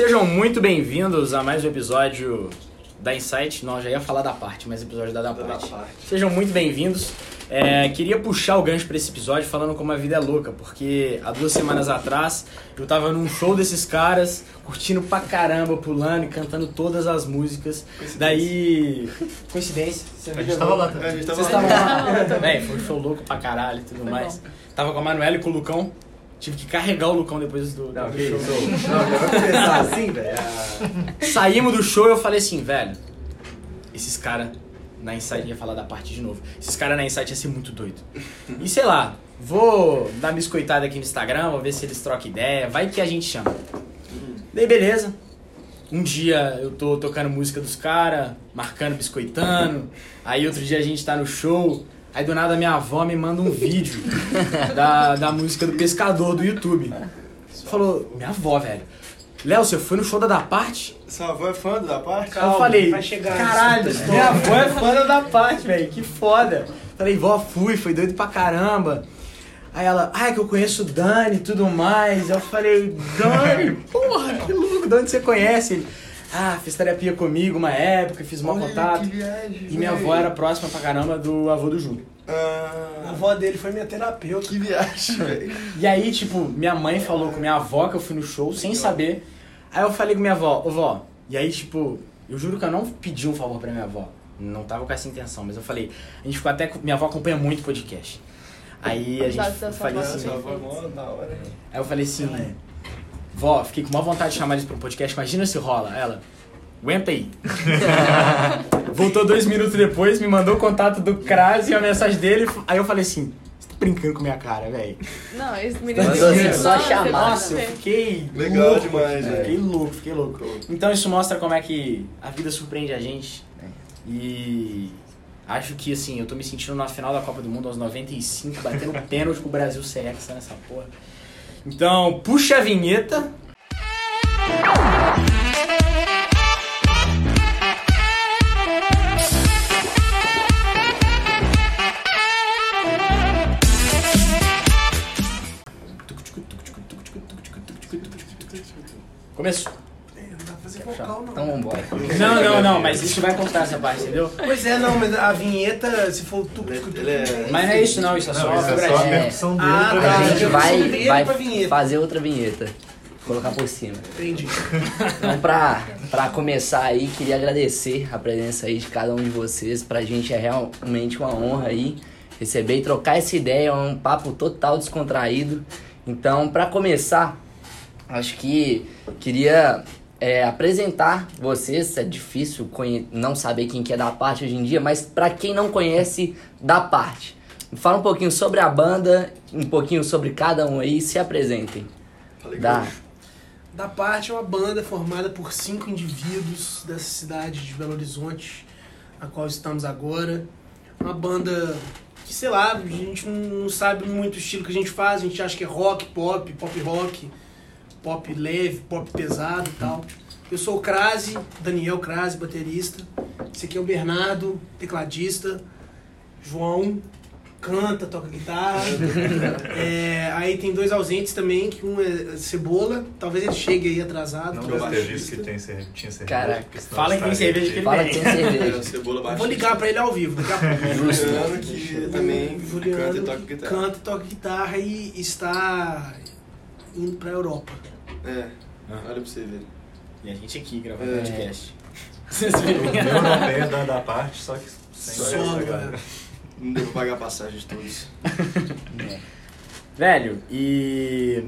Sejam muito bem-vindos a mais um episódio da Insight. Não, já ia falar da parte, mas episódio da da Da parte. parte. Sejam muito bem-vindos. É, queria puxar o gancho pra esse episódio falando como a vida é louca, porque há duas semanas atrás eu tava num show desses caras, curtindo pra caramba, pulando e cantando todas as músicas. Daí. Coincidência. Você A gente tava lá também. A gente tava Vocês lá. estavam lá. Véi, foi um show louco pra caralho e tudo Foi mais. bom. Tava com a Manuela e com o Lucão. Tive que carregar o Lucão depois do, Não, do show. isso. Não, já vai começar assim, velho. Ah, Saímos do show e eu falei assim, velho, esses caras na Insight, ia falar da parte de novo, esses caras na Insight ia ser muito doido. E sei lá, vou dar biscoitada aqui no Instagram, vou ver se eles trocam ideia, vai que a gente chama. Daí beleza, um dia eu tô tocando música dos caras, marcando, biscoitando, aí outro dia a gente tá no show, aí do nada minha avó me manda um vídeo da, da música do pescador do YouTube. Falou, minha avó, velho. Léo, você foi no show da Da Parte? Sua avó é fã da parte? eu falei, vai chegar caralho, minha avó é fã da Da Parte, velho, que foda. Falei, vó, fui, foi doido pra caramba. Aí ela, ah, é que eu conheço o Dani e tudo mais. Eu falei, Dani, porra, que louco, de onde você conhece? Ele, ah, fez terapia comigo uma época, fiz mau Olha, contato. que viagem, E minha avó era próxima pra caramba do avô do Júlio. A Ah, avó dele foi minha terapeuta. que viagem, velho. E aí, tipo, minha mãe falou com minha avó que eu fui no show sem saber. Aí eu falei com minha avó, ô vó, e aí, tipo, eu juro que eu não pedi um favor pra minha avó. Não tava com essa intenção, mas eu falei, a gente ficou até. com- Minha avó acompanha muito podcast. Aí a gente sua falei avó, assim. Sua avó da hora. Aí eu falei assim, vó, fiquei com uma vontade de chamar eles pra um podcast, imagina se rola. Ela, aguenta aí. Voltou dois minutos depois, me mandou o contato do Kras e a mensagem dele. Aí eu falei assim, você tá brincando com minha cara, velho. Não, esse menino. Mandou assim, só chamar. Nossa, eu fiquei Legal louco, demais, velho. Fiquei louco, fiquei louco. Então isso mostra como é que a vida surpreende a gente. E acho que assim, eu tô me sentindo na final da Copa do Mundo aos 95, batendo pênalti pro Brasil ser hexa nessa porra. Então, puxa a vinheta. Começou. Não dá pra fazer vocal, não. Então vambora. Não, não, não, mas isso vai cortar essa parte, entendeu? Pois é, não, mas a vinheta, se for tudo. É- Mas não é isso não, isso é só Não, isso é só a dobradinha. percussão dele Ah, pra tá. A gente. vai, vai pra vinheta. fazer outra vinheta. Colocar por cima. Entendi. Então, pra, pra começar aí, queria agradecer a presença aí de cada um de vocês. Pra gente é realmente uma honra aí receber e trocar essa ideia. É um papo total descontraído. Então, pra começar, acho que queria é, apresentar vocês. É difícil não saber quem que é da parte hoje em dia, mas pra quem não conhece da parte, fala um pouquinho sobre a banda, um pouquinho sobre cada um aí, se apresentem. Falei Da, que Da Parte é uma banda formada por cinco indivíduos dessa cidade de Belo Horizonte, a qual estamos agora. Uma banda que, sei lá, a gente não sabe muito o estilo que a gente faz, a gente acha que é rock, pop, pop rock, pop leve, pop pesado e tal. Eu sou o Crase, Daniel Crase, baterista. Esse aqui é o Bernardo, tecladista. João, canta, toca guitarra. É, aí tem dois ausentes também, que um é Cebola, talvez ele chegue aí atrasado. Não que é o deve ter baixista. visto que tem cerveja, tinha cerveja. Caraca. Fala que tem cerveja que ele fala que tem é cerveja. Cebola Eu Vou ligar pra ele ao vivo daqui a pouco. Juliano, que também Juliano canta e toca guitarra. canta e toca guitarra e está indo pra Europa. É, olha pra você ver. E a gente aqui gravando É. podcast. O meu nome é da, da parte, só que sem Só, essa, galera. Não devo pagar a passagem de todos. Velho, e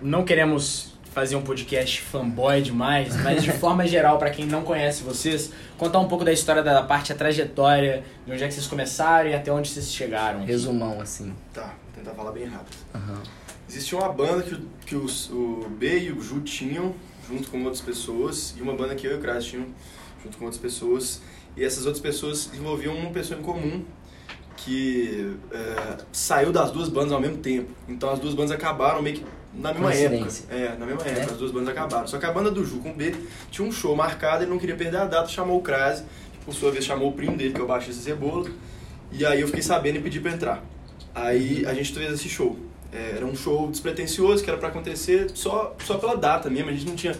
não queremos fazer um podcast fanboy demais, mas de forma geral, pra quem não conhece vocês, contar um pouco da história da parte, a trajetória, de onde é que vocês começaram e até onde vocês chegaram. Resumão, assim. Tá, vou tentar falar bem rápido. Aham. Existia uma banda que, o- que os, o B e o Ju tinham, junto com outras pessoas, e uma banda que eu e o Kras tinham, junto com outras pessoas. E essas outras pessoas desenvolviam uma pessoa em comum, que é, saiu das duas bandas ao mesmo tempo. Então as duas bandas acabaram meio que na mesma época. Coincidência. É, na mesma época, É? as duas bandas acabaram. Só que a banda do Ju com o B tinha um show marcado, ele não queria perder a data, chamou o Krase, que por sua vez chamou o primo dele, que é o baixista Cebola. E aí eu fiquei sabendo e pedi pra entrar. Aí a gente fez esse show. É, era um show despretensioso, que era pra acontecer só, só pela data mesmo, a gente não tinha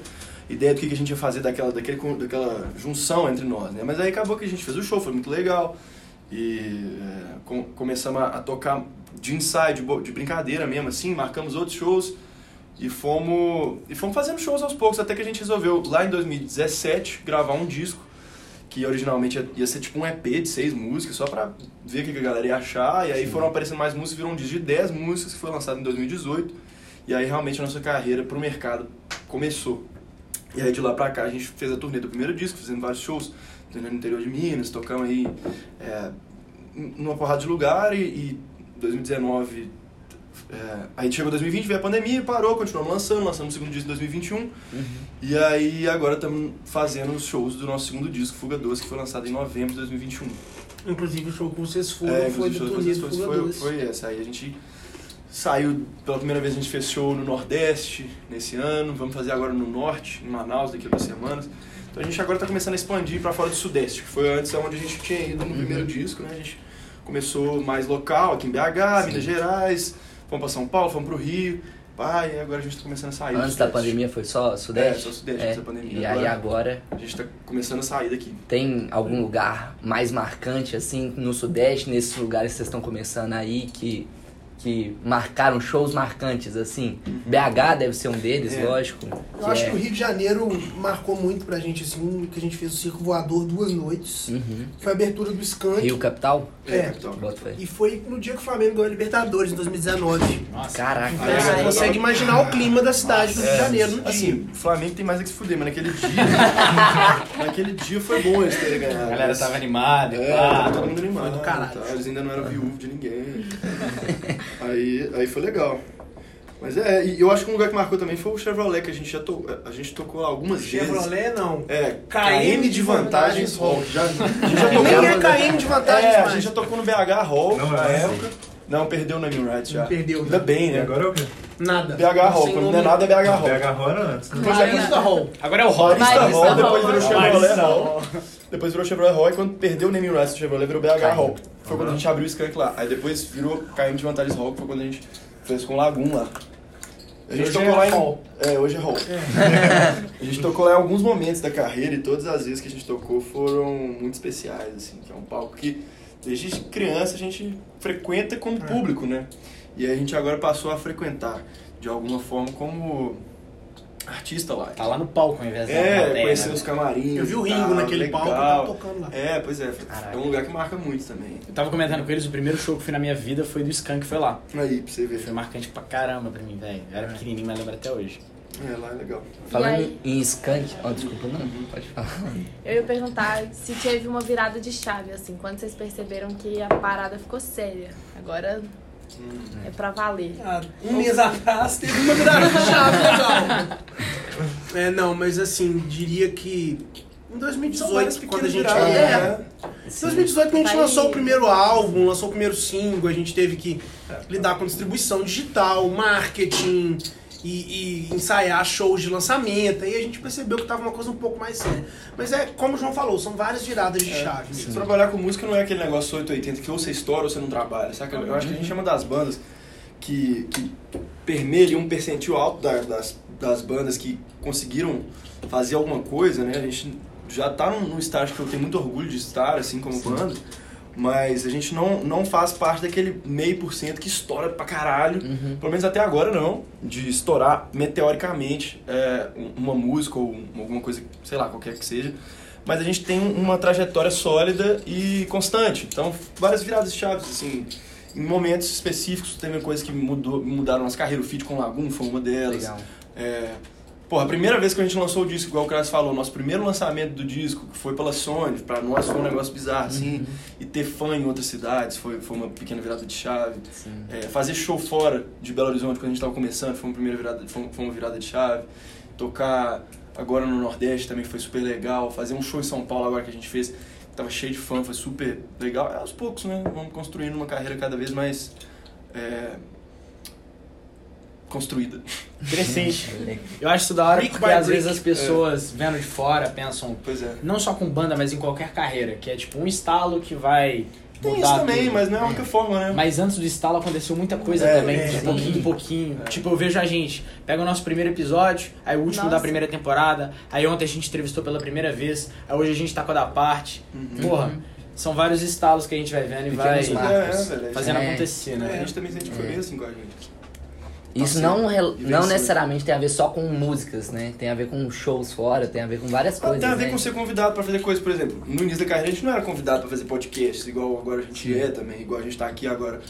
ideia do que a gente ia fazer daquela, daquele, daquela junção entre nós, né? Mas aí acabou que a gente fez o show, foi muito legal. E é, com- começamos a, a tocar de ensaio, de, de brincadeira mesmo, assim, marcamos outros shows e fomos, e fomos fazendo shows aos poucos, até que a gente resolveu, lá em 2017, gravar um disco, que originalmente ia, ser tipo um EP de seis músicas, só pra ver o que a galera ia achar, e aí foram aparecendo mais músicas, virou um disco de 10 músicas, que foi lançado em 2018, e aí realmente a nossa carreira pro mercado começou. E aí de lá pra cá a gente fez a turnê do primeiro disco, fazendo vários shows, turnê no interior de Minas, tocamos aí é, numa porrada de lugar e, e 2019 é, aí chegou 2020, veio a pandemia, parou, continuamos lançando, lançamos o segundo disco em 2021. E aí agora estamos fazendo os shows do nosso segundo disco, Fuga Doce, que foi lançado em novembro de 2021. Inclusive o show que vocês foram É, foi do turnê Fuga foi, Doce. foi essa. Aí a gente saiu, pela primeira vez a gente fez show no Nordeste nesse ano, vamos fazer agora no Norte, em Manaus, daqui a duas semanas. Então a gente agora está começando a expandir para fora do Sudeste, que foi antes onde a gente tinha ido no primeiro disco, né? A gente começou mais local, aqui em BH, Minas Gerais, fomos para São Paulo, fomos para o Rio, pai, e agora a gente está começando a sair Antes da pandemia foi só Sudeste? É, só Sudeste, É, antes da pandemia. E aí Agora- agora A gente está começando a sair daqui. tem algum lugar mais marcante, assim, no Sudeste, nesses lugares que vocês estão começando aí, que, que marcaram shows marcantes, assim? BH deve ser um deles, É. lógico. Eu acho é- que o Rio de Janeiro marcou muito pra gente, assim, que a gente fez o Circo Voador duas noites. Uhum. Foi a abertura do Skank. Rio Capital? É. capital. E foi no dia que o Flamengo ganhou a Libertadores, em 2019. Nossa. Caraca. Então Ah, você é. consegue imaginar o clima da cidade do Rio de Janeiro no dia. Assim, o Flamengo tem mais é que se fuder, mas naquele dia. naquele dia foi bom eles terem ganhado. A galera tava animada É, pá. todo mundo animado. Caralho. tá? Eles ainda não eram viúvos de ninguém. aí, aí foi legal. Mas é, e eu acho que um lugar que marcou também foi o Chevrolet, que a gente já to, a gente tocou algumas vezes. Chevrolet não. É, KM KM de Vantagens Hall. Já, a gente já Nem tocou. é KM de vantagem É, a gente já tocou no BH Hall Não, na é assim. época. Não, perdeu o naming rights já. Perdeu, Ainda né? bem, E né? agora é o quê? Nada. BH Hall, quando não é nada é BH Hall. BH Hall era antes, né? Marista Hall. Agora é o Rory. Marista Hall, Hall. depois virou Chevrolet Marista Hall. Depois virou Chevrolet Hall e quando perdeu o naming rights do Chevrolet virou BH Hall. Foi quando a gente abriu o Skank lá. Aí depois virou KM de Vantagens Hall, que foi quando a gente fez com o Lagoon lá. A gente Hoje tocou é lá em. Hall. É, hoje é Hall. a gente tocou lá em alguns momentos da carreira e todas as vezes que a gente tocou foram muito especiais, assim, que é um palco que desde criança a gente frequenta como público, né? E a gente agora passou a frequentar de alguma forma como artista lá. Tá lá no palco ao invés da É, plateia, conhecer né? os camarins. Eu vi o Ringo tal, naquele legal. palco, tava tocando lá. É, pois é. Caraca. É um lugar que marca muito também. Eu tava comentando com eles, o primeiro show que fui na minha vida foi do Skank, foi lá. Aí, pra você ver. Foi marcante pra caramba pra mim, velho. Eu era pequenininho, mas lembro até hoje. É, lá é legal. Falando em skunk... Oh, desculpa, não. Pode falar. Eu ia perguntar se teve uma virada de chave, assim, quando vocês perceberam que a parada ficou séria. Agora é pra valer. Ah, um mês atrás teve uma virada de chave legal. É, não, mas assim, diria que em São várias 2018, quando a gente. É, né? Em 2018, quando a gente Vai- lançou o primeiro álbum, lançou o primeiro single, a gente teve que lidar com distribuição digital, marketing e, e ensaiar shows de lançamento. Aí a gente percebeu que tava uma coisa um pouco mais séria. Mas é, como o João falou, são várias viradas de chave. mesmo. Trabalhar com música não é aquele negócio 880 que ou você estoura ou você não trabalha, saca? Eu acho que a gente é uma das bandas que, que permeia um percentil alto da- das, das bandas que conseguiram fazer alguma coisa, né? A gente já tá num, num estágio que eu tenho muito orgulho de estar, assim, como banda, mas a gente não, não faz parte daquele meio por cento que estoura pra caralho, pelo menos até agora não, de estourar meteoricamente é, uma música ou alguma coisa, sei lá, qualquer que seja. Mas a gente tem uma trajetória sólida e constante. Então, várias viradas de chaves, assim. Em momentos específicos, teve coisas que mudou, mudaram nossa carreira. O feat com Lagoon foi uma delas. Legal. É, porra, a primeira vez que a gente lançou o disco, igual o Cras falou, nosso primeiro lançamento do disco, que foi pela Sony, pra nós foi um negócio bizarro, assim. E ter fã em outras cidades foi, foi uma pequena virada de chave. É, fazer show fora de Belo Horizonte quando a gente estava começando foi uma primeira virada, foi, uma virada de chave. Tocar agora no Nordeste também foi super legal. Fazer um show em São Paulo agora que a gente fez, que tava cheio de fã, foi super legal. É aos poucos, né? Vamos construindo uma carreira cada vez mais é, construída. Crescente. Eu acho isso da hora Brick porque às brick. vezes as pessoas vendo de fora pensam, Pois é. não só com banda, mas em qualquer carreira, que é tipo um estalo que vai Tem isso também, tudo. mas não é a única forma, né? Mas antes do estalo aconteceu muita coisa É, também, é, de pouquinho em pouquinho. Tipo, eu vejo a gente, pega o nosso primeiro episódio, aí o último Nossa. da primeira temporada, aí ontem a gente entrevistou pela primeira vez, aí hoje a gente tá com a da parte. Porra, são vários estalos que a gente vai vendo e vai Pequenos é, marcos. é, fazendo É. acontecer, A né? gente também sente que foi bem assim com a gente. Isso Tá não, sendo não diversão. necessariamente tem a ver só com músicas, né? Tem a ver com shows fora, tem a ver com várias coisas, Tem a ver né? com ser convidado pra fazer coisas, por exemplo, no início da carreira a gente não era convidado pra fazer podcasts, igual agora a gente é também, igual a gente tá aqui agora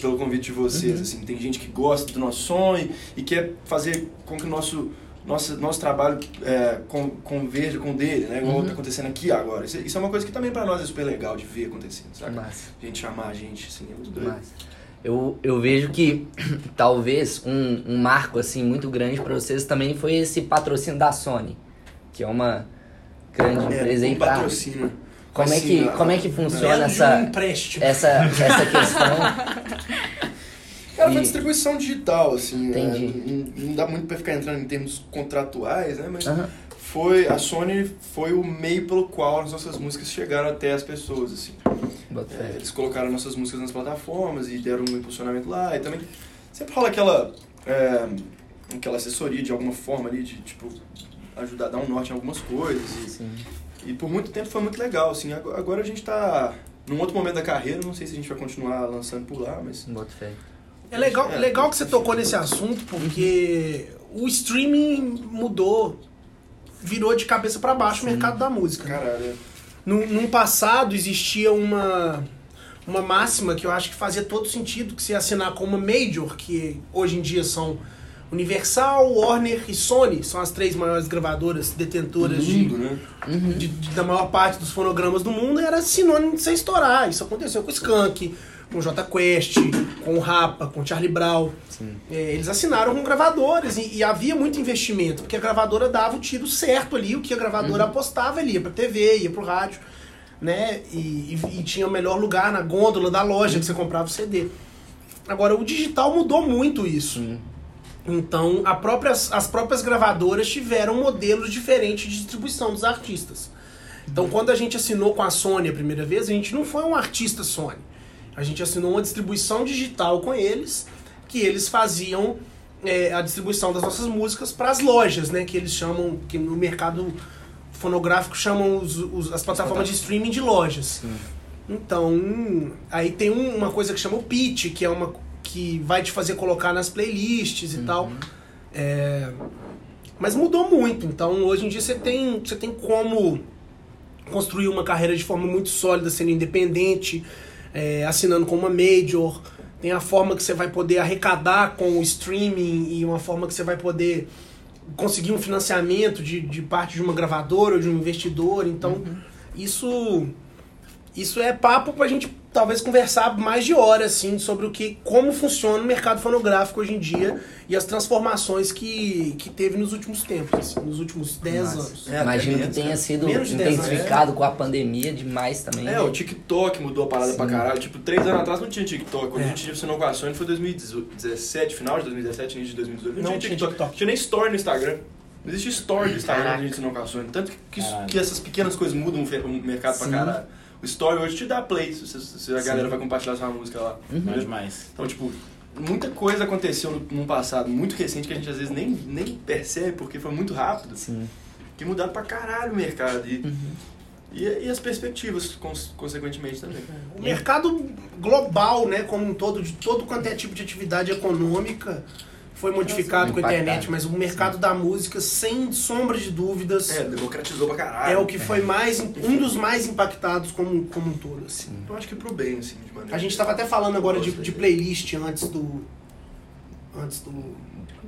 pelo convite de vocês, assim, tem gente que gosta do nosso som e, e quer fazer com que o nosso nosso, nosso trabalho é, converja com o dele, né? Igual Uhum. tá acontecendo aqui agora. Isso, isso é uma coisa que também pra nós é super legal de ver acontecendo, sabe? A gente chamar a gente, assim, é muito doido. Mas eu, eu vejo que talvez um, um marco assim muito grande pra vocês também foi esse patrocínio da Sony, que é uma grande empresa É, aí um pra. patrocínio. Como é Assim, que como é que funciona de um essa essa essa questão? Cara, foi E- distribuição digital, assim. né? Entendi. Não, não dá muito pra ficar entrando em termos contratuais, né? Mas. Foi a Sony foi o meio pelo qual as nossas músicas chegaram até as pessoas, assim. É, eles colocaram nossas músicas nas plataformas e deram um impulsionamento lá. E também sempre rola aquela, é, aquela assessoria de alguma forma ali, de tipo, ajudar a dar um norte em algumas coisas. E, e por muito tempo foi muito legal, assim. Agora a gente tá num outro momento da carreira, não sei se a gente vai continuar lançando por lá, mas. Bota fé. É legal, É. legal que você tocou nesse assunto, porque o streaming mudou, virou de cabeça pra baixo o mercado da música. né? Caralho. No, num passado existia uma, uma máxima que eu acho que fazia todo sentido, que se assinar com uma major, que hoje em dia são Universal, Warner e Sony, são as três maiores gravadoras detentoras do de, mundo, né? de- de- da maior parte dos fonogramas do mundo, era sinônimo de você estourar. Isso aconteceu com o Skank, com o J Quest, com o Rapa, com o Charlie Brown. É, eles assinaram com gravadoras e, e havia muito investimento, porque a gravadora dava o tiro certo ali, o que a gravadora apostava ele ia pra TV, ia pro rádio, né? E, e- e tinha o melhor lugar na gôndola da loja que você comprava o CD. Agora, o digital mudou muito isso. Então, a própria, as próprias gravadoras tiveram modelos diferentes de distribuição dos artistas. Então, quando a gente assinou com a Sony a primeira vez, a gente não foi um artista Sony. A gente assinou uma distribuição digital com eles, que eles faziam é, a distribuição das nossas músicas para as lojas, né? Que eles chamam, que no mercado fonográfico chamam os- os- as plataformas de streaming de lojas. Então, hum, aí tem um- uma coisa que chama o pitch, que é uma que vai te fazer colocar nas playlists e tal. É, mas mudou muito. Então, hoje em dia você tem, você tem como construir uma carreira de forma muito sólida, sendo independente, é, assinando com uma major. Tem a forma que você vai poder arrecadar com o streaming e uma forma que você vai poder conseguir um financiamento de, de parte de uma gravadora ou de um investidor. Então, isso isso é papo pra gente talvez conversar mais de horas assim sobre o que como funciona o mercado fonográfico hoje em dia e as transformações que, que teve nos últimos tempos, assim, nos últimos 10 Massa. anos. É, Imagino que tenha né? sido Menos 10 anos. intensificado com a pandemia demais também. É, né? o TikTok mudou a parada Sim. pra caralho. Tipo, três anos atrás não tinha TikTok. Quando É. a gente assinou com a Sony foi 2017, final de 2017, início de 2018. Não, Não tinha tinha TikTok. TikTok. Tinha nem story no Instagram. Não existe story no Instagram quando a gente assinou com a Sony. Tanto que, que, isso- que essas pequenas coisas mudam o mercado pra Sim. caralho. O story hoje te dá play se, se- se a Sim. galera vai compartilhar sua música lá. Bom Entendeu? demais. Então, tipo, muita coisa aconteceu no, num passado muito recente que a gente às vezes nem, nem percebe porque foi muito rápido. Sim. Que mudaram pra caralho o mercado. E, Uhum. e, e as perspectivas, cons- consequentemente, também. O mercado global, né, como um todo, de todo quanto é tipo de atividade econômica, foi modificado com a internet, mas o mercado da música, sem sombra de dúvidas, É, democratizou pra caralho. é o que foi mais um dos mais impactados como, como um todo. Assim. Eu acho que pro bem, assim, de maneira. A gente estava até falando agora de, de playlist antes do. Antes do.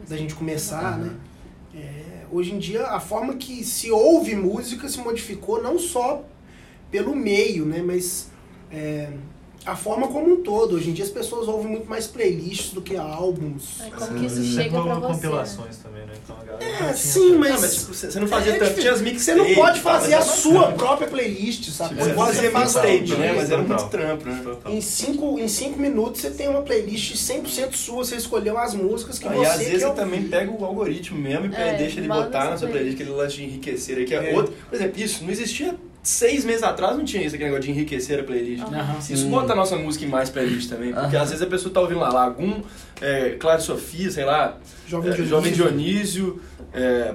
da gente começar, né? É, hoje em dia a forma que se ouve música se modificou não só pelo meio, né? Mas é, a forma como um todo. Hoje em dia as pessoas ouvem muito mais playlists do que álbuns. É como que isso Sempre chega pra você. né? compilações também, né? Então a galera É, sim, mas. Não, mas tipo, você você não fazia é tanto. Tinha as Você mixtapes. não pode fazer a era sua bacana. própria playlist, sabe? Tipo, Você fazia faz mixtape, né? Mas era muito trampo, né? Em cinco, em cinco minutos você tem uma playlist 100% sua, você escolheu as músicas que Ah, você e às vezes você também pega o algoritmo mesmo e É, deixa ele botar na essa sua playlist, aquele lance de enriquecer aí, que é, É. outro. Por exemplo, isso não existia seis meses atrás não tinha isso, aquele negócio de enriquecer a playlist. Aham. Isso bota a nossa música em mais playlist também, porque Aham. às vezes a pessoa tá ouvindo lá Lagum, é, Clara Sofia, sei lá, Jovem é, Dionísio. Jovem Dionísio, é,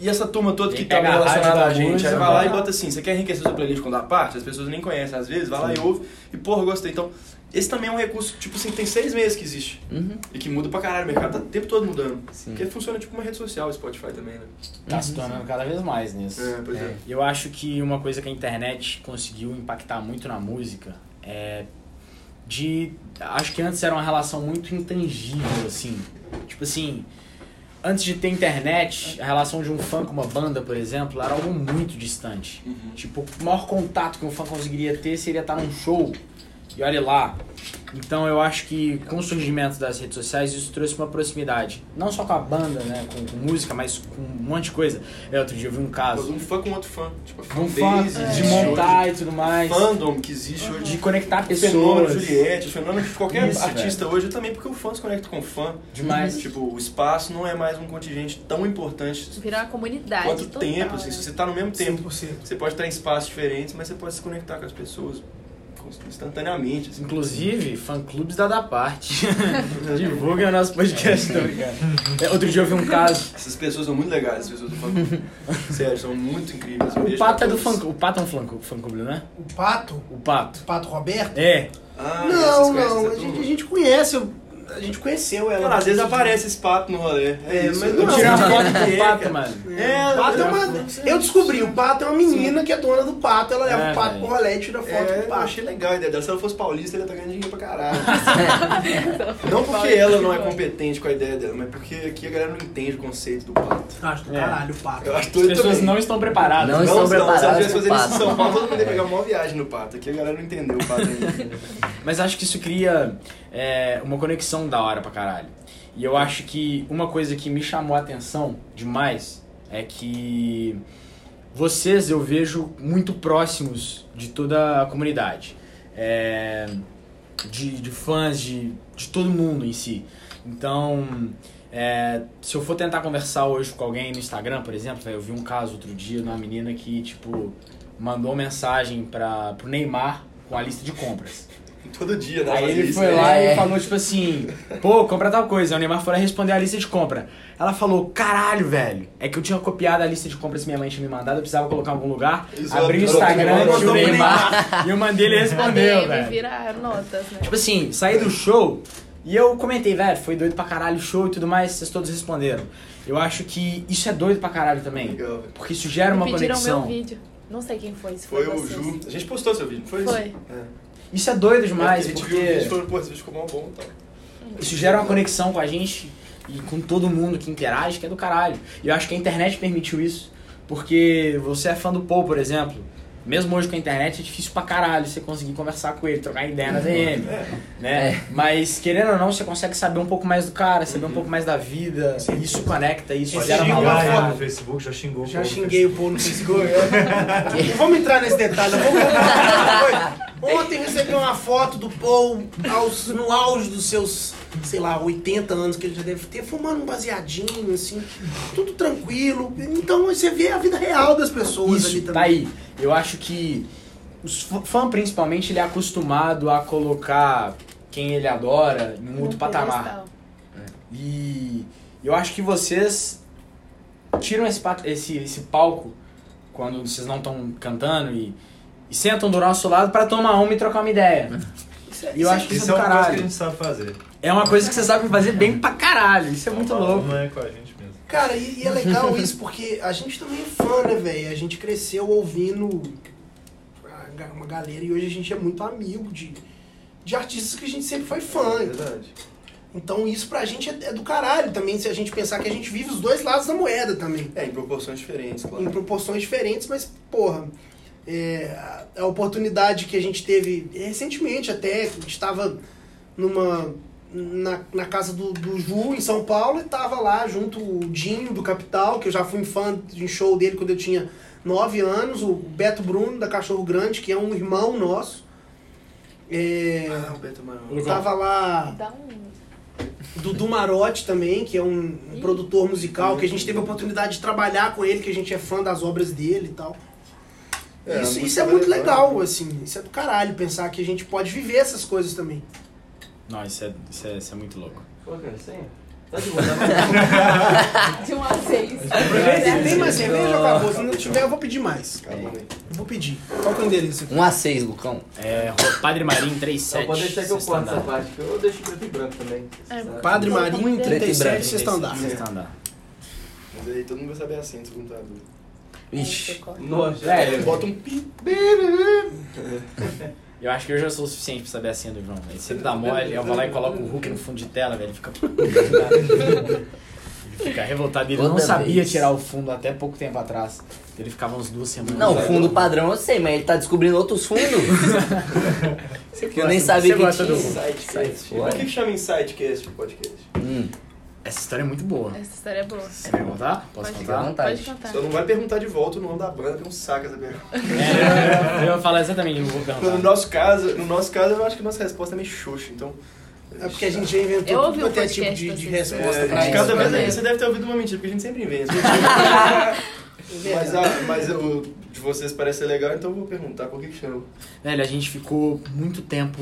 e essa turma toda que tá a relacionada da a gente, aí vai lá e bota assim, você quer enriquecer sua playlist com da parte? As pessoas nem conhecem às vezes, vai lá e ouve, e porra, gostei. Então, esse também é um recurso, tipo assim, tem seis meses que existe, Uhum. e que muda pra caralho, o mercado tá o tempo todo mudando. Sim. Porque funciona tipo uma rede social, o Spotify também, né? Tá se tornando cada vez mais nisso. É, pois é. E Eu acho que uma coisa que a internet conseguiu impactar muito na música é de. Acho que antes era uma relação muito intangível, assim. Tipo assim, antes de ter internet, a relação de um fã com uma banda, por exemplo, era algo muito distante. Tipo, o maior contato que um fã conseguiria ter seria estar num show. E olha lá. Então eu acho que com o surgimento das redes sociais isso trouxe uma proximidade. Não só com a banda, né? Com, com música, mas com um monte de coisa. É, outro dia eu vi um caso. Um fã com outro fã. Tipo, Um fã fanbase, de existe montar hoje. e tudo mais. Fandom que existe hoje. De conectar O fenômeno pessoas. Juliette, o fenômeno de qualquer Isso, artista hoje também, porque o fã se conecta com o fã. Demais. Tipo, o espaço não é mais um contingente tão importante Virar uma comunidade. quanto total, tempo. Assim, se você tá no mesmo tempo, 100%. você pode estar em espaços diferentes, mas você pode se conectar com as pessoas instantaneamente. Assim. Inclusive, fã-clubes da da parte. Divulguem o nosso podcast, brincando. É, Outro dia eu vi um caso. Essas pessoas são muito legais, as pessoas do fã clube. Sério, são muito incríveis. O Pato é do todos. fã O Pato é um fã fã-clube, né? O Pato, O Pato. o Pato Roberto? É. Ah, não, não, a gente, a gente conhece, eu- a gente conheceu ela. Cara, às vezes aparece esse pato no rolê. É, isso. mas Eu não, Tirar não, foto não, com o é, Pato, cara. mano. É, o Pato é uma... Eu descobri, o Pato é uma menina que é dona do Pato, ela leva É, o Pato velho. pro rolê e tira foto É, do eu Pato. achei legal a ideia dela. Se ela fosse paulista, ela ia estar ganhando dinheiro pra caralho. não porque ela não é competente com a ideia dela, mas porque aqui a galera não entende o conceito do pato. Acho do É. caralho o Pato. Eu acho As pessoas também. não estão preparadas. Não né? estão Não, se ela preparadas tivesse pro fazendo isso em pato. São Paulo, todo mundo ia pegar uma viagem no pato. Aqui a galera não entendeu o pato ainda. Mas acho que isso cria é, uma conexão da hora pra caralho. E eu acho que uma coisa que me chamou a atenção demais é que vocês eu vejo muito próximos de toda a comunidade. É, de, de fãs, de, de todo mundo em si. Então, é, se eu for tentar conversar hoje com alguém no Instagram, por exemplo, eu vi um caso outro dia de uma menina que, tipo, mandou mensagem para pro Neymar com a lista de compras. Todo dia, né? Aí ele foi né? lá É. e falou, tipo assim, pô, compra tal coisa. Aí o Neymar foi lá responder a lista de compra. Ela falou, caralho, velho. É que eu tinha copiado a lista de compras que minha mãe tinha me mandado, eu precisava colocar em algum lugar. Isso, abri o Instagram, tinha o Neymar. e eu mandei, ele respondeu, Ele velho. vira notas, né? Tipo assim, saí do show e eu comentei, velho, foi doido pra caralho o show e tudo mais, vocês todos responderam. Eu acho que isso é doido pra caralho também. Legal. Porque isso gera uma Me pediram conexão. meu vídeo. Não sei quem foi, se foi, Foi o vocês. Ju. A gente postou seu vídeo, não foi isso? Foi. É. Isso é doido É, demais, e porque pô, esse vídeo ficou mó bom e tal. isso gera uma conexão com a gente e com todo mundo que interage, que é do caralho. E eu acho que a internet permitiu isso. Porque você é fã do Paul, por exemplo. Mesmo hoje com a internet é difícil pra caralho você conseguir conversar com ele, trocar ideia na DM, né? Mas querendo ou não, você consegue saber um pouco mais do cara, saber um pouco mais da vida. Isso conecta, isso Pode gera valor. foto. no Facebook, já xingou. o Já xinguei o povo no Facebook. Não vamos entrar nesse detalhe. Vamos contar. Ontem recebi uma foto do Paul aos- no auge dos seus, sei lá, 80 anos que ele já deve ter, fumando um baseadinho, assim, tudo tranquilo. Então você vê a vida real das pessoas ali Isso, também. tá aí. Eu acho que os fã- principalmente, ele é acostumado a colocar quem ele adora em um outro patamar. pedestal. E eu acho que vocês tiram esse, esse, esse palco quando vocês não estão cantando e, e sentam do nosso lado pra tomar uma e trocar uma ideia. Isso é- E eu acho que isso, Isso é é do uma coisa que a caralho. gente sabe fazer. É uma coisa que vocês sabem fazer bem pra caralho. Isso é muito louco. Não é com a gente mesmo. Cara, e, e é legal isso, porque a gente também é fã, né, velho? A gente cresceu ouvindo uma galera e hoje a gente é muito amigo de, de artistas que a gente sempre foi fã. É verdade. Então isso pra gente é, é do caralho também, se a gente pensar que a gente vive os dois lados da moeda também. É, em proporções diferentes, claro. Em proporções diferentes, mas, porra, é, a, oportunidade que a gente teve recentemente até, a gente tava numa. Na, na casa do, do Ju, em São Paulo, e tava lá junto o Dinho do Capital, que eu já fui fã de um show dele quando eu tinha 9 anos, o Beto Bruno, da Cachorro Grande, que é um irmão nosso. É, Ah, o Beto Amaral. tava lá Dá um. Dudu Marotti também, que é um, um produtor musical, que a gente teve a oportunidade de trabalhar com ele, que a gente é fã das obras dele e tal. É, isso, isso é muito legal, assim. Isso é do caralho, pensar que a gente pode viver essas coisas também. Não, isso é, isso é, isso é muito louco. Qual que é a senha? Tá de boa, tá De 1 a 6. Tem, tem mais cerveja ou acabou? Se não tiver, eu vou pedir mais. Né? Eu vou pedir. Qual que é o endereço aqui? 1 a 6, Lucão. É Rua Padre Marinho 37. Não, pode deixar que eu corto essa parte, que eu deixo preto e branco também. É, Padre e 37, branco. sexto andar. Sexto andar. Mas aí todo mundo vai saber a senha, se dúvida. Ixi. Nossa, É, Bota um pi. Eu acho que eu já sou o suficiente pra saber a senha do João. Ele sempre dá mole, eu vou lá e coloco o Hulk no fundo de tela, velho. Ele fica. ele fica revoltado. Ele não sabia vez. tirar o fundo até pouco tempo atrás. Ele ficava uns duas semanas. Não, o fundo padrão eu sei, mas ele tá descobrindo outros fundos. Você que eu nem sabia você que gosta do tinha. Insightcast. Sai Por que que chama Insightcast o podcast? Hum, Essa história é muito boa. Essa história é boa. Você vai contar? Posso Pode contar? vontade. Pode contar. Só não vai perguntar de volta o nome da banda, que não saca essa pergunta. É, eu ia falar exatamente, não vou No perguntar. nosso caso, no nosso caso, eu acho que nossa resposta é meio xoxa, então... É porque a gente já inventou Eu tudo um quanto é tipo de, de resposta É, pra de isso. cada vez né? você deve ter ouvido uma mentira, porque a gente sempre inventa. mas a, mas o de vocês parece ser legal, então eu vou perguntar por que que chama. Velho, a gente ficou muito tempo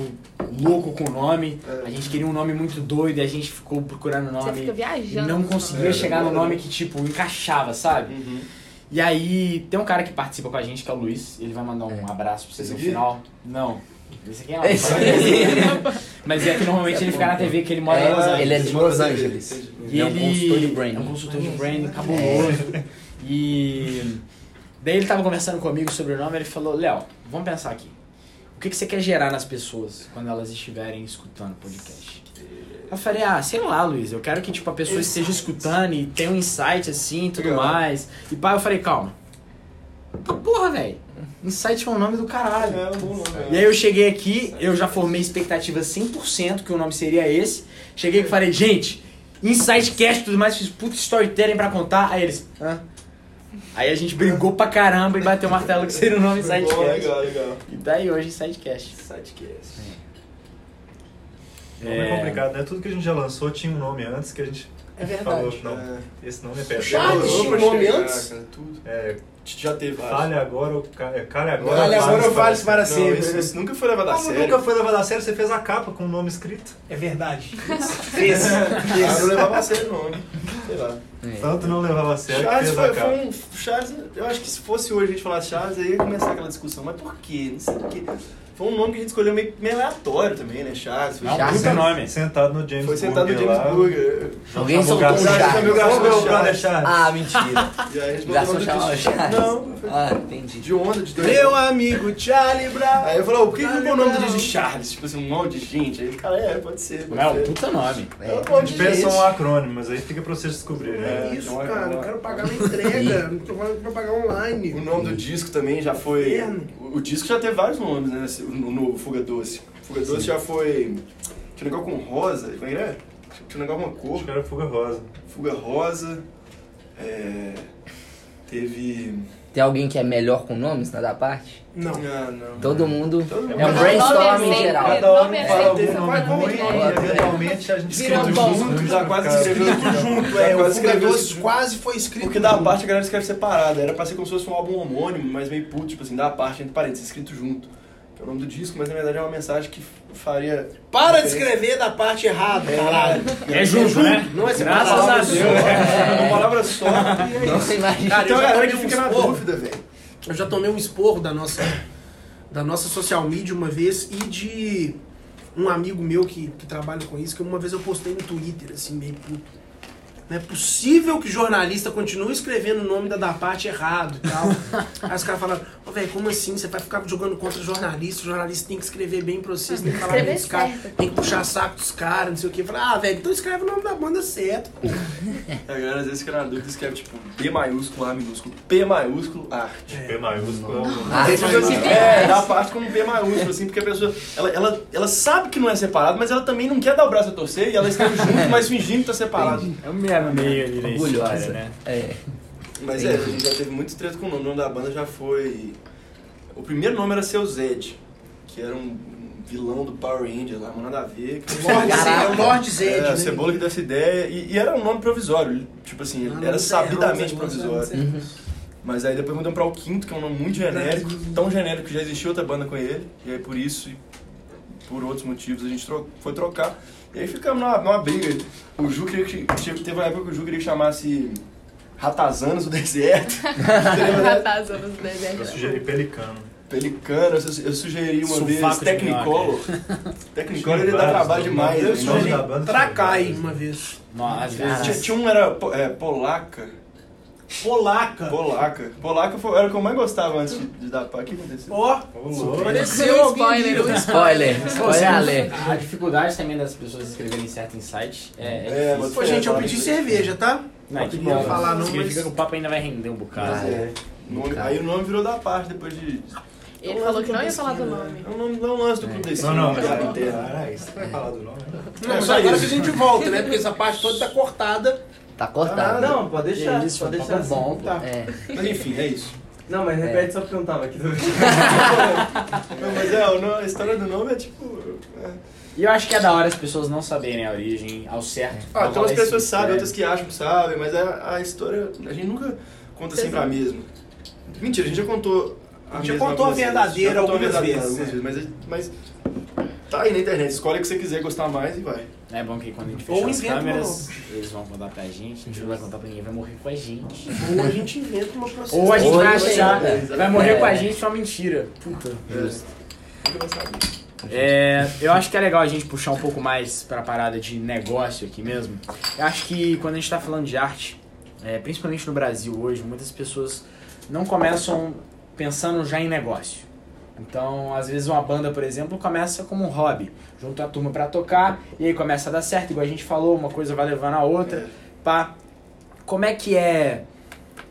louco com o nome. É. A gente queria um nome muito doido e a gente ficou procurando Você nome. E viajando. não no conseguia É, chegar no é. nome que, tipo, encaixava, sabe? Uhum. E aí, tem um cara que participa com a gente, que é o Luiz. Ele vai mandar um abraço pra vocês no final. Não. Esse aqui é Esse Mas é que normalmente ele fica na TV, que ele mora em Los É, Angeles. ele é de Los Angeles. E Ele é um consultor de branding. é um consultor de branding cabuloso. E daí ele tava conversando comigo sobre o nome, ele falou, Léo, vamos pensar aqui. O que, que você quer gerar nas pessoas quando elas estiverem escutando o podcast? Eu falei, ah, sei lá, Luiz, eu quero que tipo, a pessoa esteja escutando e tenha um insight assim e tudo Legal. mais. E pá, eu falei, calma. Ah, porra, velho. Insight é o nome do caralho. É, um bom nome. E aí eu cheguei aqui, eu já formei expectativa 100% que o nome seria esse. Cheguei e falei, gente, Insightcast e tudo mais, fiz puta storytelling pra contar. Aí eles, hã? Aí a gente brigou pra caramba e bateu o martelo que seria o nome Bom, Insightcast. legal, legal. E daí hoje Insightcast. Sidecast. Nome é complicado, né? Tudo que a gente já lançou tinha um nome antes que a gente É falou, verdade. não, É. esse nome é péssimo. Charles Demorou tinha um nome chegar, antes? cara, tudo. É, Já teve vários. fale agora ou ca- é, agora. Fale agora ou fale fale para Não, sempre. isso, isso nunca foi levado a Como sério. nunca foi levado a sério, você fez a capa com o nome escrito. É verdade. Fez. Ah, não levava a sério o nome. Sei lá. Tanto não levava a sério Charles fez foi, a capa. foi um. Charles, eu acho que se fosse hoje a gente falasse Charles, aí ia começar aquela discussão. Mas por quê? Não sei por quê. Foi um nome que a gente escolheu meio, meio aleatório também, né? Charles. Foi, Não, Charles. puta nome. Sentado no James foi sentado no Burger James lá. Burger. Alguém soltou um. Charles, Charles. meu garçom Ô, meu Charles. brother Charles. Ah, mentira. E aí a gente botou. Charles. Não, Ah, entendi. de onda, de dois. Meu amigo Charlie Brown. Aí eu falei, por que que não põe o nome do Brown. disco Charles? Tipo assim, um monte de gente. Aí o cara, é, pode ser. Pode Não, é ser. puta nome. É um A gente de pensa um acrônimo, mas aí fica pra vocês descobrirem. né? É isso, não é- cara. é- Eu quero pagar uma entrega. Não tô falando pra pagar online. O nome do disco também já foi. O, disco já teve vários nomes, né? esse- O, o novo Fuga Doce. Fuga Doce já foi. Tinha um negócio com rosa. Como é que? Tinha um negócio com uma cor. Acho que era Fuga Rosa. Fuga Rosa. É, teve. Tem alguém que é melhor com nomes na da parte? Não. Ah, não. Todo mundo. Todo mundo. É um brainstorm é em geral. Cada é um fala algum nome ruim eventualmente a gente Vira escreve bom. junto. Já quase escreveu Junto, Já é. O quase Fuga escreveu Doce isso. quase foi escrito. Porque da junto. parte a galera escreve separado. Era pra ser como se fosse um álbum homônimo, mas meio puto, tipo assim, da parte entre parênteses, escrito junto. É o nome do disco, mas na verdade é uma mensagem que faria. Para de escrever da parte errada, caralho. É junto, né? Não é Graças a palavra Deus. só, é uma palavra só. é Não imagina. Cara, Então a galera que fica na dúvida, velho. Eu já tomei um esporro da nossa, da nossa social media uma vez e de um amigo meu que, que trabalha com isso, que uma vez eu postei no Twitter, assim, meio puto. Não é possível que jornalista continue escrevendo o nome da da parte errado e tal. Aí os caras falaram, ô velho, como assim? Você vai ficar jogando contra jornalista, o jornalista tem que escrever bem pra vocês, tem que falar bem dos caras, tem que puxar saco dos caras, não sei o que. Ah, velho, então escreve o nome da banda certo. pô. A galera às vezes fica na dúvida, escreve tipo B maiúsculo, A minúsculo, P maiúsculo, arte. P maiúsculo é assim, é, dá parte com B maiúsculo, assim, porque a pessoa, ela, ela, ela sabe que não é separado, mas ela também não quer dar o braço a torcer e ela escreve junto, mas fingindo que tá separado. É o meio meio ali história, né? É. Mas é, a gente já teve muito treta com o nome. O nome da banda já foi. O primeiro nome era Seu Zed, que era um vilão do Power Ranger lá, mas nada a ver. Que Lorde Zed, é o Lorde Zed, é, né? a Cebola que deu essa ideia. E, e era um nome provisório, tipo assim, Ah, era é sabidamente é errado, provisório. é errado. Mas aí depois mudamos pra o quinto, que é um nome muito genérico, tão genérico que já existia outra banda com ele. E aí por isso por outros motivos a gente tro- foi trocar. E aí ficamos numa, numa briga. O Ju queria que. Teve uma época que o Ju queria que chamasse Ratazanas do Deserto. Você lembra dessa? Tá zoando os Eu sugeri pelicano. Pelicano, eu su- eu sugeri uma Sulfato vez Technicolor. Technicolor ele dá trabalho demais. Eu banda, Tracai uma vez. Vezes. Tinha, tinha um era é, polaca. Polaca. Polaca. Polaca foi, era o que eu mais gostava antes de, de dar pá. O que aconteceu? Ó, louco. apareceu alguém Spoiler, um Spoiler, spoiler alert. A dificuldade também das pessoas escreverem certo em site é, é, É, difícil. Pô, gente, eu pedi cerveja, tá? Não, que queria bom. falar não, Significa mas- que o papo ainda vai render um bocado. Mas é. Nome- aí o nome virou da parte depois de. Ele falou que não ia falar do nome. É um nome, não lance do clube desse. Não, não, mas piada era interna. era isso. Você vai falar do nome? né? Não, só agora que a gente volta, né? Porque essa parte toda tá cortada. Tá cortado. Não, pode deixar. Isso, pode um deixar papo bom, assim. tá. É. Mas enfim, é isso. Não, mas repete só porque eu não tava aqui. Não, mas é, o nome- a história do nome é tipo. é. E eu acho que é da hora as pessoas não saberem a origem ao certo. Ah, então as pessoas sabem, mistério. outras que acham que sabem, mas a, a história. A gente nunca conta sempre a mesma. Mentira, a gente já contou. A gente já contou a verdadeira algumas vezes, algumas vezes, mas, mas tá aí na internet, escolhe o que você quiser gostar mais e vai. É bom que quando a gente Ou fechar as inventa uma câmeras, eles vão contar pra gente, a gente não vai contar pra ninguém, vai morrer com a gente. Ou a gente inventa uma processo. Ou a gente Ou vai achar, inventa. vai morrer É. com a gente uma mentira. Puta. Justo. Vai saber. É, eu acho que é legal a gente puxar um pouco mais pra parada de negócio aqui mesmo. Eu acho que quando a gente tá falando de arte, é, principalmente no Brasil hoje, muitas pessoas não começam pensando já em negócio. Então, às vezes uma banda, por exemplo, começa como um hobby. Junta a turma pra tocar e aí começa a dar certo, igual a gente falou, uma coisa vai levando a outra. Pá. Como é que é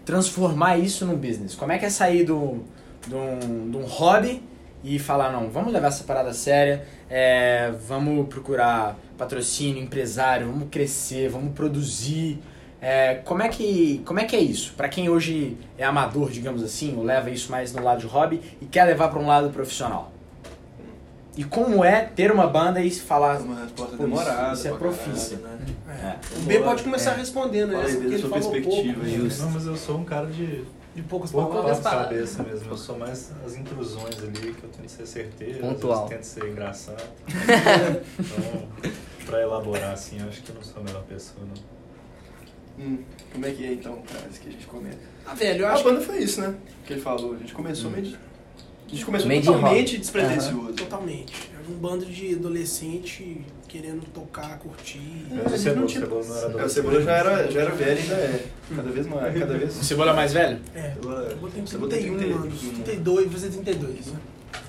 transformar isso num business? Como é que é sair do, de, um, de um hobby e falar, não, vamos levar essa parada séria, é, vamos procurar patrocínio, empresário, vamos crescer, vamos produzir. É, como, é que, como é que é isso? Pra quem hoje é amador, digamos assim, ou leva isso mais no lado de hobby e quer levar pra um lado profissional. E como é ter uma banda e falar, É uma resposta demorada. isso é pra profícia. caralho, né? é, O B pode começar respondendo, né? Porque ele sua falou perspectiva pouco. Não, mas eu sou um cara de de poucas pouco palavras. papo cabeça mesmo. Eu sou mais as intrusões ali, que eu tento ser certeiro, Pontual. tento ser engraçado. então, pra elaborar assim, eu acho que eu não sou a melhor pessoa, não. Hum, como é que é então, cara, isso que a gente comenta? Ah, velho, eu A acho banda foi isso, né? Que ele falou. A gente começou meio de... A gente começou Meio de totalmente hobby. despretensioso. totalmente. Era um bando de adolescente querendo tocar, curtir. Mas o Cebola, não o tinha- Cebola não era É, o adolescente. Cebola já era, já era velho e ainda é. Cada vez mais, cada O vez... Cebola é mais velho? É, Cebola- botei Cebola tem 31 30, anos. 31. 32, vai fazer 32, né?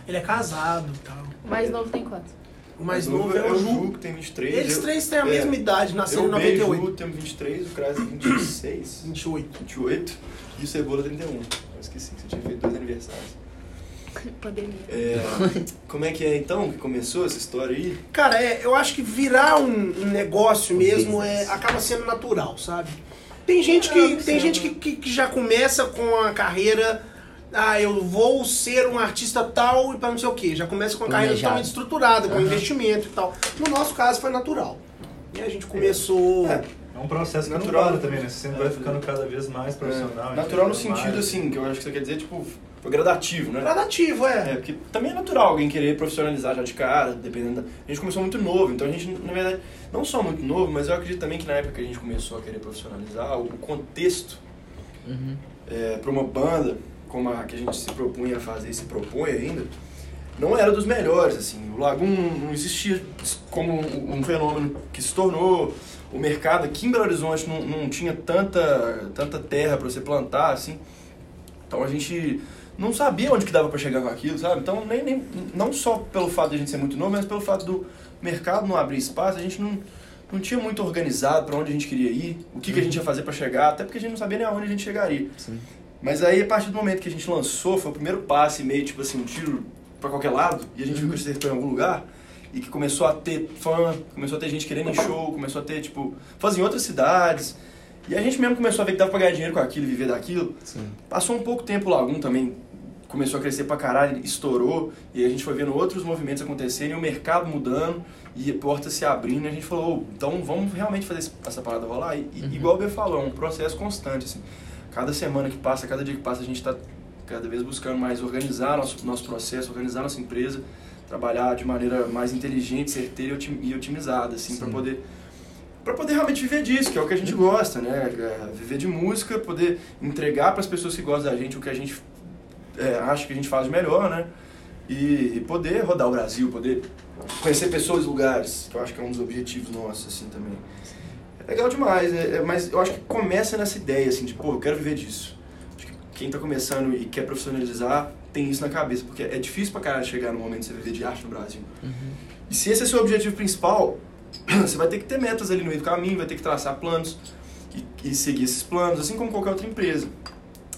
Ele é casado e tal. O mais novo tem quanto? O mais novo é o Ju. que tem 23. Eles eu- três têm a é, mesma idade, nasceram em Eu, Bey e 98. Ju temos 23, o tem 26, 28. 28 e o Cebola 31. Eu esqueci que você tinha feito dois aniversários. Pandemia. É, como é que é então que começou essa história aí? Cara, é, eu acho que virar um, um negócio mesmo é, acaba sendo natural, sabe? Tem gente que, É, tem gente que, que, que já começa com a carreira. Ah, eu vou ser um artista tal e para não sei o quê. Já começa com a carreira totalmente estruturada, com Aham. investimento e tal. No nosso caso foi natural. E a gente começou. É, É um processo Natural. para também, né? Você sempre vai ficando cada vez mais profissional. é, natural no sentido mais. assim, que eu acho que você quer dizer, tipo, foi gradativo, né? Gradativo, é. É, porque também é natural alguém querer profissionalizar já de cara, dependendo da... A gente começou muito novo, então a gente, na verdade, não só muito novo, mas eu acredito também que na época que a gente começou a querer profissionalizar, o contexto Uhum. é, para uma banda, como a que a gente se propunha a fazer e se propõe ainda, não era dos melhores, assim. O Lagoon não existia como um, um fenômeno que se tornou. O mercado aqui em Belo Horizonte não, não tinha tanta, tanta terra para você plantar, assim. Então a gente não sabia onde que dava para chegar com aquilo, sabe? Então nem, nem, não só pelo fato de a gente ser muito novo, mas pelo fato do mercado não abrir espaço, a gente não, não tinha muito organizado para onde a gente queria ir, o que, que a gente ia fazer para chegar, até porque a gente não sabia nem aonde a gente chegaria. Sim. Mas aí, a partir do momento que a gente lançou, foi o primeiro passe, meio tipo assim, um tiro pra qualquer lado, e a gente viu que acertou em algum lugar, e que começou a ter fã, começou a ter gente querendo em show, começou a ter, tipo, fãs em outras cidades. E a gente mesmo começou a ver que dava pra ganhar dinheiro com aquilo, viver daquilo. Sim. Passou um pouco tempo o Lagoon também começou a crescer pra caralho, estourou, e a gente foi vendo outros movimentos acontecerem, e o mercado mudando, e portas se abrindo, e a gente falou, "Ô, então vamos realmente fazer essa parada rolar. E, e igual o B falou, é um processo constante, assim. Cada semana que passa, cada dia que passa, a gente está cada vez buscando mais organizar nosso, nosso processo, organizar nossa empresa, trabalhar de maneira mais inteligente, certeira e otim- otimizada, assim, para poder para poder realmente viver disso, que é o que a gente gosta, né? É, Viver de música, poder entregar para as pessoas que gostam da gente o que a gente é, acha que a gente faz de melhor, né? E, e poder rodar o Brasil, poder conhecer pessoas e lugares, que eu acho que é um dos objetivos nossos, assim, também. É legal demais, é- é- mas eu acho que começa nessa ideia, assim, de, pô, eu quero viver disso. Acho que quem tá começando e quer profissionalizar tem isso na cabeça, porque é difícil pra caralho chegar no momento de você viver de arte no Brasil. E se esse é seu objetivo principal, você vai ter que ter metas ali no meio do caminho, vai ter que traçar planos e, e seguir esses planos, assim como qualquer outra empresa.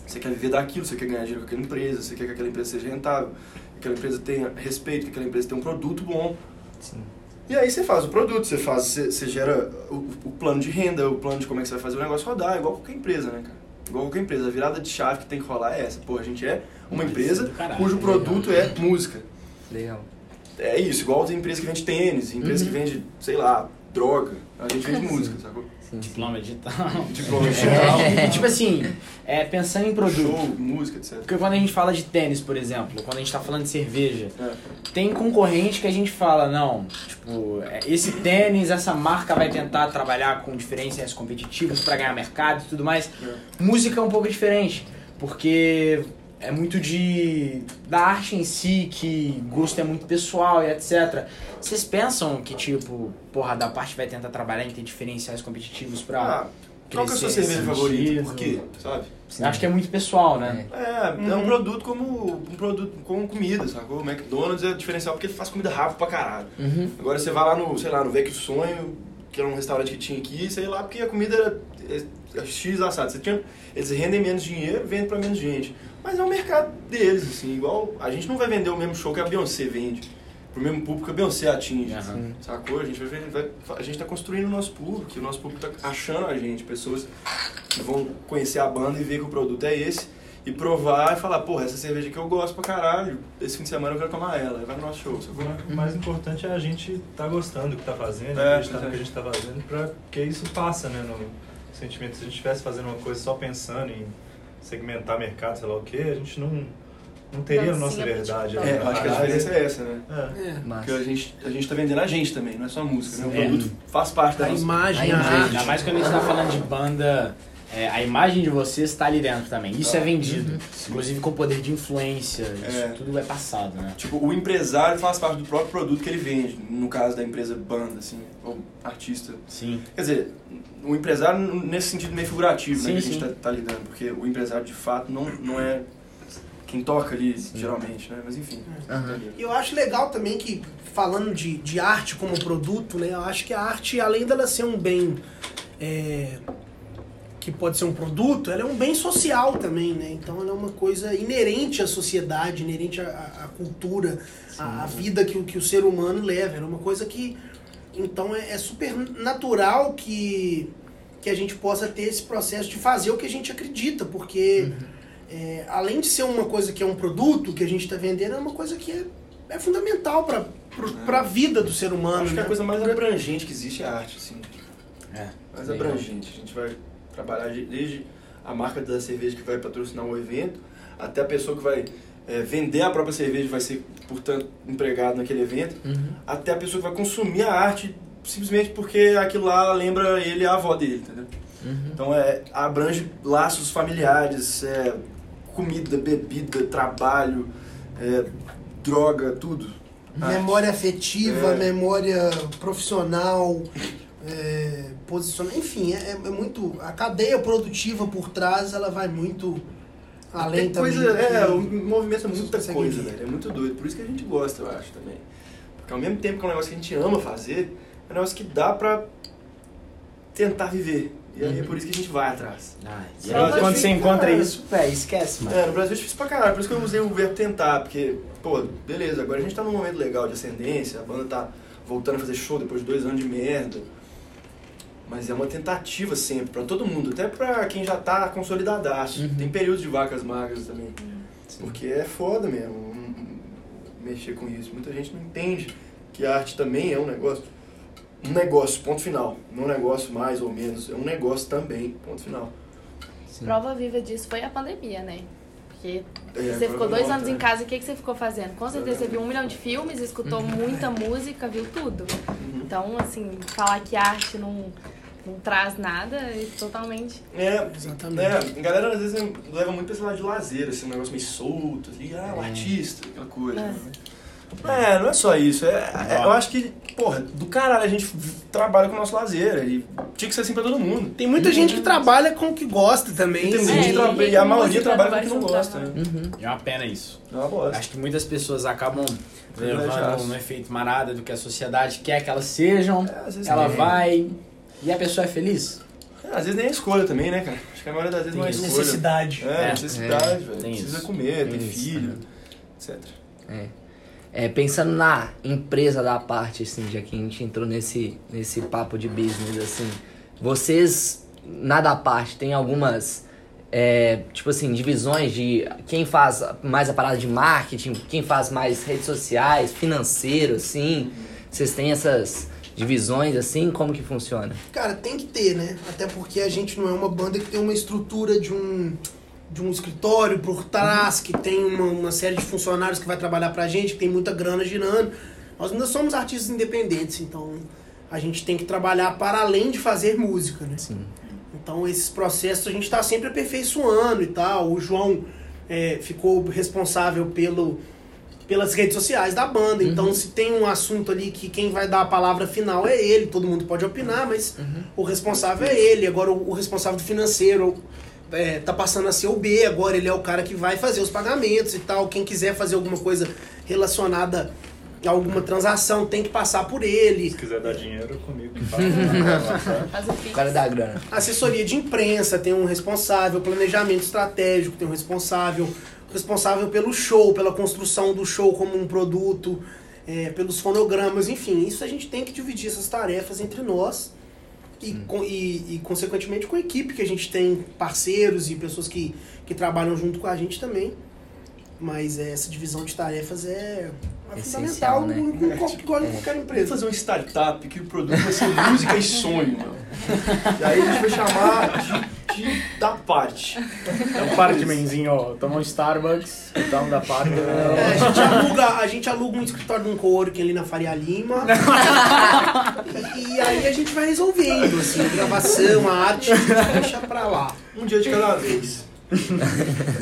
Você quer viver daquilo, você quer ganhar dinheiro com aquela empresa, você quer que aquela empresa seja rentável, que aquela empresa tenha respeito, que aquela empresa tenha um produto bom. E aí você faz o produto, você faz, você, você gera o, o plano de renda, o plano de como é que você vai fazer o negócio rodar, igual qualquer empresa, né, cara? Igual qualquer empresa. A virada de chave que tem que rolar é essa. Pô, a gente é uma empresa do caralho, cujo legal. produto é música. Legal. É isso, igual tem empresa que vende tênis, empresa que vende, sei lá, droga. A gente vende música, sacou? Diploma digital. Diploma É, tipo assim, é, pensando em produto. show, música, etc. Porque quando a gente fala de tênis, por exemplo, quando a gente tá falando de cerveja, É. tem concorrente que a gente fala, não, tipo, é, esse tênis, essa marca vai tentar trabalhar com diferenças competitivas pra ganhar mercado e tudo mais. Música é um pouco diferente, porque é muito de da arte em si, que gosto é muito pessoal e etc. Vocês pensam que, tipo, porra, da parte vai tentar trabalhar em ter diferenciais competitivos pra. Ah, qual que é a sua cerveja favorita? Por quê? Sabe? Eu acho que é muito pessoal, né? É, é um produto como um produto com comida, sacou? O McDonald's é diferencial porque ele faz comida rápido pra caralho. Uhum. Agora você vai lá no, sei lá, no Vecchio Sonho, que era um restaurante que tinha aqui, sei lá, porque a comida era é, é X assado. Você tinha, eles rendem menos dinheiro, vendem pra menos gente. Mas é o mercado deles, assim, igual a gente não vai vender o mesmo show que a Beyoncé vende. Pro mesmo público que a Beyoncé atinge. Aham. Sacou? A gente, vai, ver- vai- a gente tá construindo o nosso público, o nosso público tá achando a gente, pessoas que vão conhecer a banda e ver que o produto é esse, e provar e falar, porra, essa cerveja que eu gosto pra caralho, esse fim de semana eu quero tomar ela, e vai no nosso show, sacou? O mais importante é a gente estar gostando do que tá fazendo, É, acreditar no é. que a gente tá fazendo, pra, porque isso passa, né, no sentimento. Se a gente estivesse fazendo uma coisa só pensando em segmentar mercado, sei lá o que, a gente não, não teria a nossa verdade. É, eu acho que a diferença é essa, né? É. É. Porque Massa. a gente, a gente tá vendendo a gente também, não é só a música, né? O É. produto faz parte da A nossa... imagem, A a, imagem. Ainda mais quando a gente tá falando de banda, é, a imagem de vocês está ali dentro também. Isso é vendido. Inclusive com poder de influência. Isso É. tudo é passado, né? Tipo, o empresário faz parte do próprio produto que ele vende, no caso da empresa banda, assim, ou artista. Sim. Quer dizer, o empresário nesse sentido meio figurativo, Sim, né, que a gente sim. tá, tá lidando, porque o empresário de fato não, não é quem toca ali, geralmente, né? Mas enfim. Aham. E eu acho legal também que, falando de, de arte como produto, né? Eu acho que a arte, além dela ser um bem é, que pode ser um produto, ela é um bem social também, né? Então ela é uma coisa inerente à sociedade, inerente à, à- cultura, à, à vida que, o- que o ser humano leva. Ela é uma coisa que. Então é, é super natural que, que a gente possa ter esse processo de fazer o que a gente acredita, porque. É, além de ser uma coisa que é um produto que a gente está vendendo, é uma coisa que é, é fundamental para a vida do ser humano. Acho que né? a coisa mais abrangente que existe é a arte, assim. É. Mais abrangente. A gente vai trabalhar de- desde a marca da cerveja que vai patrocinar o evento, até a pessoa que vai é, vender a própria cerveja vai ser, portanto, empregado naquele evento, Uhum. até a pessoa que vai consumir a arte simplesmente porque aquilo lá lembra ele a avó dele, entendeu? Uhum. Então é, abrange laços familiares, é, comida, bebida, trabalho, é, droga, tudo. Memória afetiva, É. memória profissional, é, posicionamento, enfim, é, é muito. A cadeia produtiva por trás ela vai muito além Tem também. coisa, do é, o movimento é muita coisa, velho. É muito doido. Por isso que a gente gosta, eu acho, também. Porque ao mesmo tempo que é um negócio que a gente ama fazer, é um negócio que dá pra tentar viver. E aí é por isso que a gente vai atrás. Ah, e Sim. aí, quando você encontra cara. isso, véi, esquece, mano. É, no Brasil é difícil pra caralho, por isso que eu usei o verbo tentar, porque, pô, beleza, agora a gente tá num momento legal de ascendência, a banda tá voltando a fazer show depois de dois anos de merda. Mas é uma tentativa sempre, pra todo mundo, até pra quem já tá consolidadaço. Tem períodos de vacas magras também. Porque é foda mesmo mexer com isso. Muita gente não entende que a arte também é um negócio. Um negócio, ponto final. Não é um negócio mais ou menos, é um negócio também, ponto final. Prova viva disso foi a pandemia, né? Porque É, você ficou dois anos em volta, casa, o que, que você ficou fazendo? Com certeza você viu um milhão de filmes, escutou muita música, viu tudo. Então, assim, falar que arte não, não traz nada é totalmente. É, Exatamente. é, a galera às vezes leva muito pra esse lado de lazer, assim, um negócio meio solto, assim, ah, o artista, aquela coisa. É. né? É, não é só isso. É, é- eu acho que, porra, do caralho a gente trabalha com o nosso lazer. E tinha que ser assim pra todo mundo. Tem muita gente que trabalha com o que gosta também. E tem gente É, que e e a maioria trabalha com o que não um gosta. Né? É uma pena isso. É uma bosta. Acho que muitas pessoas acabam levando Privilegiados. no efeito marada do que a sociedade quer que elas sejam. É, ela nem- vai e a pessoa é feliz. É, às vezes nem é escolha também, né, cara? Acho que a maioria das vezes não é Tem escolha. necessidade. É, É, necessidade, é, velho. tem Precisa isso. comer, tem Tem isso, filho, etc. É, pensando na empresa da parte, assim, já que a gente entrou nesse, nesse papo de business, assim, vocês, na da parte, tem algumas, é, tipo assim, divisões de quem faz mais a parada de marketing, quem faz mais redes sociais, financeiro, assim, vocês têm essas divisões, assim, como que funciona? Cara, tem que ter, né? Até porque a gente não é uma banda que tem uma estrutura de um, de um escritório por trás, que tem uma, uma série de funcionários que vai trabalhar pra gente, que tem muita grana girando. Nós ainda somos artistas independentes, então a gente tem que trabalhar para além de fazer música, né? Sim. Então esses processos a gente está sempre aperfeiçoando e tal. O João é, ficou responsável pelo, pelas redes sociais da banda. Então se tem um assunto ali que quem vai dar a palavra final é ele, todo mundo pode opinar, mas o responsável é ele. Agora o, o responsável do financeiro é, tá passando a ser o B, agora ele é o cara que vai fazer os pagamentos e tal. Quem quiser fazer alguma coisa relacionada a alguma transação tem que passar por ele. Se quiser dar dinheiro, comigo que. Faz o cara da grana. Assessoria de imprensa tem um responsável, planejamento estratégico tem um responsável, responsável pelo show, pela construção do show como um produto, é, pelos fonogramas, enfim, isso a gente tem que dividir essas tarefas entre nós e, com- e, e, consequentemente com a equipe que a gente tem parceiros e pessoas que, que trabalham junto com a gente também. Mas é, essa divisão de tarefas é, é fundamental né? em, em, qual- igual em qualquer Vamos empresa. fazer uma startup que o produto vai ser música e sonho, mano. E aí a gente vai chamar de, de da parte. Então, para de menzinho, ó. Toma um Starbucks, então da parte. É, a, gente aluga, a gente aluga um escritório de um coworking ali na Faria Lima. e, e aí a gente vai resolvendo, assim, a gravação, a arte, a gente deixa pra lá. Um dia de cada vez.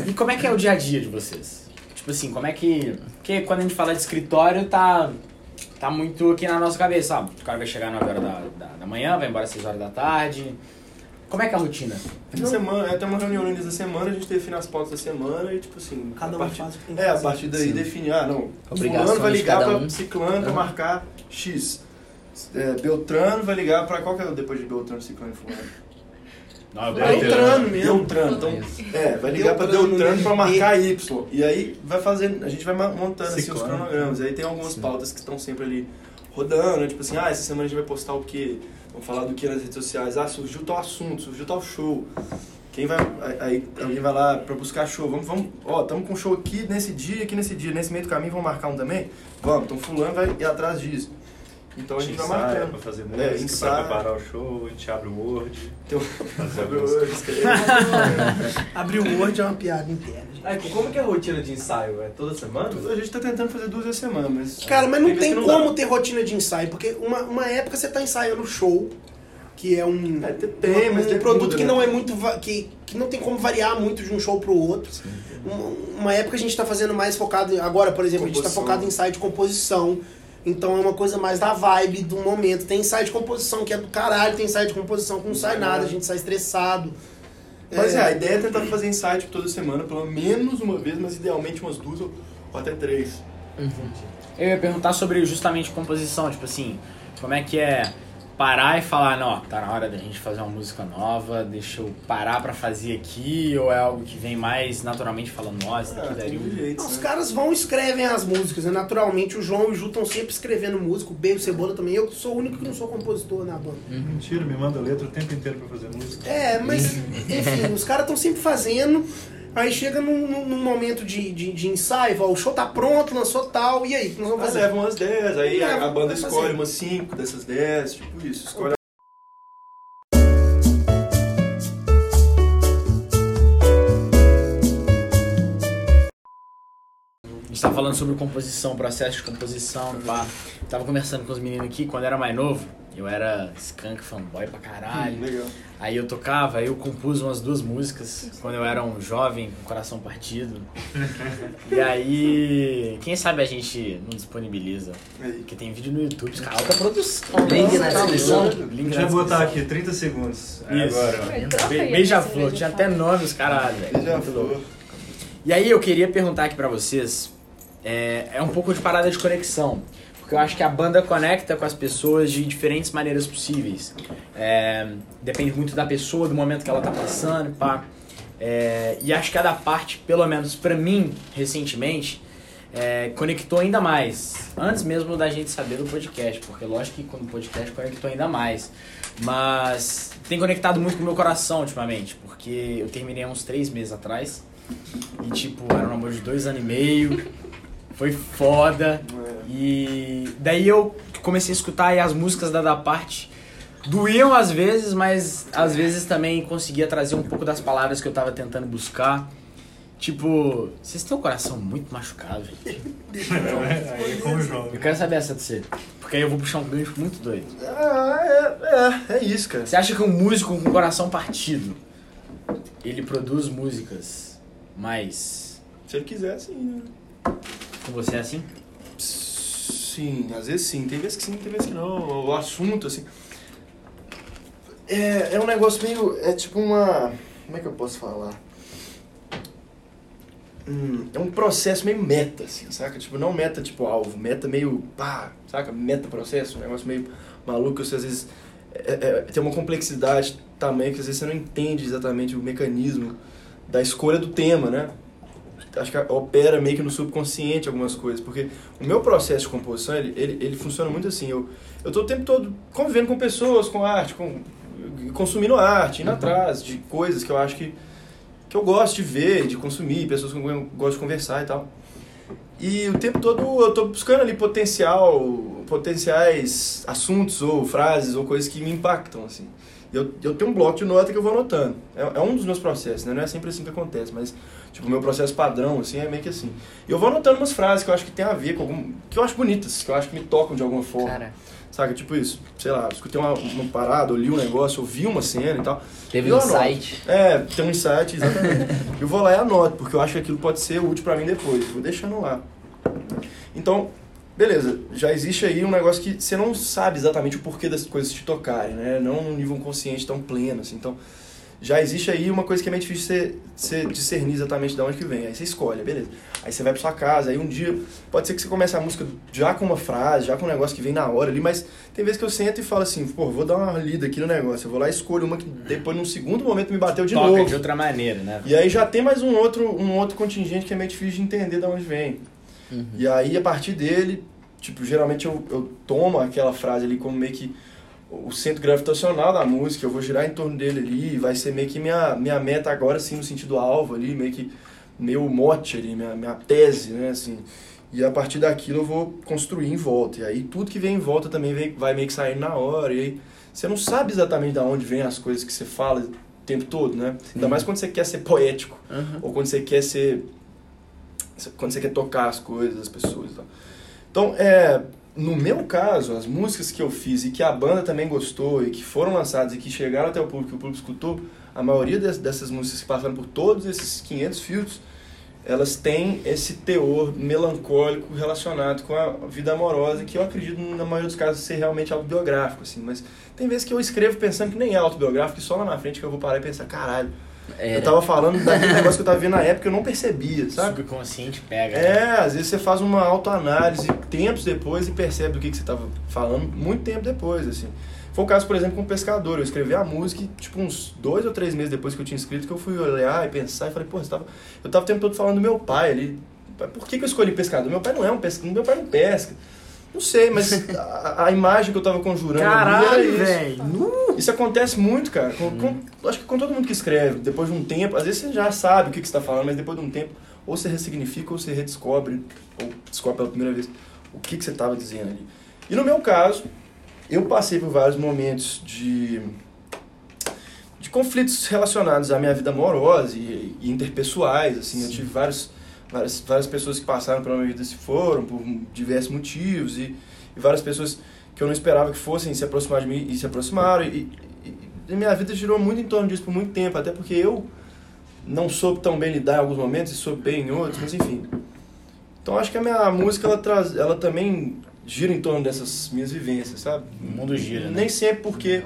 E como é que é o dia a dia de vocês? Tipo assim, como é que. Porque quando a gente fala de escritório, tá. Tá muito aqui na nossa cabeça, sabe? O cara vai chegar 9 horas da, da, da manhã, vai embora às 6 horas da tarde. Como é que é a rotina? Essa semana, é, tem uma reunião no início da semana, a gente define as pautas da semana e, tipo assim, Cada um faz o que tem que É, a partir daí Sim. definir, ah, não, fulano vai ligar pra um. ciclano pra Aham. marcar X. É, Beltrano vai ligar pra qual que é depois de Beltrano, ciclano e fulano? Não, eu É, Beltrano mesmo. Beltrano, então, é, vai ligar Beltrano pra né? marcar Y. E aí vai fazendo, a gente vai montando assim, os cronogramas. Aí tem algumas pautas que estão sempre ali rodando, né? tipo assim, ah, essa semana a gente vai postar o quê? Vamos falar do que nas redes sociais? Ah, surgiu tal assunto, surgiu tal show. Quem vai. Aí alguém vai lá pra buscar show. Vamos, vamos. Ó, estamos com show aqui nesse dia, aqui nesse dia. Nesse meio do caminho, vamos marcar um também? Vamos, então fulano vai ir atrás disso. Então a gente vai ensaia marcando. pra fazer É, música, ensaia. pra preparar o show, a gente abre o Word. Tem Fazer Abre o Word, escreve. Abrir o Word é uma piada interna. gente. Aí, como que é a rotina de ensaio? É toda semana? A gente tá tentando fazer duas vezes a semana, mas. Cara, mas não tem que como dá. ter rotina de ensaio, porque uma, uma época você tá ensaiando show, que é um, É, tem, um, mas um tem produto muda, que né? não é muito. Que, que não tem como variar muito de um show pro outro. Uma, uma época a gente tá fazendo mais focado. em- Agora, por exemplo, a gente tá Composição. focado em ensaio de composição. Então é uma coisa mais da vibe do momento. Tem ensaio de composição que é do caralho, tem ensaio de composição que não sai nada, a gente sai estressado. Mas é, a ideia é tentar fazer insight toda semana, pelo menos uma vez, mas idealmente umas duas ou ou até três. Eu ia perguntar sobre justamente composição, tipo assim, como é que é parar e falar, não, tá na hora da gente fazer uma música nova, deixa eu parar pra fazer aqui, ou é algo que vem mais naturalmente falando, nossa, isso Ah, aqui daria tem um... jeito, Os né? caras vão e escrevem as músicas, né? Naturalmente o João e o Ju estão sempre escrevendo música, o Bebo Cebola também. Eu sou o único que não sou compositor na banda. Mentira, me manda letra o tempo inteiro pra fazer música. É, mas enfim, os caras estão sempre fazendo. Aí chega num, num- num momento de, de, de ensaio, ó, o show tá pronto, lançou tal, e aí? Nós vamos Mas fazer? leva umas 10, aí Leva, a, a banda fazer. escolhe umas 5 dessas 10, tipo isso. Escolhe gente tava falando sobre composição, processo de composição, pá. Tava conversando com os meninos aqui, quando eu era mais novo, eu era skunk fanboy pra caralho. Hum, Legal. Aí eu tocava, aí eu compus umas duas músicas quando eu era um jovem com coração partido. e aí, quem sabe a gente não disponibiliza. Porque tem vídeo no YouTube, os caras, alta produção. Link na descrição. Deixa eu botar aqui 30 segundos. É Isso. Agora, Be- Beija-flor, tinha até nome os caralho, velho. Foi. E aí eu queria perguntar aqui pra vocês, é, é um pouco de parada de conexão, porque eu acho que a banda conecta com as pessoas de diferentes maneiras possíveis. É, depende muito da pessoa, do momento que ela tá passando, pá. É, e acho que cada parte, pelo menos pra mim, recentemente, é, conectou ainda mais. Antes mesmo da gente saber do podcast, porque lógico que quando o podcast conectou ainda mais. Mas tem conectado muito com o meu coração ultimamente, porque eu terminei há uns três meses atrás. E tipo, era um namoro de dois anos e meio. Foi foda. E daí eu comecei a escutar e as músicas da da parte doíam às vezes, mas às vezes também conseguia trazer um pouco das palavras que eu tava tentando buscar. Tipo, vocês têm o coração muito machucado, gente. O João. Eu quero saber essa de você. Porque aí eu vou puxar um gancho muito doido. Ah, é, é, é isso, cara. Você acha que um músico com o coração partido, ele produz músicas mais. Se ele quiser, sim, né? Com você é assim? Sim, às vezes sim. Tem vezes que sim, tem vezes que não. O assunto, assim. É, é um negócio meio. É tipo uma. Como é que eu posso falar? Hum, é um processo meio meta, assim, saca? Tipo, não meta tipo alvo, meta meio. pá, saca? Meta processo, um negócio meio maluco. Você às vezes. é- é- tem uma complexidade tamanho que às vezes você não entende exatamente o mecanismo da escolha do tema, né? Acho que opera meio que no subconsciente algumas coisas, porque o meu processo de composição, ele, ele, ele funciona muito assim, eu, eu tô o tempo todo convivendo com pessoas, com arte, com, consumindo arte, indo atrás de coisas que eu acho que, que eu gosto de ver, de consumir, pessoas com quem eu gosto de conversar e tal. E o tempo todo eu tô buscando ali potencial, potenciais assuntos ou frases ou coisas que me impactam, assim. Eu, eu tenho um bloco de nota que eu vou anotando. É, é um dos meus processos, né? Não é sempre assim que acontece, mas tipo, o meu processo padrão, assim, é meio que assim. E eu vou anotando umas frases que eu acho que tem a ver com algum... que eu acho bonitas, que eu acho que me tocam de alguma forma. Cara, Saca? Tipo isso. Sei lá, escutei uma, uma parada, li um negócio, eu vi uma cena e tal. teve um insight. É, tem um insight, exatamente. eu vou lá e anoto, porque eu acho que aquilo pode ser útil pra mim depois. Vou deixando lá. Então, beleza, já existe aí um negócio que você não sabe exatamente o porquê das coisas te tocarem, né? Não num nível consciente tão pleno, assim. Então, já existe aí uma coisa que é meio difícil você, você discernir exatamente de onde que vem. Aí você escolhe, beleza. Aí você vai pra sua casa, aí um dia pode ser que você comece a música já com uma frase, já com um negócio que vem na hora ali, mas tem vezes que eu sento e falo assim, pô, vou dar uma lida aqui no negócio. Eu vou lá e escolho uma que depois, num segundo momento, me bateu de Toca novo. de outra maneira, né? E aí já tem mais um outro, um outro contingente que é meio difícil de entender de onde vem. E aí, a partir dele, tipo, geralmente eu, eu tomo aquela frase ali como meio que o centro gravitacional da música, eu vou girar em torno dele ali, vai ser meio que minha, minha meta agora, sim, no sentido alvo ali, meio que meu mote ali, minha, minha tese, né, assim. E a partir daquilo eu vou construir em volta. E aí tudo que vem em volta também vem, vai meio que sair na hora. E aí você não sabe exatamente de onde vem as coisas que você fala o tempo todo, né? Ainda mais quando você quer ser poético. Ou quando você quer ser. Quando você quer tocar as coisas, as pessoas e tal. Então, é, no meu caso, as músicas que eu fiz e que a banda também gostou e que foram lançadas e que chegaram até o público, que o público escutou, a maioria des- dessas músicas que passaram por todos esses 500 filtros, elas têm esse teor melancólico relacionado com a vida amorosa, que eu acredito, na maioria dos casos, ser realmente autobiográfico, assim. Mas tem vezes que eu escrevo pensando que nem é autobiográfico, e só lá na frente que eu vou parar e pensar, caralho, eu Era. tava falando daquele negócio que eu tava vendo na época eu não percebia, sabe? Subconsciente pega. né? É, às vezes você faz uma autoanálise tempos depois e percebe do que, que você estava falando muito tempo depois, assim. Foi o caso, por exemplo, com o Pescador. Eu escrevi a música e, tipo, uns dois ou três meses depois que eu tinha escrito, que eu fui olhar e pensar e falei, pô, tava... eu tava o tempo todo falando do meu pai ali. Por que, que eu escolhi Pescador? Meu pai não é um pescador, meu pai não pesca. Não sei, mas a, a imagem que eu tava conjurando Caralho, isso. velho. Isso acontece muito, cara. Com, com- acho que com todo mundo que escreve, depois de um tempo, às vezes você já sabe o que, que você está falando, mas depois de um tempo, ou você ressignifica ou você redescobre, ou descobre pela primeira vez, o que, que você estava dizendo ali. E no meu caso, eu passei por vários momentos de, de conflitos relacionados à minha vida amorosa e, e interpessoais, assim, eu tive vários, Várias, várias pessoas que passaram pela minha vida se foram por diversos motivos e, e várias pessoas que eu não esperava que fossem se aproximar de mim e se aproximaram. E, e, e minha vida girou muito em torno disso por muito tempo, até porque eu não soube tão bem lidar em alguns momentos e soube bem em outros, mas enfim. Então acho que a minha música ela, traz, ela também gira em torno dessas minhas vivências, sabe? O mundo gira, né? Nem sempre porque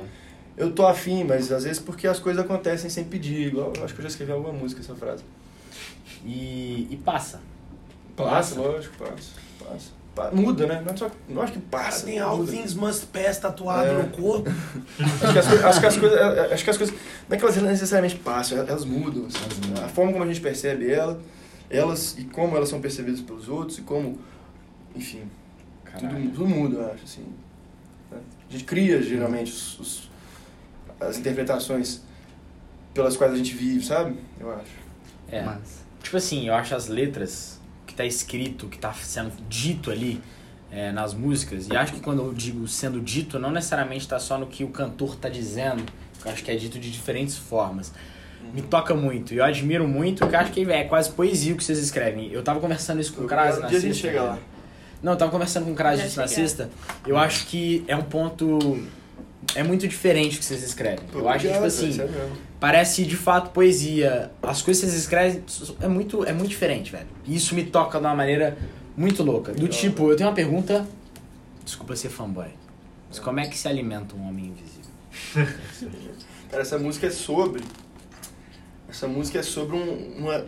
eu tô afim, mas às vezes porque as coisas acontecem sem pedir. Igual, eu acho que eu já escrevi alguma música essa frase. E, e passa. Passa, lógico, passa. Passa. Pa- Muda, né? Não, é só, não acho que Cara, passa. tem All. Things Must Pass tatuado É. no corpo. Acho que, as, acho que as coisas. Acho que as coisas. Não é que elas necessariamente passam, elas mudam. assim. A forma como a gente percebe ela, elas e como elas são percebidas pelos outros e como. Enfim, tudo, tudo muda, eu acho, assim. né? A gente cria geralmente os, os- as interpretações pelas quais a gente vive, sabe? Eu acho. É. Mas, Tipo assim, eu acho as letras, que tá escrito, que tá sendo dito ali é, nas músicas, e acho que quando eu digo sendo dito, não necessariamente tá só no que o cantor tá dizendo, eu acho que é dito de diferentes formas. Me toca muito, e eu admiro muito, que eu acho que é quase poesia o que vocês escrevem. Eu tava conversando isso com o Crase na sexta, chega lá. Não, eu tava conversando com o Crase na sexta. Eu acho que é um ponto. É muito diferente o que vocês escrevem. Eu acho que, tipo assim, mesmo. Parece de fato poesia. As coisas que vocês escrevem é muito, é muito diferente, velho. E isso me toca de uma maneira muito louca. Do tipo, eu tenho uma pergunta. Desculpa ser fanboy. Mas como é que se alimenta um homem invisível? Cara, essa música é sobre. Essa música é sobre um. Uma...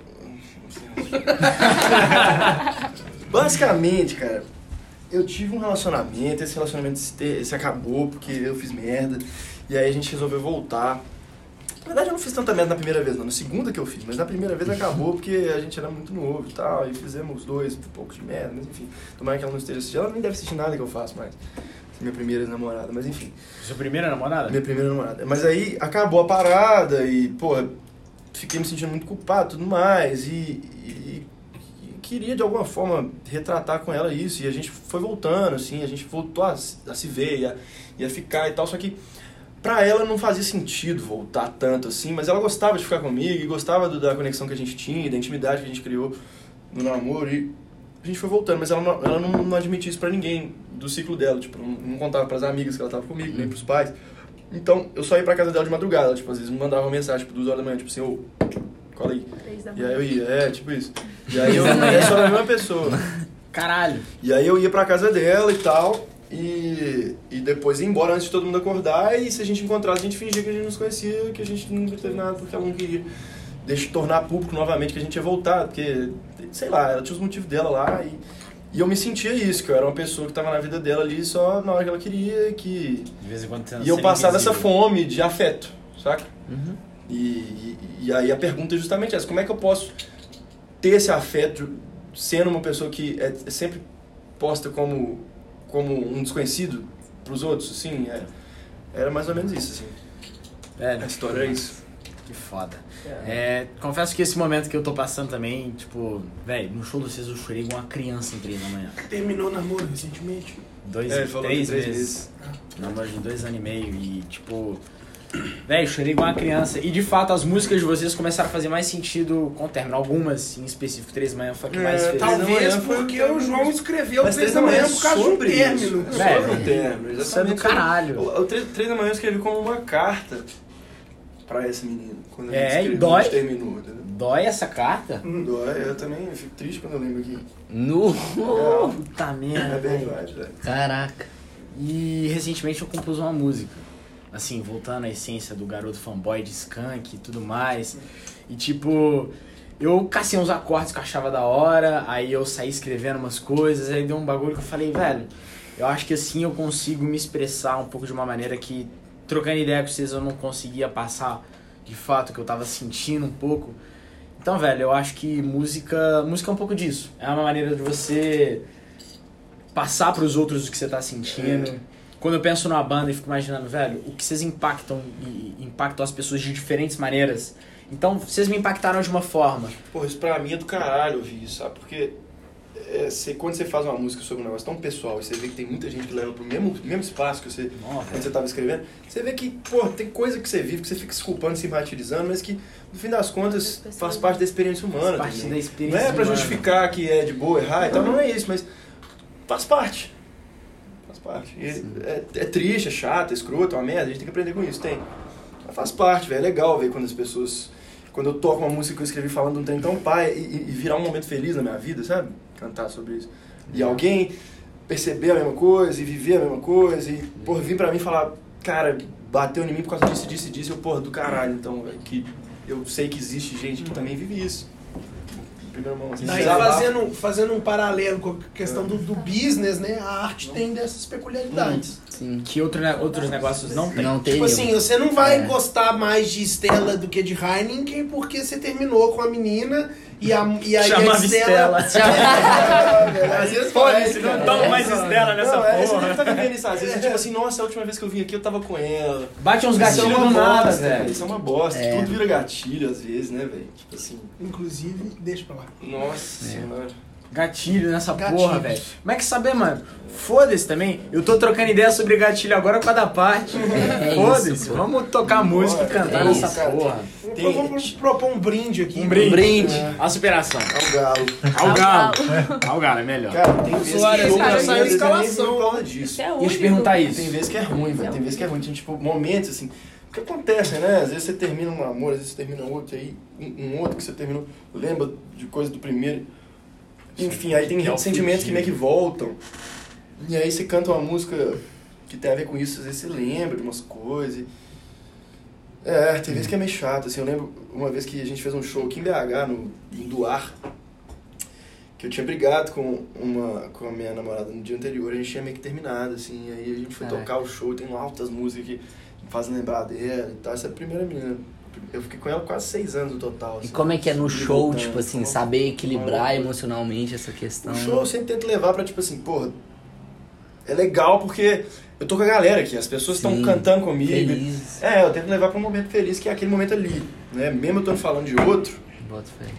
Basicamente, cara, eu tive um relacionamento, esse relacionamento se, se acabou porque eu fiz merda. E aí a gente resolveu voltar. Na verdade eu não fiz tanta merda na primeira vez, não, na segunda que eu fiz, mas na primeira vez acabou porque a gente era muito novo e tal, e fizemos dois um pouco de merda, mas enfim. Tomara que ela não esteja assistindo. Ela nem deve assistir nada que eu faço mais. É minha primeira namorada, mas enfim. Sua primeira namorada? Minha primeira namorada. Mas aí acabou a parada e, pô, fiquei me sentindo muito culpado e tudo mais. E, e- e queria de alguma forma retratar com ela isso. E a gente foi voltando, assim, a gente voltou a, se- a se ver e a, e a ficar e tal. Só que pra ela não fazia sentido voltar tanto assim, mas ela gostava de ficar comigo e gostava do- da conexão que a gente tinha, da intimidade que a gente criou no namoro. E a gente foi voltando, mas ela não, ela não, não admitia isso pra ninguém do ciclo dela. Tipo, não, não contava pras amigas que ela tava comigo, nem pros pais. Então, eu só ia pra casa dela de madrugada. Tipo, às vezes me mandava uma mensagem, tipo, duas horas da manhã, tipo assim, ô, cola aí. Três da E aí eu ia, é, tipo isso. E aí eu é só a mesma pessoa. Caralho. E aí eu ia pra casa dela e tal, e, e depois ia embora antes de todo mundo acordar, e se a gente encontrasse, a gente fingia que a gente não se conhecia, que a gente nunca teve nada, porque ela não queria deixar tornar público novamente que a gente ia voltar, porque, sei lá, ela tinha os motivos dela lá, e, e eu me sentia isso, que eu era uma pessoa que tava na vida dela ali só na hora que ela queria, que... De vez em quando E eu passava essa invisível. fome de afeto, saca? Uhum. E, e, e aí a pergunta é justamente essa: como é que eu posso ter esse afeto sendo uma pessoa que é, é sempre posta como, como um desconhecido pros outros? Assim, é, era mais ou menos isso. Assim. Velho, A história é isso. que foda. É, confesso que esse momento que eu tô passando também, tipo, velho, no show do vocês eu chorei igual uma criança em três da manhã. Terminou o namoro recentemente. Dois, É, falou três, que três vezes. Namoro de dois anos e meio e, tipo. Velho, chorei igual uma criança. E de fato, as músicas de vocês começaram a fazer mais sentido com o término. Algumas, em específico, Três da Manhã foi que É, mais fez. Três da Talvez porque o João escreveu Mas três da manhã por causa de um sobre término. isso. Velho, Sobre o término, Isso é do caralho. O, o três, três da manhã eu escrevi como uma carta pra essa menina. Quando É, e escreveu, dói. terminou, entendeu? Dói essa carta? Dói, eu também fico triste quando eu lembro aqui. nu. Puta É merda, velho. verdade, velho. Caraca. E recentemente eu compus uma música. Assim, voltando à essência do garoto fanboy de skunk e tudo mais. E tipo, eu cacei uns acordes que eu achava da hora, aí eu saí escrevendo umas coisas, aí deu um bagulho que eu falei, velho, eu acho que assim eu consigo me expressar um pouco de uma maneira que, trocando ideia com vocês, eu não conseguia passar de fato o que eu tava sentindo um pouco. Então, velho, eu acho que música, música é um pouco disso. É uma maneira de você passar pros outros o que você tá sentindo. Quando eu penso numa banda e fico imaginando, velho, o que vocês impactam e impactam as pessoas de diferentes maneiras. Então, vocês me impactaram de uma forma. Porra, isso pra mim é do caralho ouvir isso, sabe? Porque é, você- quando você faz uma música sobre um negócio tão pessoal e você vê que tem muita gente que leva pro mesmo, mesmo espaço que você, Nossa. quando você tava escrevendo, você vê que, pô, tem coisa que você vive, que você fica se culpando, se martirizando, mas que, no fim das contas, faz parte da experiência humana. Parte também. da experiência Não é pra humana. justificar que é de boa, errar e tal, não é isso, mas faz parte. Faz parte. E é, é triste, é chato, é escroto, é uma merda, a gente tem que aprender com isso, tem. Mas faz parte, velho. É legal ver quando as pessoas. Quando eu toco uma música que eu escrevi falando um trem tão pai e, e- virar um momento feliz na minha vida, sabe? Cantar sobre isso. E alguém perceber a mesma coisa e viver a mesma coisa e, porra, vir pra mim falar, cara, bateu em mim por causa disso, disso disso, eu, porra, do caralho, então, velho, que eu sei que existe gente que também vive isso. Em primeira mão, assim, Daí fazendo, fazendo um paralelo com a questão do, do business, né? A arte tem dessas peculiaridades. Sim. Que outro, outros negócios não tem. Não tem Tipo assim, você não vai É. gostar mais de Stella do que de Heineken porque você terminou com a menina e, a, e aí Chamava a Stella... Às vezes Foda-se, parece, não cara. toma mais Stella nessa Não, é, você porra. deve tá vivendo isso. Às vezes é tipo assim, nossa, a última vez que eu vim aqui eu tava com ela. Bate uns é gatilhos do nada, velho. Isso é uma bosta. É. Tudo vira gatilho às vezes, né, velho? Tipo assim, Inclusive, deixa pra lá. nossa senhora. Gatilho nessa Gatilhos. porra, velho. Como é que saber, mano? Foda-se também. Eu tô trocando ideia sobre gatilho agora com a da parte. É Foda-se. isso, pô. Vamos tocar música e cantar É nessa isso, cara. porra. Tem- Vamos propor um brinde aqui. Um brinde. brinde. A superação. É o galo. Ao galo. Ao galo, é melhor. Cara, tem vezes Soares, que na saiu escalação. por causa disso. Isso é Ia te perguntar isso. Tem vezes que é ruim, velho. Tem vezes que é ruim. Tem, tipo, momentos, assim... O que acontece, né? Às vezes você termina um amor, às vezes você termina outro, e aí um, um outro que você terminou, lembra de coisa do primeiro. Enfim, aí tem é sentimentos que meio que voltam. E aí você canta uma música que tem a ver com isso, às vezes você lembra de umas coisas. É, tem vezes que é meio chato, assim. Eu lembro uma vez que a gente fez um show aqui em BH, no, em Duar, que eu tinha brigado com, uma, com a minha namorada no dia anterior, a gente tinha meio que terminado, assim, aí a gente foi Caraca. tocar o show, tem altas músicas que fazem lembrar dela e tal. Essa é a primeira menina. Eu fiquei com ela quase seis anos no total. E assim. como é que é no E show, voltando, tipo assim, então, saber equilibrar uma- emocionalmente essa questão? O show eu sempre tento levar pra, tipo assim, porra, é legal porque eu tô com a galera aqui, as pessoas estão cantando comigo. Feliz. É, eu tento levar pra um momento feliz, que é aquele momento ali, né? Mesmo eu tô falando de outro,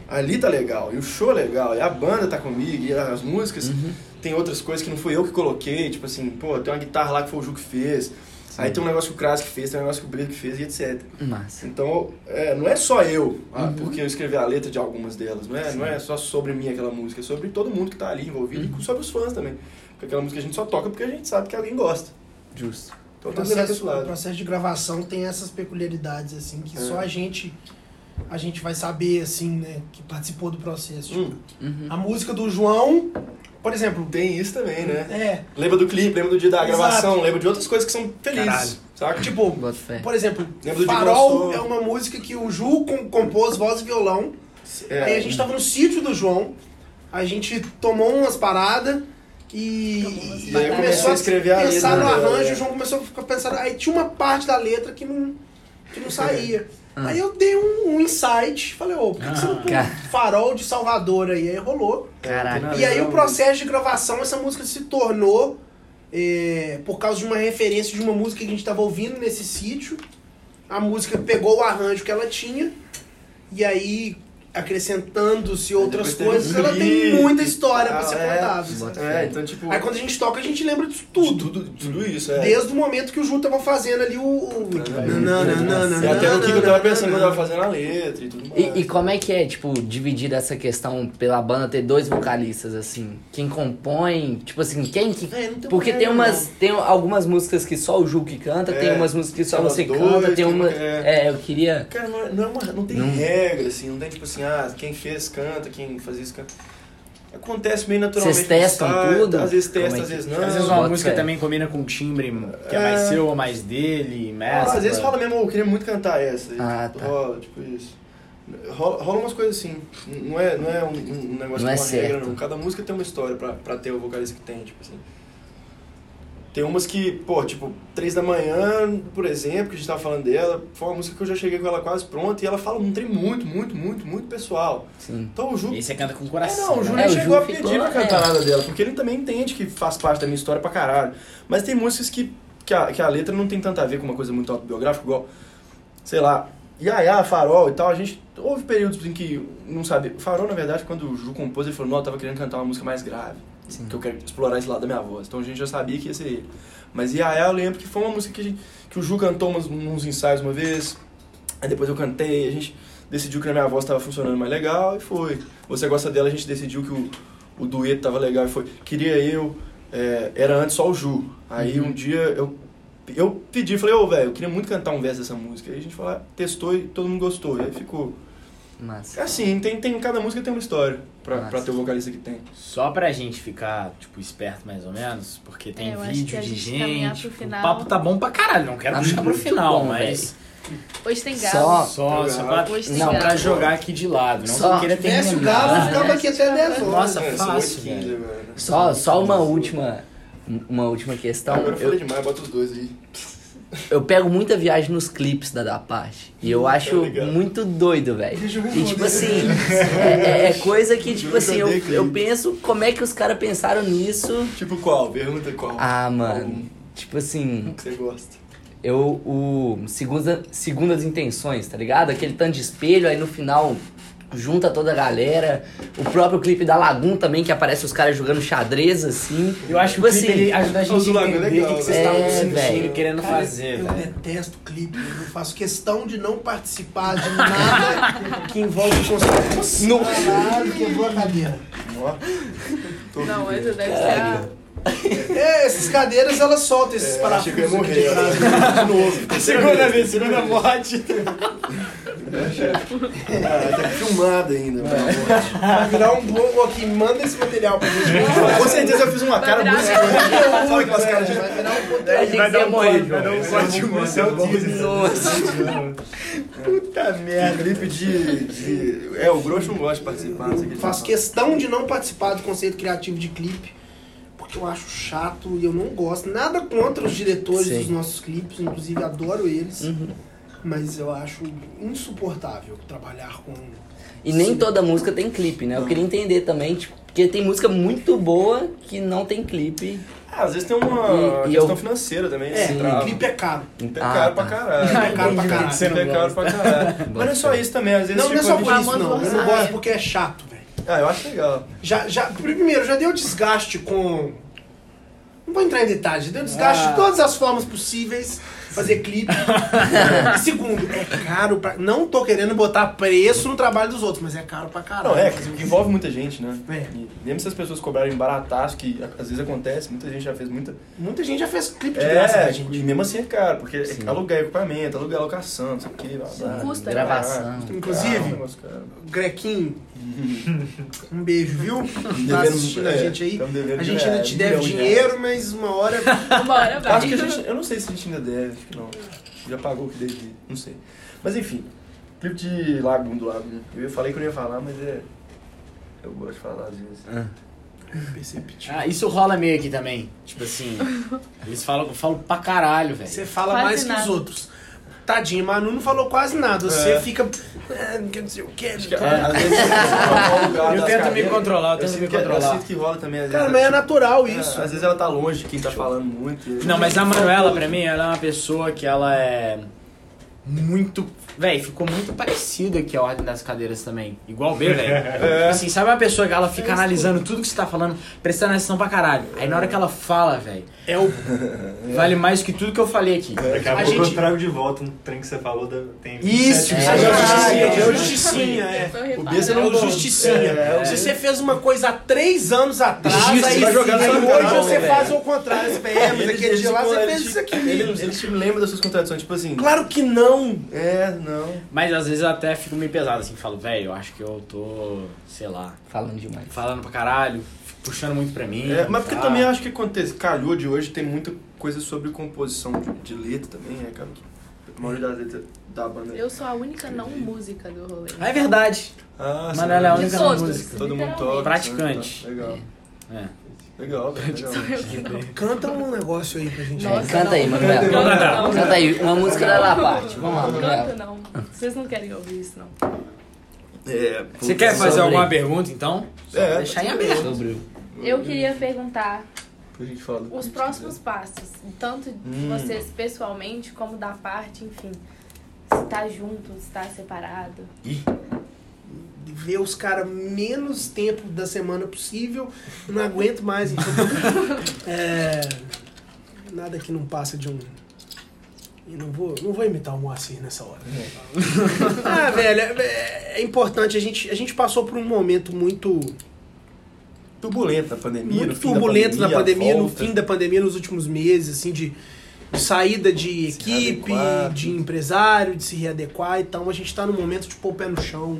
ali tá legal, e o show é legal, e a banda tá comigo, e as músicas, Uhum. tem outras coisas que não fui eu que coloquei, tipo assim, pô, tem uma guitarra lá que foi o Ju que fez, aí tem um negócio que o Kras que fez, tem um negócio que o Brito que fez, e etc. Massa. Então, é, não é só eu, ah, Uhum. porque eu escrevi a letra de algumas delas, não é, não é só sobre mim aquela música, é sobre todo mundo que tá ali envolvido Uhum. e sobre os fãs também. Porque aquela música a gente só toca porque a gente sabe que alguém gosta. Justo. Então O levar processo, o processo de gravação tem essas peculiaridades, assim, que É. só a gente a gente vai saber, assim, né, que participou do processo. Tipo, Hum, Uhum. A música do João, por exemplo, tem isso também, né? é, Lembra do clipe, lembra do dia da Exato. gravação, lembra de outras coisas que são Caralho. felizes, saca? tipo, por exemplo, Lembra do Farol é uma música que o Ju com- compôs voz e violão. É, Aí a gente tava no sítio do João, a gente tomou umas paradas e, E aí comecei a escrever a pensar letra no arranjo, é. o João começou a ficar pensando, aí tinha uma parte da letra que não, que não saía. Ah. Aí eu dei um, um insight, falei, ô, por que, que você não põe Cara. farol de Salvador aí? Aí rolou. Caraca. E aí o processo de gravação, essa música se tornou é, por causa de uma referência de uma música que a gente estava ouvindo nesse sítio. A música pegou o arranjo que ela tinha e aí acrescentando-se outras coisas, ela tem muita história pra tal, ser é. contada. É, então tipo... Aí quando a gente toca, a gente lembra disso tudo. tudo, tudo isso, é. Desde o momento que o Ju tava fazendo ali o. o... E até no que eu tava pensando quando eu tava fazendo a letra e tudo mais. E, e como é que é, tipo, dividir essa questão pela banda ter dois vocalistas, assim? Quem compõe, tipo assim, quem que. É, não tem Porque tem umas. Tem algumas músicas que só o Ju que canta, tem É, umas músicas que só você canta, tem tem uma. é- É, eu queria. Cara, não, é- não, é uma, não tem Não. regra, assim, não tem tipo assim, ah, quem fez canta, quem faz isso canta. Acontece meio naturalmente. Vocês testam tudo? Às vezes testa, é às vezes não. Às vezes uma bota música fé. também combina com um timbre que é É. mais seu ou mais dele, Ah, mescla. às vezes fala mesmo, "Oh, eu queria muito cantar essa. Ah, tá. Rola, tipo isso. Rola, rola umas coisas assim. Não é, não é um, um negócio Não é uma regra, certo. não. Cada música tem uma história pra, pra ter o vocalista que tem, tipo assim. Tem umas que, pô, tipo, três da manhã, por exemplo, que a gente tava falando dela, foi uma música que eu já cheguei com ela quase pronta e ela fala um trem muito, muito, muito, muito pessoal. Sim. Então o Ju. E você canta com o É, coração. não, o Ju né? É, nem o chegou Ju a pedir ficou- pra cantar é. nada dela, porque ele também entende que faz parte da minha história pra caralho. Mas tem músicas que, que, a, que a letra não tem tanto a ver com uma coisa muito autobiográfica, igual, sei lá, Yaya, Farol e tal, a gente houve períodos em que não sabia. Farol, na verdade, quando o Ju compôs, ele falou: Não, eu tava querendo cantar uma música mais grave. Que eu quero explorar esse lado da minha voz. Então a gente já sabia que ia ser ele. Mas Yaya, eu lembro que foi uma música que, gente- que o Ju cantou umas, uns ensaios uma vez. Aí depois eu cantei, a gente decidiu que a minha voz estava funcionando mais legal e foi. Você gosta dela, a gente decidiu que o, o dueto tava legal e foi. Queria eu, é, era antes só o Ju. Aí um dia eu, eu pedi, falei, ô velho, eu queria muito cantar um verso dessa música. Aí a gente falou, ah, testou e todo mundo gostou. E aí ficou. Massa. É assim, tem, tem, cada música tem uma história pra, pra ter o vocalista que tem. Só pra gente ficar, tipo, esperto mais ou menos, porque tem É, vídeo de gente tipo. O papo tá bom pra caralho, não quero Tá puxar pro final, bom, mas. Hoje tem Só- galo. Só, só pra, Hoje tem não, galo. pra jogar aqui de lado. Não Só- queira Tivesse o terminar. galo, ficava aqui até 10 horas. Nossa, É, fácil, 8h15 velho. Só, só uma última, uma última questão. Agora eu falei demais, bota os dois aí. Eu pego muita viagem nos clipes da da parte. E eu acho ligado. muito doido, velho. E tipo assim, é, é coisa que, tipo assim, eu, eu penso como é que os caras pensaram nisso. Tipo qual? Pergunta qual. Ah, mano. Tipo assim, que você gosta. eu. O. Segunda, segundas intenções, tá ligado? Aquele tanto de espelho, aí no final junta toda a galera. O próprio clipe da Lagoon também, que aparece os caras jogando xadrez, assim. Eu acho que Tipo o clipe assim, ele ajuda a gente a é entender o que, que vocês né? estavam É, sentindo e querendo Cara, fazer, eu velho. detesto clipe. Eu faço questão de não participar de nada que envolve conceito. No- Caralho, quebrou a cadeira. Não, essa deve ser a... É, essas cadeiras elas soltam esses É, achei que eu parafusos morrer. de trás. De novo. Segunda vez, segunda morte. Ah, tá filmado ainda. Vai virar um bongo aqui. Manda esse material pra gente. Com certeza eu fiz uma cara Vai muito virar- escrota. Sabe aquelas caras de... Vai virar um A gente ia morrer. Vai dar um corte Puta merda. Clipe de, de... É, o Grosso não gosta de participar. O fala. questão de não participar do conceito criativo de clipe, porque eu acho chato e eu não gosto. Nada contra os diretores Sim. dos nossos clipes, inclusive adoro eles, Uhum. mas eu acho insuportável trabalhar com. E nem toda música tem clipe, né? Eu queria entender também, tipo, porque tem música muito boa que não tem clipe. Ah, às vezes tem uma E- e questão eu- financeira também. É, que trava. clipe é caro. Clipe é Ah, caro tá. pra caralho. Clipe é caro pra caralho. Clipe é caro pra caralho. Mas não é só isso também, às vezes Não, não é tipo, só a por isso, não. Eu não gosto porque é chato, velho. Ah, eu acho legal. Já, já, primeiro, já deu desgaste com. Não vou entrar em detalhes, já deu desgaste Ah. de todas as formas possíveis fazer clipe. e segundo, é caro pra. Não tô querendo botar preço no trabalho dos outros, mas é caro pra caralho. Não, é, que envolve muita gente, né? É. E mesmo se as pessoas cobrarem barataço, que às vezes acontece, muita gente já fez muita. Muita gente já fez clipe de graça pra É, gente. e mesmo assim é caro, porque Sim. alugar equipamento, alugar locação, não sei o que. blá, blá. Custa, gravação. Inclusive. Grequinho, um beijo, viu? Tá assistindo a é, gente aí. A gente ainda reais, te deve de dinheiro, mas uma hora. Uma hora vai. Acho que a gente. Eu não sei se a gente ainda deve, acho que não. Já pagou o que devia, não sei. Mas enfim, clipe de Lagoon do Lagoon. Eu falei que eu não ia falar, mas é. Eu gosto de falar às vezes. Perceptível. Ah, isso rola meio aqui também. Tipo assim, eles falam, falam pra caralho, velho. Você fala Quase mais que nada. os outros. Tadinho, Manu não falou quase nada. Você É. fica. "Ah, não quer dizer o quê? Que, às vezes, é lugar Eu tento me controlar, eu Eu tento me sinto, que, eu controlar. sinto que rola também, às vezes. Cara, mas é natural É, isso. às vezes ela tá longe de quem tá falando muito. Não, mas a Manuela, pra mim, ela é uma pessoa que ela é muito. Véi, ficou muito parecido aqui a ordem das cadeiras também. Igual o B, velho. É. Assim, sabe uma pessoa que ela fica analisando tudo que você tá falando, prestando atenção pra caralho. Aí na hora que ela fala, velho, É o. vale mais que tudo que eu falei aqui. Daqui a, A pouco gente- eu trago de volta um trem que você falou. Da, tem Isso, 27 é, é, justicinha, é, é justicinha, é. O. B É o justicinha. É, é. Se você fez uma coisa há três anos atrás, aí, vai jogar sim, hoje você velho. faz o contrário. Você é, mas aquele dia lá tipo, você eles fez isso aqui. Eles, eles te lembram das suas contradições, tipo assim. Claro que não. É, não. Mas às vezes eu até fico meio pesado, assim, falo, velho, eu acho que eu tô, sei lá, Falando demais. falando pra caralho, puxando muito pra mim. É, mas porque tá? também acho que acontece, calhou de hoje tem muita coisa sobre composição de, de letra também, é, cara. A maioria das letras da banda. Eu sou a única não música do rolê. É verdade. Ah, Mas ela é a única todos. música. Todo mundo toca. Praticante. Legal. É. Legal, velho, legal. Canta um negócio aí pra gente. Nossa, Canta aí, não. Manuela. Não, não, não. Canta aí, uma música da La Parte. Vamos lá, Não Manuela. canto, não. Vocês não querem ouvir isso, não. É, Você quer fazer Sobre- alguma pergunta, então? É, deixar em aberto. Sobre Eu queria perguntar Depois a gente fala do- os próximos passos, tanto de Hum. vocês pessoalmente como da parte, enfim. tá junto, se tá separado. Ver os caras menos tempo da semana possível. Eu não aguento mais. Então, é, nada que não passa de um. E não vou, não vou imitar o Moacir nessa hora. ah, velho, é, é importante. A gente, a gente passou por um momento muito, Turbulento na pandemia, muito turbulento na a pandemia, no fim da pandemia, nos últimos meses, assim, de, de saída de Se equipe, readequar. de empresário, de se readequar. Então a gente tá no momento de pôr o pé no chão,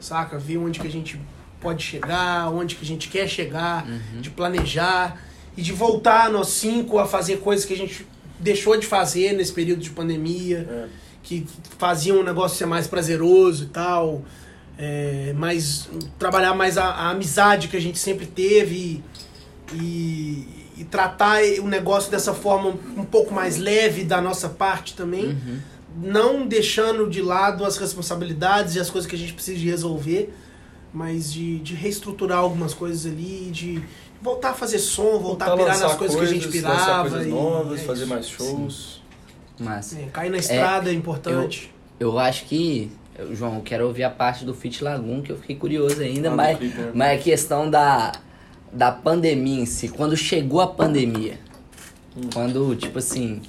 saca? Ver onde que a gente pode chegar, onde que a gente quer chegar, de planejar e de voltar nós cinco a fazer coisas que a gente deixou de fazer nesse período de pandemia, É. que faziam o negócio ser mais prazeroso e tal. É, mais trabalhar mais a, a amizade que a gente sempre teve e, e, e tratar o negócio dessa forma um, um pouco mais leve da nossa parte também, não deixando de lado as responsabilidades e as coisas que a gente precisa de resolver, mas de, de reestruturar algumas coisas ali, de voltar a fazer som, voltar, a pirar nas coisas, que a gente coisas, pirava. coisas e- novas, é fazer mais shows. Mas É, cair na estrada é, importante. eu acho que, eu- João, eu quero ouvir a parte do Fit Lagoon, que eu fiquei curioso ainda, Ah, mas, clipe, mas a questão da, da pandemia em si, quando chegou a pandemia, Hum. quando, tipo assim,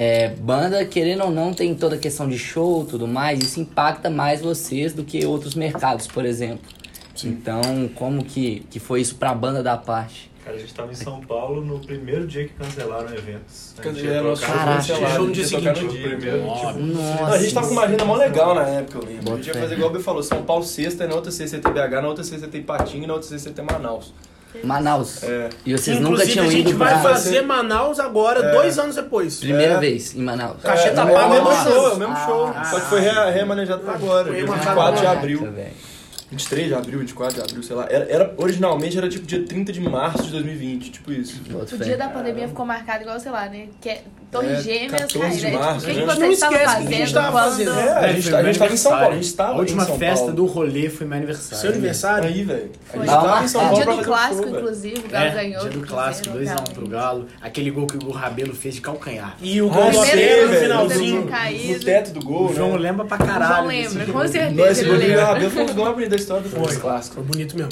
é, banda, querendo ou não, tem toda a questão de show tudo mais, isso impacta mais vocês do que outros mercados, por exemplo. Então, como que, que foi isso pra banda da parte? Cara, a gente tava em São Paulo no primeiro dia que cancelaram eventos. Caraca. cancelado, Show no dia seguinte. no. Primeiro, Nossa. tipo, Nossa. A gente tava com uma agenda mó legal na época, eu lembro. Bota a gente ia fazer igual o B falou, São Paulo sexta, na outra sexta ter BH, na outra sexta ia ter Ipatinga e na outra sexta ter Manaus. Manaus. É. E vocês Inclusive, nunca tinham a gente ido vai fazer Manaus agora, dois anos depois. Primeira É. vez em Manaus. Cachê tá é, pago é o mesmo show, é o mesmo Ah, show. Só que foi re- remanejado pra agora, Foi dia remarcado 24 de abril. Caraca, velho. 23 de abril, 24 de abril, sei lá. Era, era- originalmente era tipo dia 30 de março de 2020, tipo isso. O fé. dia da pandemia ficou marcado igual, sei lá, né? Que é Torre É, Gêmeas 14 de caíram. março, o que, né? que Não vocês estavam esquece o que a gente fazendo tava quando... fazendo. É, a gente, a gente tava em São Paulo, a gente tava A última em São festa Paulo. do rolê foi meu aniversário. Seu aniversário? Aí, velho. A Foi. gente Tava em São marcado. Paulo Dia do clássico, inclusive, o Galo É, ganhou. dia do clássico, Cruzeiro, 2x1 pro Galo. Aquele gol que o Rabelo fez de calcanhar. E o Ah, gol do no finalzinho. no- teto do gol, O João né? lembra pra O caralho. João desse lembra, com certeza esse gol do lembra. Rabelo foi um da história do futebol clássico. Foi bonito mesmo.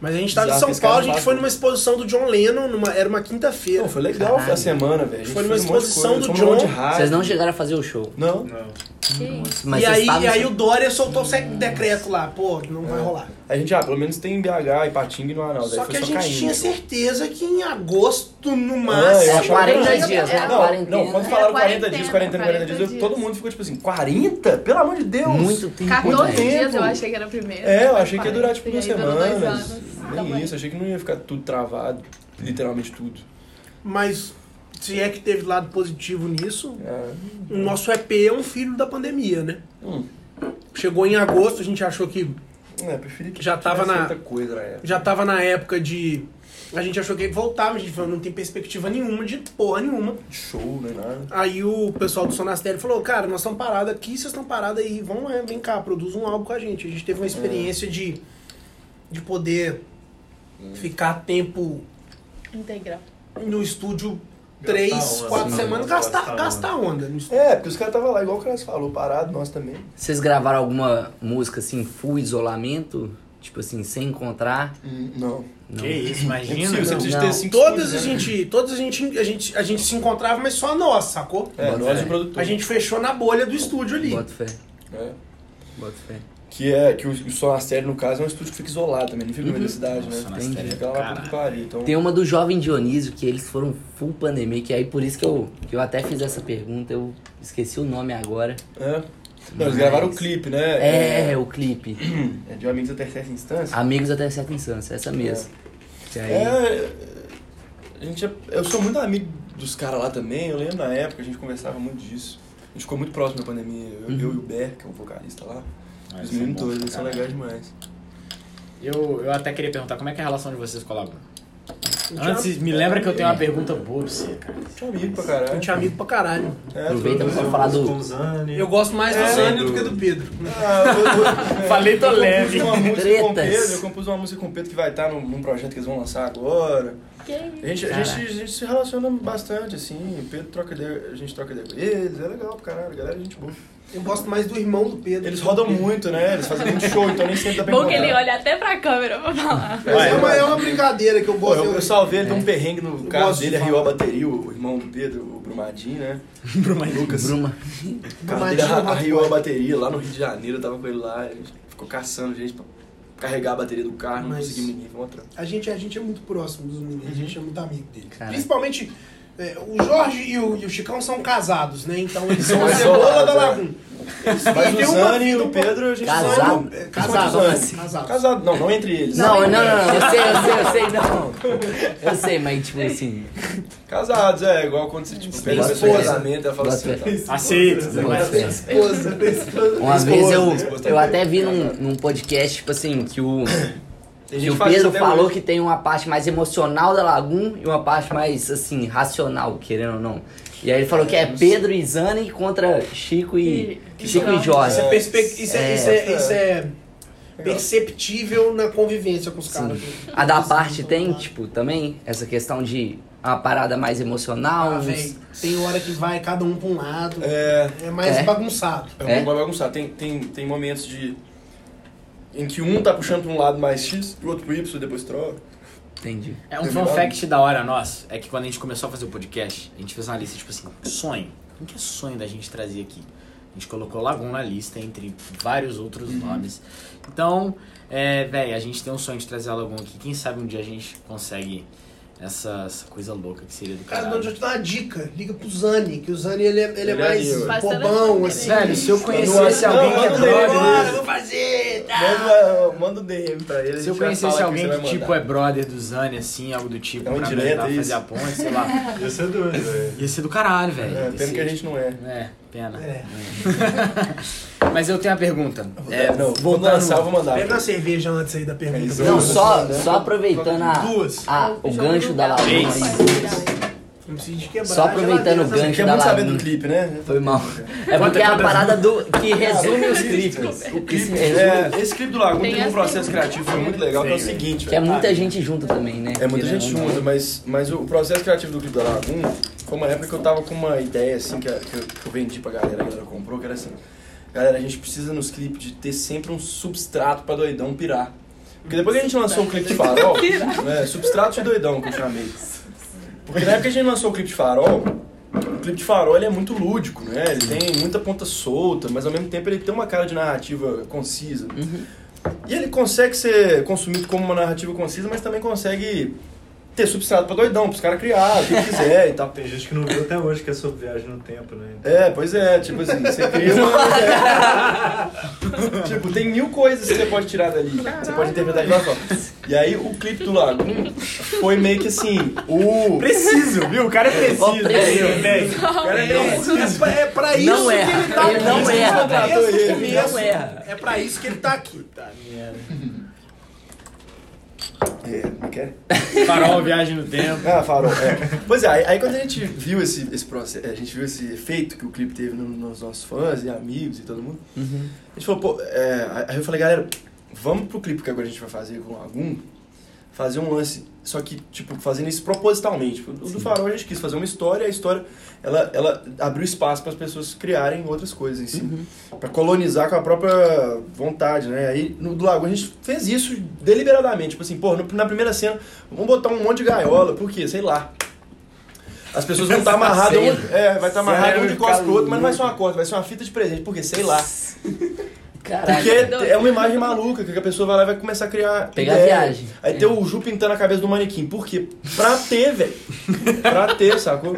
Mas a gente tava em Bizarro São que esse Paulo, a gente foi numa exposição do John Lennon, numa- era uma quinta-feira. Não, foi legal Caralho. a semana, velho. A gente Foi numa um exposição coisa, do John. Vocês não chegaram a fazer o show. Não. Não. Isso? Mas e aí, e aí o Dória soltou o decreto lá, pô, não vai rolar. A gente, ah, pelo menos tem em BH, Ipatinga e no Manaus. Só que foi a só gente caindo, tinha certeza que em agosto, no eu máximo. É, achava 40 que- dias, né? Não, Quarentena. não, quando falaram 40 quarentena, dias, 40, 40 dias, 40 todo mundo ficou tipo assim, 40? Pelo amor de Deus! Muito tempo. 14 velho. dias tempo. eu achei que era primeiro. É, eu achei que ia durar tipo E duas semanas. Nem Tamanho. isso, achei que não ia ficar tudo travado. Literalmente tudo. Mas se é que teve lado positivo nisso, É. o nosso EP é um filho da pandemia, né? Hum. Chegou em agosto, a gente achou que É, que Já tava na- coisa na época. já tava na época de. A gente achou que ia voltar, mas a gente falou, não tem perspectiva nenhuma de porra nenhuma. Show, né? Nada. Aí o pessoal do Sonastério falou, cara, nós estamos parados aqui, vocês estão parados aí, vamos lá, vem cá, produz um álbum com a gente. A gente teve uma experiência de, de poder ficar tempo Integral. no estúdio três, onda, quatro sim. semanas, Gastar gastar, onda. gastar onda no estúdio. É, porque os caras estavam lá, igual o Cras falou, parado, nós também. Vocês gravaram alguma música assim, full isolamento? Tipo assim, sem encontrar? Hum, não. Não. Que isso, É imagina. impossível, você não. precisa não. ter cinco Todas a né? gente, todas a gente, a gente, a gente se encontrava, mas só nós, sacou? É, Bota nós e o produtor. A gente fechou na bolha do estúdio ali. Boto fé. É. Boto fé. Que é que o, o Sonastério, no caso, é um estúdio que fica isolado também, não fica no meio da cidade, né? Nossa, Sonastério é Fica lá que pariu. Então, Tem uma do Jovem Dionísio que eles foram full pandemia, que aí por isso que eu, que eu até fiz essa pergunta, eu esqueci o nome agora. é. Não, eles Mas- gravaram o clipe, né? É, o clipe. É de Amigos até certa instância. Amigos até certa instância, essa mesmo. Que aí, É, a gente é- eu sou muito amigo dos caras lá também, eu lembro na época, a gente conversava muito disso. A gente ficou muito próximo da pandemia, eu, Uhum. eu e o Ber, que é o vocalista lá. Ah, Os é pra eles são legais demais. Eu, eu até queria perguntar como é que é a relação de vocês com a Laguna. Antes, me lembra que eu tenho uma pergunta boa pra você, cara. A gente é amigo pra caralho. gente é amigo pra caralho. É, Aproveita pra falar do- Zani. Eu gosto mais do É, Zânio do- que do Pedro. Ah, eu- eu- é, Falei, tô eu compus leve. Uma música com o Tretas. Pedro, eu compus uma música com o Pedro que vai estar num, num projeto que eles vão lançar agora. Que A gente, a, gente, a gente se relaciona bastante, assim. O Pedro troca ideia, a gente troca ideia com eles, é legal pro caralho, a galera é gente boa. Eu gosto mais do irmão do Pedro. Eles rodam muito, né? Eles fazem muito show, então nem sempre dá pra Bom que ele olha até pra câmera pra falar. Mas é, uma, é uma brincadeira que eu gosto. eu, eu salvei ele de um perrengue no carro gosto de dele, arriou a bateria, o irmão do Pedro, o Brumadinho, né? Brumadinho. Lucas. Bruma. O carro dele arriou a bateria lá no Rio de Janeiro, eu tava com ele lá, a gente ficou caçando gente pra carregar a bateria do carro, não conseguimos ninguém, foi uma trampa. A gente, a gente é muito próximo dos meninos, a gente é muito amigo deles. Cara. Principalmente, é, o Jorge e o, e o Chicão são casados, né? Então eles são a cebola da é. Laguna. Eles Mas o Zani e o Pedro, a gente Casado? são- É, Quantos Casados, anos? casados. Casado, não, não entre eles. Não, não, não, não, eu sei, eu sei, eu sei, não. Eu sei, mas tipo assim. Casados, é, igual quando você, tipo, pede a pessoa casamento, ela fala assim, tá. Esposa. Uma vez eu, eu até vi num, num podcast, tipo assim, que o, Gente o Pedro falou hoje. que tem uma parte mais emocional da Lagoon e uma parte mais, assim, racional, querendo ou não. E aí ele falou que é Pedro e Zani contra Chico e, E- Chico e e Jorge. Isso é, perspe- isso é, É. isso é, isso é perceptível na convivência com os caras. A da parte tem, tipo, também essa questão de uma parada mais emocional. Ah, tem hora que vai cada um pra um lado. É, É mais É. bagunçado. é É? um bagunçado. Tem, tem, tem momentos de... Em que um tá puxando pra um lado mais X, pro outro pro Y, e depois troca. Entendi. É um fun fact da hora nosso, é que quando a gente começou a fazer o podcast, a gente fez uma lista, tipo assim, sonho. O que é sonho da gente trazer aqui? A gente colocou Lagoon na lista, entre vários outros nomes. Então, é, velho, a gente tem um sonho de trazer a Lagoon aqui. Quem sabe um dia a gente consegue essa, essa coisa louca que seria do Cara, caralho. deixa eu te dar uma dica. Liga pro Zani, que o Zani ele é, ele é Ele é mais. Faz bobão, assim. Velho, se eu conhecesse não, alguém que é brother... vamos fazer, tá? Manda, manda o DM pra ele. Se eu conhecesse alguém que, vai tipo é brother do Zani, assim, algo do tipo, É um pra me direto, ajudar a é fazer a ponte, sei lá. Ia ser doido, velho. Ia ser do caralho, velho. É, pena que a gente não é. É, pena. É. Mas eu tenho uma pergunta. É, não, vou lançar, eu vou mandar. Pega uma cerveja antes aí da pergunta. É. Não, só, né? só aproveitando a, Duas. a- o gancho da aí. Não precisa de quebrar. Só aproveitando o a gancho Quer da muito saber Lagoon. do clipe, né? Foi mal. É porque é a parada do que resume os clipes. O clipe, é, esse clipe do Lagoon Tem teve um processo criativo foi muito legal, que é o seguinte, Que é muita gente junto também, né? É muita gente junto, mas, mas o processo criativo do clipe da Lagoon foi uma época que eu tava com uma ideia assim que, eu- que eu, que eu vendi pra galera, a galera comprou, que era assim, galera, a gente precisa nos clipes de ter sempre um substrato pra doidão pirar. Porque depois que a gente lançou o clipe de farol, né, substrato de doidão que eu chamei. Porque na época que a gente lançou o clipe de farol, o clipe de farol ele é muito lúdico, né? Ele tem muita ponta solta, mas ao mesmo tempo ele tem uma cara de narrativa concisa. E ele consegue ser consumido como uma narrativa concisa, mas também consegue ter substrato pra doidão, pros caras criar o que quiser e tal. Tem gente que não viu até hoje que é sobre viagem no tempo, né? É, pois é, tipo assim, você cria uma. tipo, tem mil coisas que você pode tirar dali. Você pode interpretar de uma forma. E aí o clipe do Lagoon foi meio que assim, o. Preciso, viu? O cara é preciso. Ó, preciso. velho. O cara é preciso. É pra isso Não que erra. ele tá Ele aqui. Ele não erra. É pra isso que ele tá aqui. É, como é que é? Farol, viagem no tempo. Ah, farol, é. Pois é, aí, aí quando a gente viu esse, esse processo, a gente viu esse efeito que o clipe teve no- nos nossos fãs e amigos e todo mundo, a gente falou, pô, é, aí eu falei, galera, vamos pro clipe que agora a gente vai fazer com Lagoon, fazer um lance, só que, tipo, fazendo isso propositalmente. Tipo, o do Farol a gente quis fazer uma história, e a história, ela, ela abriu espaço para as pessoas criarem outras coisas em si. Pra colonizar com a própria vontade, né? Aí no do Lagoon a gente fez isso deliberadamente. Tipo assim, pô, na primeira cena, vamos botar um monte de gaiola, por quê? Sei lá. As pessoas vão estar amarradas, um, é, vai estar amarrado um de costas pro outro, mas não vai ser uma corda, vai ser uma fita de presente, por quê? Sei lá. Caraca. Porque é uma imagem maluca que a pessoa vai lá e vai começar a criar. Pegar ideia. viagem. Aí tem o Ju pintando a cabeça do manequim. Por quê? Pra ter, velho. Pra ter, sacou?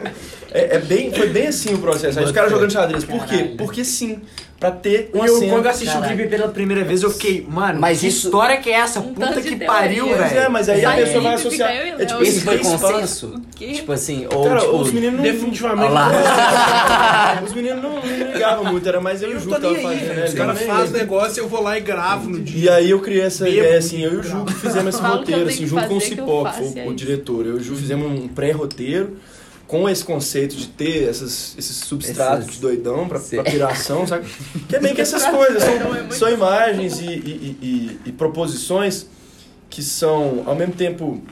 É, é bem, foi bem assim o processo. Aí os caras jogando xadrez. Por quê? Porque sim. Pra ter E uma eu, cena. quando eu assisti Caralho. o clipe pela primeira vez, eu fiquei, mano, Mas que isso- história que é essa? Um Puta que pariu, velho. é, mas aí a pessoa vai associar. eu e É Léo. tipo assim, foi três histórias. consenso? Que- Tipo assim, ou Cara, tipo... os meninos não. Definitivamente. Lá. Os meninos não, não ligavam muito, era mais eu e o Ju que tava fazendo, né? Os caras fazem negócio, eu vou lá e gravo no dia. E aí eu criei essa Bebo ideia, e assim, eu e o Ju fizemos esse roteiro, assim, junto com o Cipó, que foi e o diretor. Eu e o Ju fizemos um pré-roteiro com esse conceito de ter essas, esses substratos Esses- de doidão pra, Sim. pra piração, sabe? Que é bem que essas coisas, Não, é são, são imagens e, e- e- e proposições que são, ao mesmo tempo,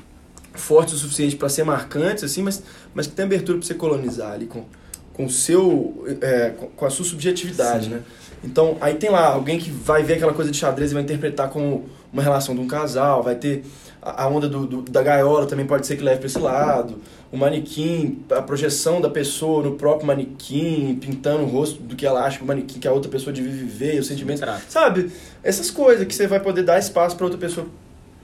fortes o suficiente pra ser marcantes, assim, mas, mas que tem abertura pra você colonizar ali com, com o seu, é, com- com a sua subjetividade, né? Então, aí tem lá alguém que vai ver aquela coisa de xadrez e vai interpretar como uma relação de um casal, vai ter a a onda do, do- da gaiola também pode ser que leve para esse lado, o manequim, a projeção da pessoa no próprio manequim, pintando o rosto do que ela acha que o manequim, que a outra pessoa devia viver, os sentimentos, sabe? Essas coisas que você vai poder dar espaço para outra pessoa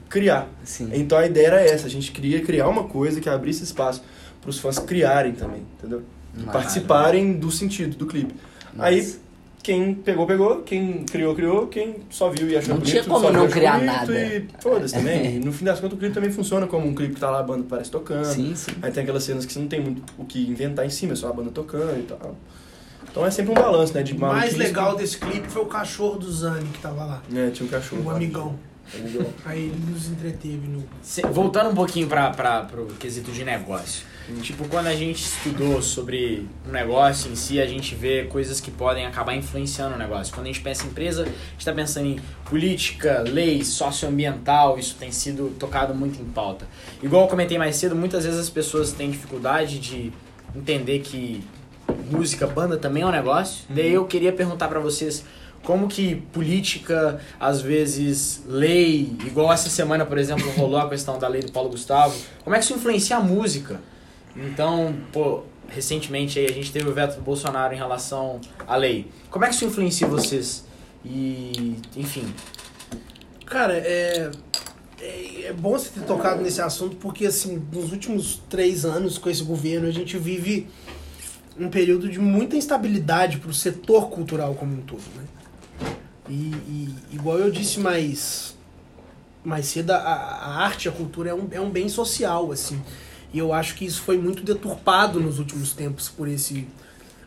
criar. Sim. Então a ideia era essa, a gente queria criar uma coisa que abrisse espaço para os fãs criarem também, entendeu? E Massa. participarem do sentido do clipe. Aí quem pegou, pegou, quem criou, criou, quem só viu e achou Não bonito, tinha como não criar bonito nada. E foda-se também. No fim das contas o clipe também funciona como um clipe que tá lá a banda parece tocando. Sim, sim. Aí tem aquelas cenas que você não tem muito o que inventar em cima, é só a banda tocando e tal. Então é sempre um balanço, né? De O mais legal desse clipe foi o cachorro do Zani que tava lá. É, tinha um cachorro. O lá. amigão. Amigão. Aí ele nos entreteve no. Se- Voltando um pouquinho para para o quesito de negócio. Tipo, quando a gente estudou sobre um negócio em si, a gente vê coisas que podem acabar influenciando o negócio. Quando a gente pensa em empresa, a gente está pensando em política, lei, socioambiental, isso tem sido tocado muito em pauta. Igual eu comentei mais cedo, muitas vezes as pessoas têm dificuldade de entender que música, banda também é um negócio. Daí eu queria perguntar pra vocês como que política, às vezes lei, igual essa semana, por exemplo, rolou a questão da lei do Paulo Gustavo, como é que isso influencia a música? Então, pô, recentemente aí a gente teve o veto do Bolsonaro em relação à lei. Como é que isso influencia vocês? E, enfim, Cara, é, é. é bom você ter tocado nesse assunto, porque, assim, nos últimos três anos com esse governo, a gente vive um período de muita instabilidade pro setor cultural como um todo, né? E, e, igual eu disse mais, mais cedo, a, a arte, a cultura é um, é um bem social, assim. E eu acho que isso foi muito deturpado nos últimos tempos por esse,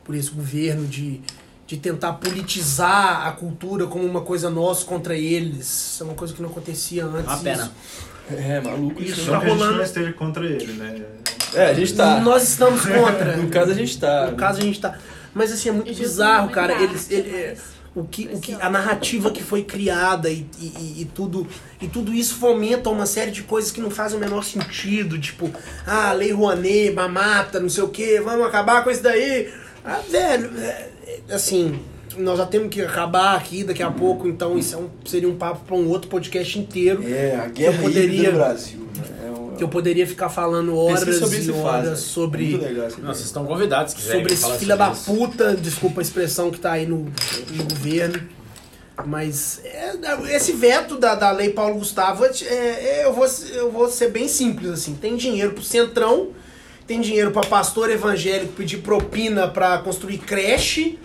por esse governo de, de tentar politizar a cultura como uma coisa nós contra eles. Isso é uma coisa que não acontecia antes. uma pena. É, maluco. Isso Não tá que a gente rolando. não esteja contra ele, né? É, a gente tá. Nós estamos contra. No caso a gente tá. No caso a gente tá. Mas assim, é muito E bizarro, cara. arte, Eles, ele- é, o que, o que, Esse a narrativa que foi criada e, e, e- tudo e tudo isso fomenta uma série de coisas que não fazem o menor sentido, tipo, ah, lei Rouanet, mamata, não sei o que, vamos acabar com isso daí. Ah, velho, é, é, assim, nós já temos que acabar aqui daqui a pouco, então isso é um- seria um papo para um outro podcast inteiro. É, a guerra Eu poderia- do Brasil. né? É Que eu poderia ficar falando horas sobre e horas faz, sobre Muito legal Não, vocês estão convidados, se sobre esse sobre da isso. puta, desculpa a expressão que tá aí no, no governo. Mas é, esse veto da, da lei Paulo Gustavo, é, é, eu, vou, eu vou ser bem simples assim. Tem dinheiro pro Centrão, tem dinheiro pra pastor evangélico pedir propina pra construir creche,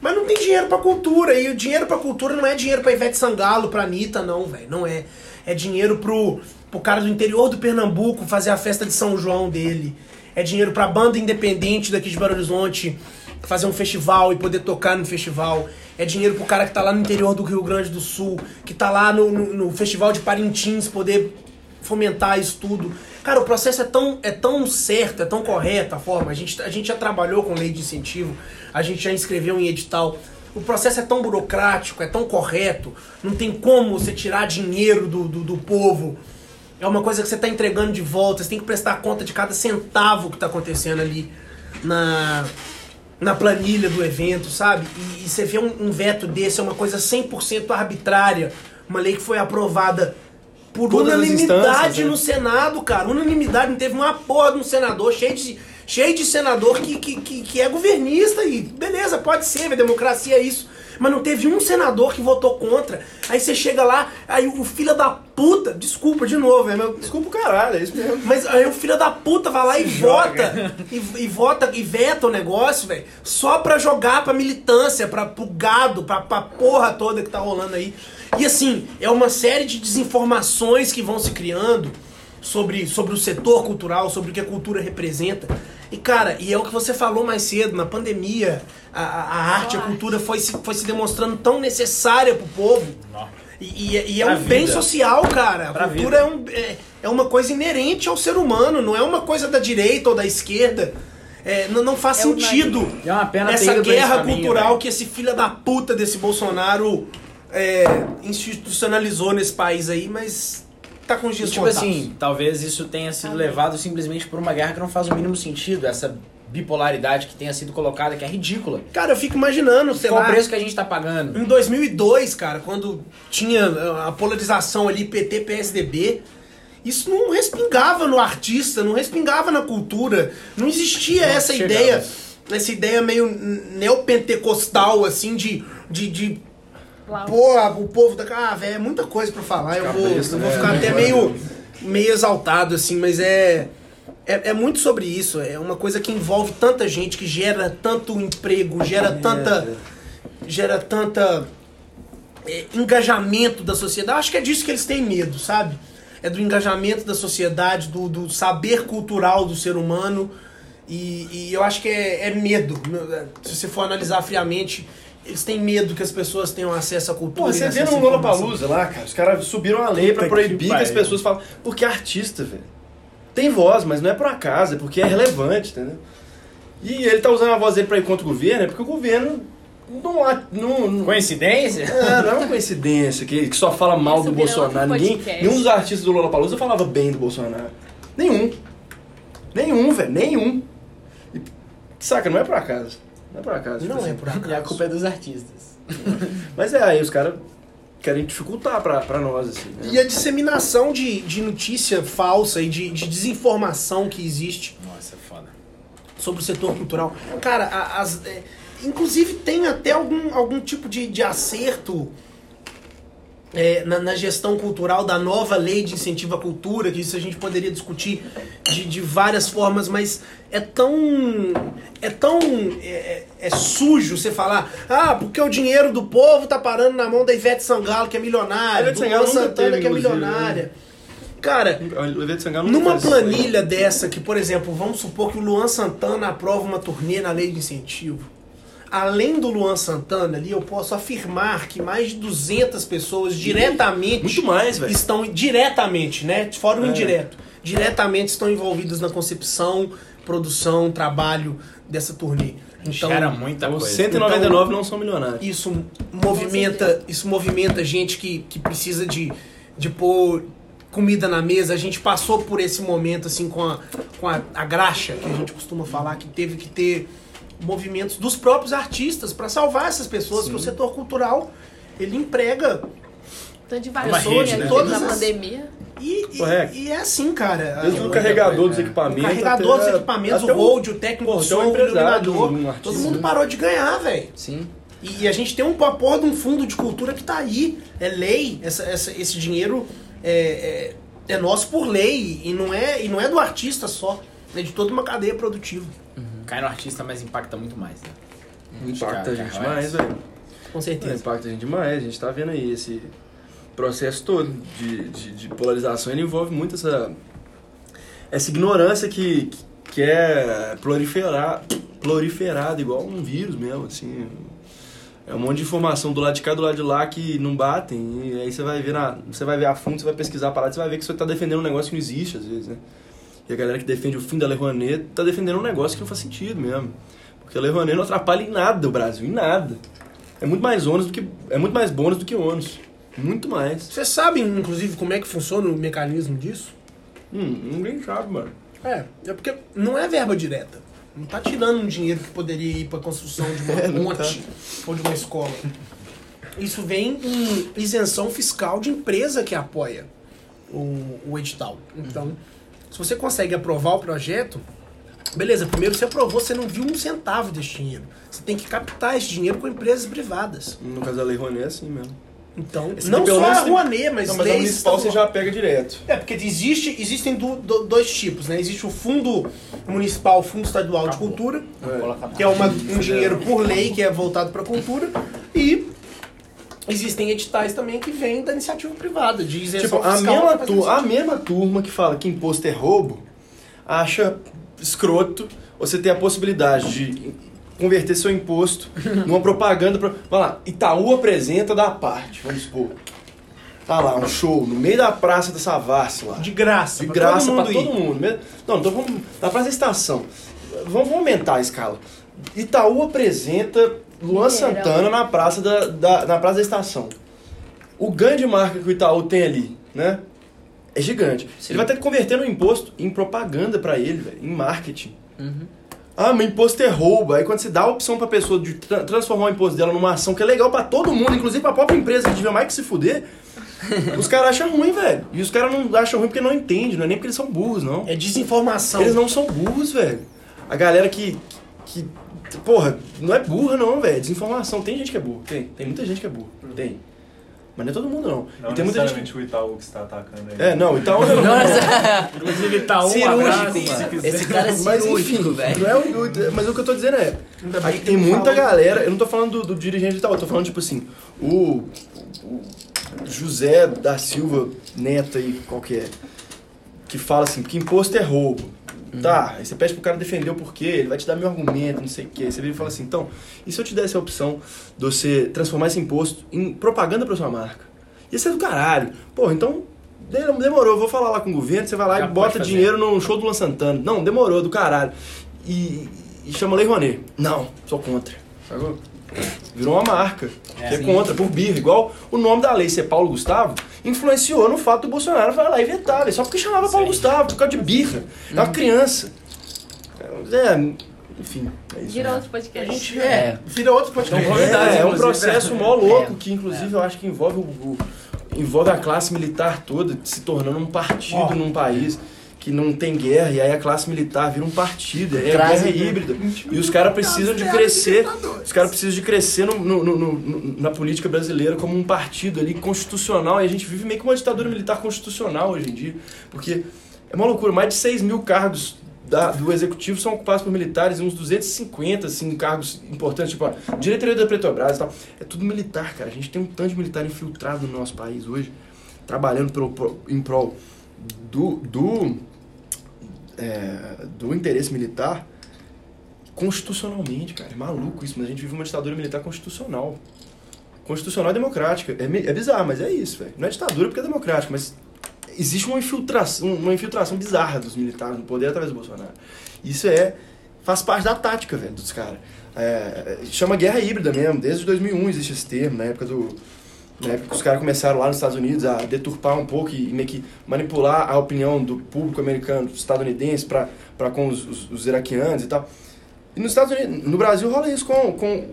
mas não tem dinheiro pra cultura. E o dinheiro pra cultura não é dinheiro pra Ivete Sangalo, pra Anitta, não, velho. Não é. É dinheiro pro, pro cara do interior do Pernambuco fazer a festa de São João dele. É dinheiro pra banda independente daqui de Belo Horizonte fazer um festival e poder tocar no festival. É dinheiro pro cara que tá lá no interior do Rio Grande do Sul, que tá lá no, no, no festival de Parintins, poder fomentar isso tudo. Cara, o processo é tão, é tão certo, é tão correto a forma. A gente, a gente já trabalhou com lei de incentivo, a gente já inscreveu em edital. O processo é tão burocrático, é tão correto, não tem como você tirar dinheiro do, do, do povo. É uma coisa que você está entregando de volta, você tem que prestar conta de cada centavo que está acontecendo ali na, na planilha do evento, sabe? E, e você vê um, um veto desse, é uma coisa 100% arbitrária, uma lei que foi aprovada por Todas as unanimidade instâncias, né? no Senado, cara. Unanimidade, não teve uma porra de um senador cheio de, cheio de senador que, que, que, que é governista e beleza, pode ser, a democracia é isso. Mas não teve um senador que votou contra. Aí você chega lá, aí o filho da puta, desculpa de novo, é meu, Desculpa o caralho, é isso mesmo. mas aí o filho da puta vai lá e vota. E, e vota e veta o negócio, velho. Só pra jogar pra militância, pra, pro gado, pra, pra porra toda que tá rolando aí. E assim, é uma série de desinformações que vão se criando sobre, sobre o setor cultural, sobre o que a cultura representa. E cara, e é o que você falou mais cedo, na pandemia, a, a- a arte, a cultura foi se, foi se demonstrando tão necessária pro povo. E, e- e é Pra um bem vida. social, cara. A Pra cultura é, um, é, é uma coisa inerente ao ser humano, não é uma coisa da direita ou da esquerda. É, não, não faz É sentido é uma pena ter essa guerra caminho, cultural velho. que esse filho da puta desse Bolsonaro é, institucionalizou nesse país aí, mas tá com os E, dias tipo contados. assim, talvez isso tenha sido levado simplesmente por uma guerra que não faz o mínimo sentido. Essa bipolaridade que tenha sido colocada, que é ridícula. Cara, eu fico imaginando, sei Qual lá, o preço que a gente tá pagando? em 2002, cara, quando tinha a polarização ali PT-PSDB, isso não respingava no artista, não respingava na cultura, não existia Nós essa chegamos. ideia, essa ideia meio neopentecostal, assim, de, de, de Pô, o povo da ah, velho, é muita coisa pra falar, eu vou, eu vou né? ficar até meio, meio exaltado, assim, mas é, é, é muito sobre isso, é uma coisa que envolve tanta gente, que gera tanto emprego, gera tanta, gera tanta é, engajamento da sociedade, acho que é disso que eles têm medo, sabe? É do engajamento da sociedade, do, do saber cultural do ser humano, e, e eu acho que é, é medo, se você for analisar friamente, eles têm medo que as pessoas tenham acesso à cultura. Pô, você vê no. Lollapalooza lá, cara, os caras subiram a lei pra Puta proibir que que, as pessoas falam. Porque é artista, velho. Tem voz, mas não é por acaso, é porque é relevante, entendeu? E ele tá usando a voz dele pra ir contra o governo, é porque o governo não há. Não, não, Coincidência? é, não é uma coincidência que, que só fala mal Isso do Bolsonaro. Ninguém, nenhum dos artistas do Lollapalooza falava bem do Bolsonaro. Nenhum. Nenhum, velho. Nenhum. E, saca, não é por acaso. Não é por acaso. tipo Não assim. é por acaso. E a culpa é dos artistas. Mas é, aí os caras querem dificultar pra, pra nós, assim. né? E a disseminação de, de notícia falsa e de, de desinformação que existe Nossa, é foda. sobre o setor cultural. Cara, as, é, inclusive tem até algum, algum tipo de, de acerto é, na, na gestão cultural da nova lei de incentivo à cultura, que isso a gente poderia discutir de, de várias formas, mas é tão. É tão. É, é sujo você falar, ah, porque o dinheiro do povo tá parando na mão da Ivete Sangalo, que é milionária, Ivete do Sangalo Luan Santana, teve, que é inclusive, milionária. Cara, numa planilha dessa, que, por exemplo, vamos supor que o Luan Santana aprova uma turnê na lei de incentivo. Além do Luan Santana ali, eu posso afirmar que mais de 200 pessoas diretamente Muito mais, velho. estão diretamente, né? Fora o É. indireto. Diretamente estão envolvidas na concepção, produção, trabalho dessa turnê. Então, Gera muita Os coisa. 199 não são milionários. isso movimenta, isso movimenta gente que, que precisa de, de pôr comida na mesa. A gente passou por esse momento assim com a, com a, a graxa, que a gente costuma falar, que teve que ter movimentos dos próprios artistas para salvar essas pessoas, que o setor cultural ele emprega Tanto de várias pessoas né? Todas na as- pandemia. e, e, e é assim, cara. Desde O- o carregador dos é. equipamentos. o carregador dos equipamentos, o hold, o técnico do som, o iluminador. de um. Todo mundo parou de ganhar, velho. Sim. E a gente tem um porra de um fundo de cultura que tá aí. É lei. Essa, essa- esse dinheiro é, é, é nosso por lei. E não, é, e não é do artista só. É de toda uma cadeia produtiva. Cai no artista, mas impacta muito mais, né? Impacta a gente mais, velho. Com certeza. impacta a gente demais. A gente tá vendo aí esse processo todo de, de, de polarização. Ele envolve muito essa, essa ignorância que, que é proliferar, proliferada, igual um vírus mesmo, assim. É um monte de informação do lado de cá e do lado de lá que não batem. E aí você vai ver na, você vai ver a fundo, você vai pesquisar a parada, você vai ver que você tá defendendo um negócio que não existe, às vezes, né? E a galera que defende o fim da Lei Rouanet tá defendendo um negócio que não faz sentido mesmo. Porque a Lei Rouanet não atrapalha em nada o Brasil, em nada. É muito mais ônus do que. É muito mais bônus do que ônus. Muito mais. Vocês sabem, inclusive, como é que funciona o mecanismo disso? Hum, ninguém sabe, mano. É, é porque não é verba direta. Não tá tirando um dinheiro que poderia ir pra construção de uma É, não ponte ou de uma escola. Isso vem em isenção fiscal de empresa que apoia o, o edital. Então, se você consegue aprovar o projeto, beleza, primeiro você aprovou, você não viu um centavo desse dinheiro. Você tem que captar esse dinheiro com empresas privadas. No caso da Lei Rouanet é assim mesmo. Então, Esse não só a tem- Rouanet, mas, não, mas a leis municipal você já pega direto. É, porque existe, existem do- do- dois tipos, né? Existe o fundo municipal, o fundo estadual de cultura, que é uma- um dinheiro por lei que é voltado para cultura, e existem editais também que vêm da iniciativa privada, de isenção Tipo, a mesma, tu, a mesma turma que fala que imposto é roubo acha escroto você ter a possibilidade de converter seu imposto numa propaganda. Pra, vai lá, Itaú apresenta da parte, vamos supor. Tá lá, um show no meio da Praça da Savassi lá. De graça, De pra graça todo pra todo mundo. mesmo. Não, então vamos. Na Praça da Estação. Vamos, vamos aumentar a escala. Itaú apresenta Luan Mineirão. Santana na praça da, da- na Praça da Estação. O ganho de marca que o Itaú tem ali, né? É gigante. Ele vai ter que converter no imposto em propaganda pra ele, velho, em marketing. Uhum. Ah, mas imposto é roubo. Aí quando você dá a opção pra pessoa de tra- transformar o imposto dela numa ação que é legal pra todo mundo, inclusive pra própria empresa que devia mais que se fuder, os caras acham ruim, velho. E os caras não acham ruim porque não entendem, não é nem porque eles são burros, não. É desinformação. Eles não são burros, velho. A galera que, que. Porra, não é burra, não, velho. Desinformação. Tem gente que é burra. Tem. Tem muita gente que é burra. Tem. Mas não é todo mundo, não. Não e tem muita gente. o Itaú que está atacando aí. É, não, então. Nossa, Inclusive tá um cirúrgico, abraço, se mano. quiser. Esse cara é Mas cirúrgico, enfim, velho. não é o, o- mas o que eu tô dizendo é. Que tem não muita galera, eu não tô falando do, do dirigente e tal, eu tô falando tipo assim, o, o José da Silva Neto aí, qualquer, que fala assim, que imposto é roubo. Tá, aí você pede pro cara defender o porquê, ele vai te dar meu argumento, não sei o quê. Você vira e fala assim, então, e se eu te desse a opção de você transformar esse imposto em propaganda pra sua marca? Ia ser do caralho. Pô, então, de- demorou, eu vou falar lá com o governo, você vai lá Já e bota dinheiro no show do Luan Santana. Não, demorou, do caralho. E, e chama Lei Rouanet. Não, sou contra. Virou uma marca. É, que é sim. contra, por birra. Igual o nome da lei ser Paulo Gustavo, influenciou no fato do Bolsonaro vai lá e vetar, velho, só porque chamava Paulo. Gustavo, por causa de birra. É uma criança. É, enfim, é isso. Vira né? outro A podcast. gente É. é, vira outro podcast. Então, convidados, É, é um inclusive, processo né? mó louco, É. que inclusive eu acho que envolve, o, o- envolve a classe militar toda se tornando um partido Ó. num país que não tem guerra, e aí a classe militar vira um partido, é Traz- guerra híbrida. E os caras precisam de crescer, os caras precisam de crescer no- no- no- na política brasileira como um partido ali constitucional, e a gente vive meio que uma ditadura militar constitucional hoje em dia, porque é uma loucura, mais de 6 mil cargos da- do executivo são ocupados por militares, uns 250, assim, cargos importantes, tipo a diretoria da Petrobras e tal. É tudo militar, cara. A gente tem um tanto de militar infiltrado no nosso país hoje, trabalhando pro, pro- em prol do, do, é, do interesse militar constitucionalmente, cara. É maluco isso, mas a gente vive uma ditadura militar constitucional. Constitucional e democrática. É, é bizarro, mas é isso, velho. Não é ditadura porque é democrática, mas existe uma infiltração, uma infiltração bizarra dos militares no poder através do Bolsonaro. Isso é faz parte da tática, velho, dos caras. É, chama guerra híbrida mesmo, desde 2001 existe esse termo, na época do na época que os caras começaram lá nos Estados Unidos a deturpar um pouco e meio que manipular a opinião do público americano, estadunidense, para com os, os, os iraquianos e tal. E nos Estados Unidos, no Brasil rola isso com, com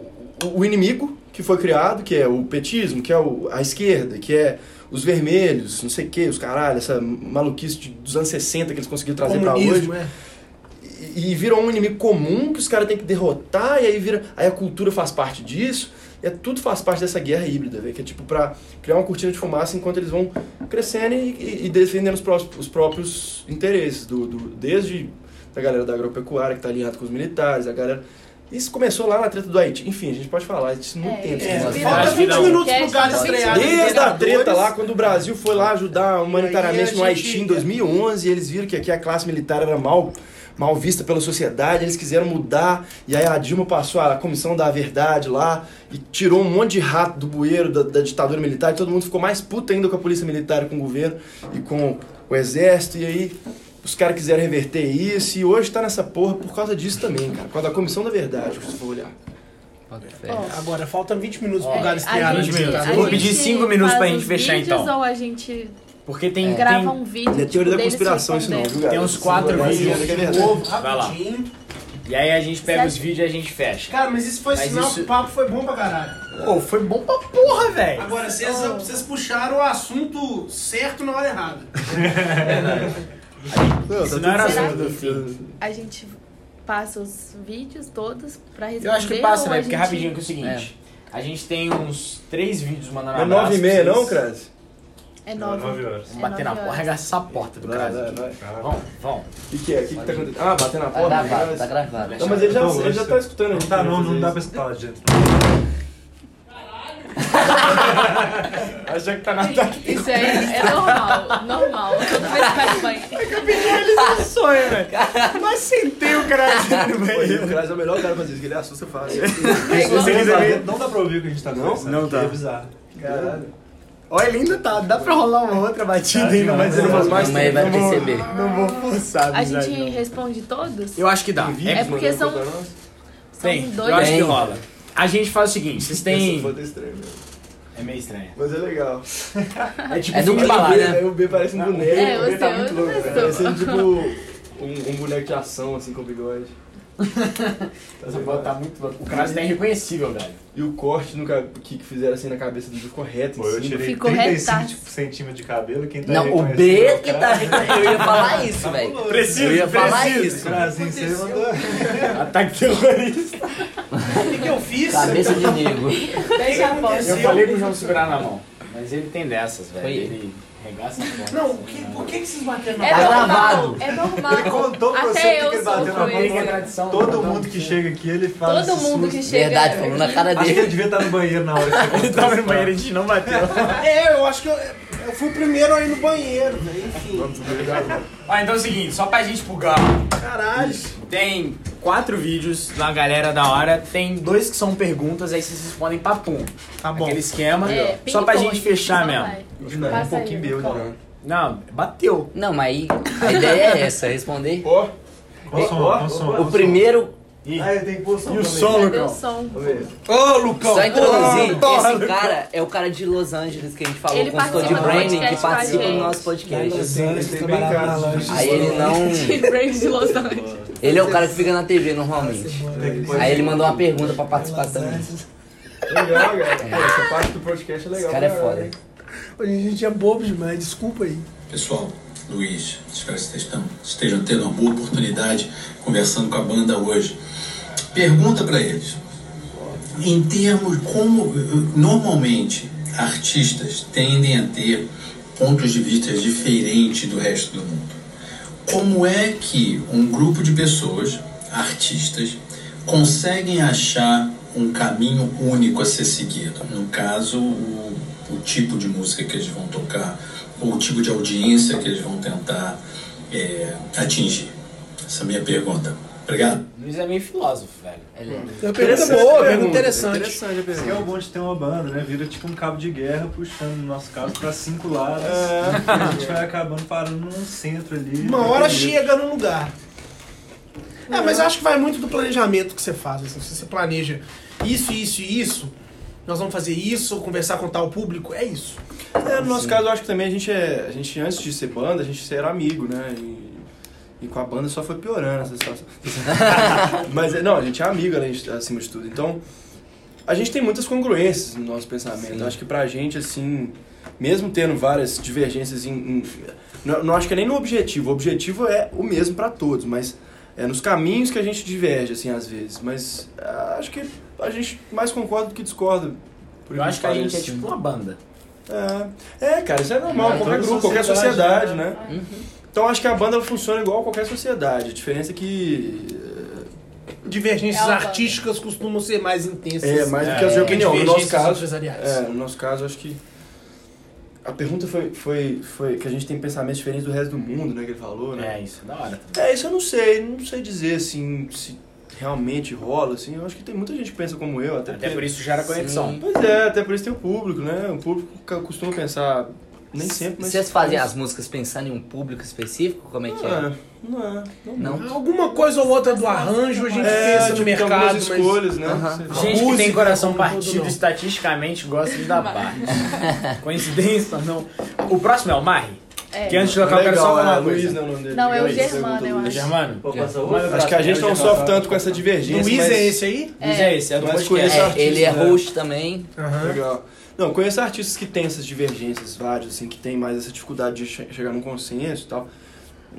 o- inimigo que foi criado, que é o petismo, que é o, a esquerda, que é os vermelhos, não sei o que, os caralho, essa maluquice de- dos anos 60 que eles conseguiram trazer pra hoje. É. E, virou um inimigo comum que os caras têm que derrotar, e aí vira. Aí a cultura faz parte disso, é, tudo faz parte dessa guerra híbrida, velho, que é tipo pra criar uma cortina de fumaça enquanto eles vão crescendo e, e- defendendo os próprios, os próprios interesses, do, do- desde a galera da agropecuária que tá alinhada com os militares, a galera. Isso começou lá na treta do Haiti. Enfim, a gente pode falar isso muito É, tempo. É, falta acho que 20 não. minutos pro cara estrear. Desde a treta lá, quando o Brasil foi lá ajudar humanitariamente no Haiti em 2011, eles viram que aqui a classe militar era mal, mal vista pela sociedade, eles quiseram mudar, e aí a Dilma passou a comissão da verdade lá e tirou um monte de rato do bueiro da, da ditadura militar, e todo mundo ficou mais puto ainda com a polícia militar, com o governo e com o exército, e aí os caras quiseram reverter isso, e hoje tá nessa porra por causa disso também, cara, por causa da comissão da verdade, se você for olhar. Ó, Agora, falta 20 minutos Ó, pro a estrear. né, Vou pedir gente cinco minutos pra gente fechar, então. ou a gente Porque tem, grava tem, um vídeo Não é teoria da conspiração isso não, respondendo? viu? Tem uns quatro vídeos. é verdade. Vai lá. rapidinho. E aí a gente pega os vídeos e a gente fecha. Cara, mas isso foi Mas sinal isso- que o papo foi bom pra caralho. Pô, foi bom pra porra, velho. Agora, vocês, vocês puxaram o assunto certo na hora errada. Não, Isso tá não era tudo assunto do fim. A gente passa os vídeos todos pra responder. Eu acho que passa, a velho, porque gente- rapidinho que é o seguinte. A gente tem uns três vídeos mandando Não é abraço. nove e meia não, vocês. É Não, nove. nove horas. É Vamos bater na nove porra, horas. arregaçar essa porta do cara. Vamos, vamos. O que, que é? O que, que tá acontecendo? Ah, bater na Tá porta? gravado, né? tá gravado. Não, mas ele já, Não, ele já tá escutando. a Não tá, não, não dá pra escutar lá de dentro. Achou que tá na ataque. Isso é, é normal, normal. Toda vez que faz banho. Ele sonho, velho. Mas sentei o cara no banheiro. o Crase é o melhor cara pra fazer isso, que ele assusta fácil. Você Não, dá- não pra ouvir o que a gente tá conversando. Não aqui, tá. É bizarro. Caralho. Olha, ele ainda tá. Dá pra rolar uma outra batida ainda, mas eu não vou mais Mas vai não vou- perceber. Não vou forçar, A gente não. responde todos? Eu acho que dá. É, É porque mandando são-? São tem. dois. Eu acho que rola. A gente faz o seguinte, vocês Essa têm... foto é estranha mesmo. É meio estranho. Mas é legal. É tipo É do de clipe, balada. né? Aí o B parece um Não, boneco. É, o B você tá muito louco, não velho. Parecendo tipo um, um boneco de ação, assim, com bigode. Essa foto tá muito louca. O Krause tá irreconhecível, velho. E o corte no, ca- que que fizeram assim na cabeça do ficou reto Pô, em eu cima. tirei Ficou 35 retaço. centímetros de cabelo. Quem tá Não, o reconhecendo B é que tá. Eu ia falar isso, velho. Preciso, Eu ia falar isso. Brasil, você mandou. Ataque terrorista. O que, que eu fiz? Cabeça de nego. Deixa a foto. Eu falei pro João segurar na mão. Mas ele tem dessas, velho. Foi Ele regaça a porta. Não, o que, por que, que vocês bateram na É normal, gravado. é normal. Ele contou pra você Até que eu ele bateu na sofro mão. Todo não, mundo não. que chega aqui, ele fala. Todo esse mundo susto. que chega. Verdade, falou na cara Acho que ele dele. devia estar no banheiro na hora que você Ele contou tava essa no banheiro, a gente não bateu. É, eu acho que eu, eu fui o primeiro a ir no banheiro, velho. Enfim. Ó, então é o seguinte, só pra gente pulgar. Caralho. Tem quatro vídeos da galera da hora. Tem dois que são perguntas, aí vocês respondem papum. Tá bom. Aquele esquema. É, só pra gente fechar mesmo. Não, um Passa pouquinho meu, né? Não, bateu. Não, mas aí a ideia é essa, responder. Ó, Com som, com som. O primeiro, Ah, ele tem que pôr som E o som, o Lucão? Ô, Lucão. só introduzir, porra, esse cara é o cara de Los Angeles que a gente falou, Ele consultor de branding, que participa do nosso podcast. Ele tem bem cara de- Aí ele não. De Brains de Los Angeles. Ele é o cara que fica na TV normalmente. Aí ele mandou uma pergunta pra participar também. legal, cara. Essa parte do podcast é legal. Esse cara é foda. A gente é bobo demais, desculpa aí. Pessoal, Luiz, espero que vocês estejam, estejam tendo uma boa oportunidade conversando com a banda hoje. Pergunta para eles. Em termos como normalmente artistas tendem a ter pontos de vista diferentes do resto do mundo. Como é que um grupo de pessoas, artistas, conseguem achar um caminho único a ser seguido? No caso, o, o tipo de música que eles vão tocar, ou o tipo de audiência que eles vão tentar é, atingir? Essa é a minha pergunta. Obrigado. Luiz é meio filósofo, velho. Ele é- É uma pergunta Interessante boa, a pergunta interessante. Interessante a Isso que é o bom de ter uma banda, né? Vira tipo um cabo de guerra puxando, no nosso caso, pra cinco lados. É. E a gente vai acabando parando num centro ali. Uma hora Daquele jeito. chega no lugar. É, mas eu acho que vai muito do planejamento que você faz. Assim. Se você planeja isso, isso e isso, nós vamos fazer isso, conversar com tal público, é isso. É, no nosso caso, eu acho que também a gente é. A gente, antes de ser banda, a gente era amigo, né? E, e com a banda só foi piorando essa situação. Mas é, não, a gente é amigo além de- acima de tudo. Então, a gente tem muitas congruências no nosso pensamento. Eu acho que pra gente, assim, mesmo tendo várias divergências em. em- não, não acho que é nem no objetivo. O objetivo é o mesmo pra todos, mas é nos caminhos que a gente diverge, assim, às vezes. Mas ah, acho que a gente mais concorda do que discorda. por Eu acho que a gente é tipo uma banda. É, é, cara, isso é normal, É, qualquer grupo, qualquer sociedade, né? né? Então acho que a banda funciona igual a qualquer sociedade. A diferença é que Divergências É artísticas costumam ser mais intensas. é mais do que É, as de opinião. No nosso divergências caso, empresariais. é, no nosso caso, acho que a pergunta foi, foi, foi que a gente tem pensamentos diferentes do resto do mundo, né? Que ele falou, né? É, isso é da hora também. É, isso eu não sei, não sei dizer assim se realmente rola, assim. Eu acho que tem muita gente que pensa como eu, até, Até porque- por isso gera conexão. Sim. Pois é, até por isso tem o público, né? O público costuma pensar nem sempre, mas Vocês fazem as músicas pensando em um público específico? Como é que é? Não, não é. Não, Não? Alguma coisa ou outra do arranjo a gente É, pensa tipo, no tem mercado, mas... escolhas, né? Aham. Você- Gente que tem coração partido não. estatisticamente gosta de dar parte. Coincidência ou não? O próximo é o Marri. É. Que antes de tocar eu quero só falar é, Luiz, né, o nome dele. Não, é o Luiz, Germano, eu Luiz. acho. Germano? Pô, outro. pra Acho que a gente não sofre tanto com essa divergência, Luiz mas... é esse aí? Luiz é esse, é do Mas podcast. É, ele é né? host também. Legal. Não, conheço artistas que têm essas divergências várias, assim, que tem mais essa dificuldade de che- chegar num consenso e tal.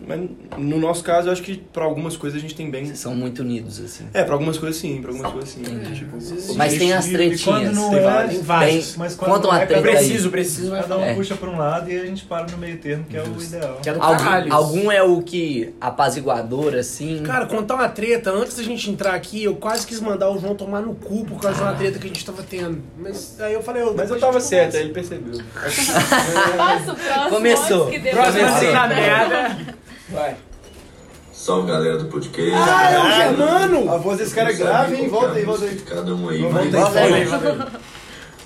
Mas no nosso caso, eu acho que pra algumas coisas a gente tem bem... Vocês são muito unidos, assim. É, pra algumas coisas sim, pra algumas coisas sim. Tipo, Mas tem as quando tretinhas. não Tem é, vários. Tem vários. Mas quando Conta não uma é, treta. Preciso, preciso, cada um. É. puxa pra um lado e a gente para no meio termo, que é o ideal. Que é do Algum, algum é o que apaziguador, assim. Cara, contar uma treta, antes da gente entrar aqui, eu quase quis mandar o João tomar no cu por causa de uma treta que a gente tava tendo. Mas aí eu falei... Mas eu tava certo, aí ele percebeu. Passa o próximo Começou. Próximo assim na merda. Vai. Salve galera do podcast. Ah, é o Germano! A voz desse cara é grave, hein? Volta aí, volta aí. Cada um aí, Volta mas... aí, Volta aí. aí, volta aí.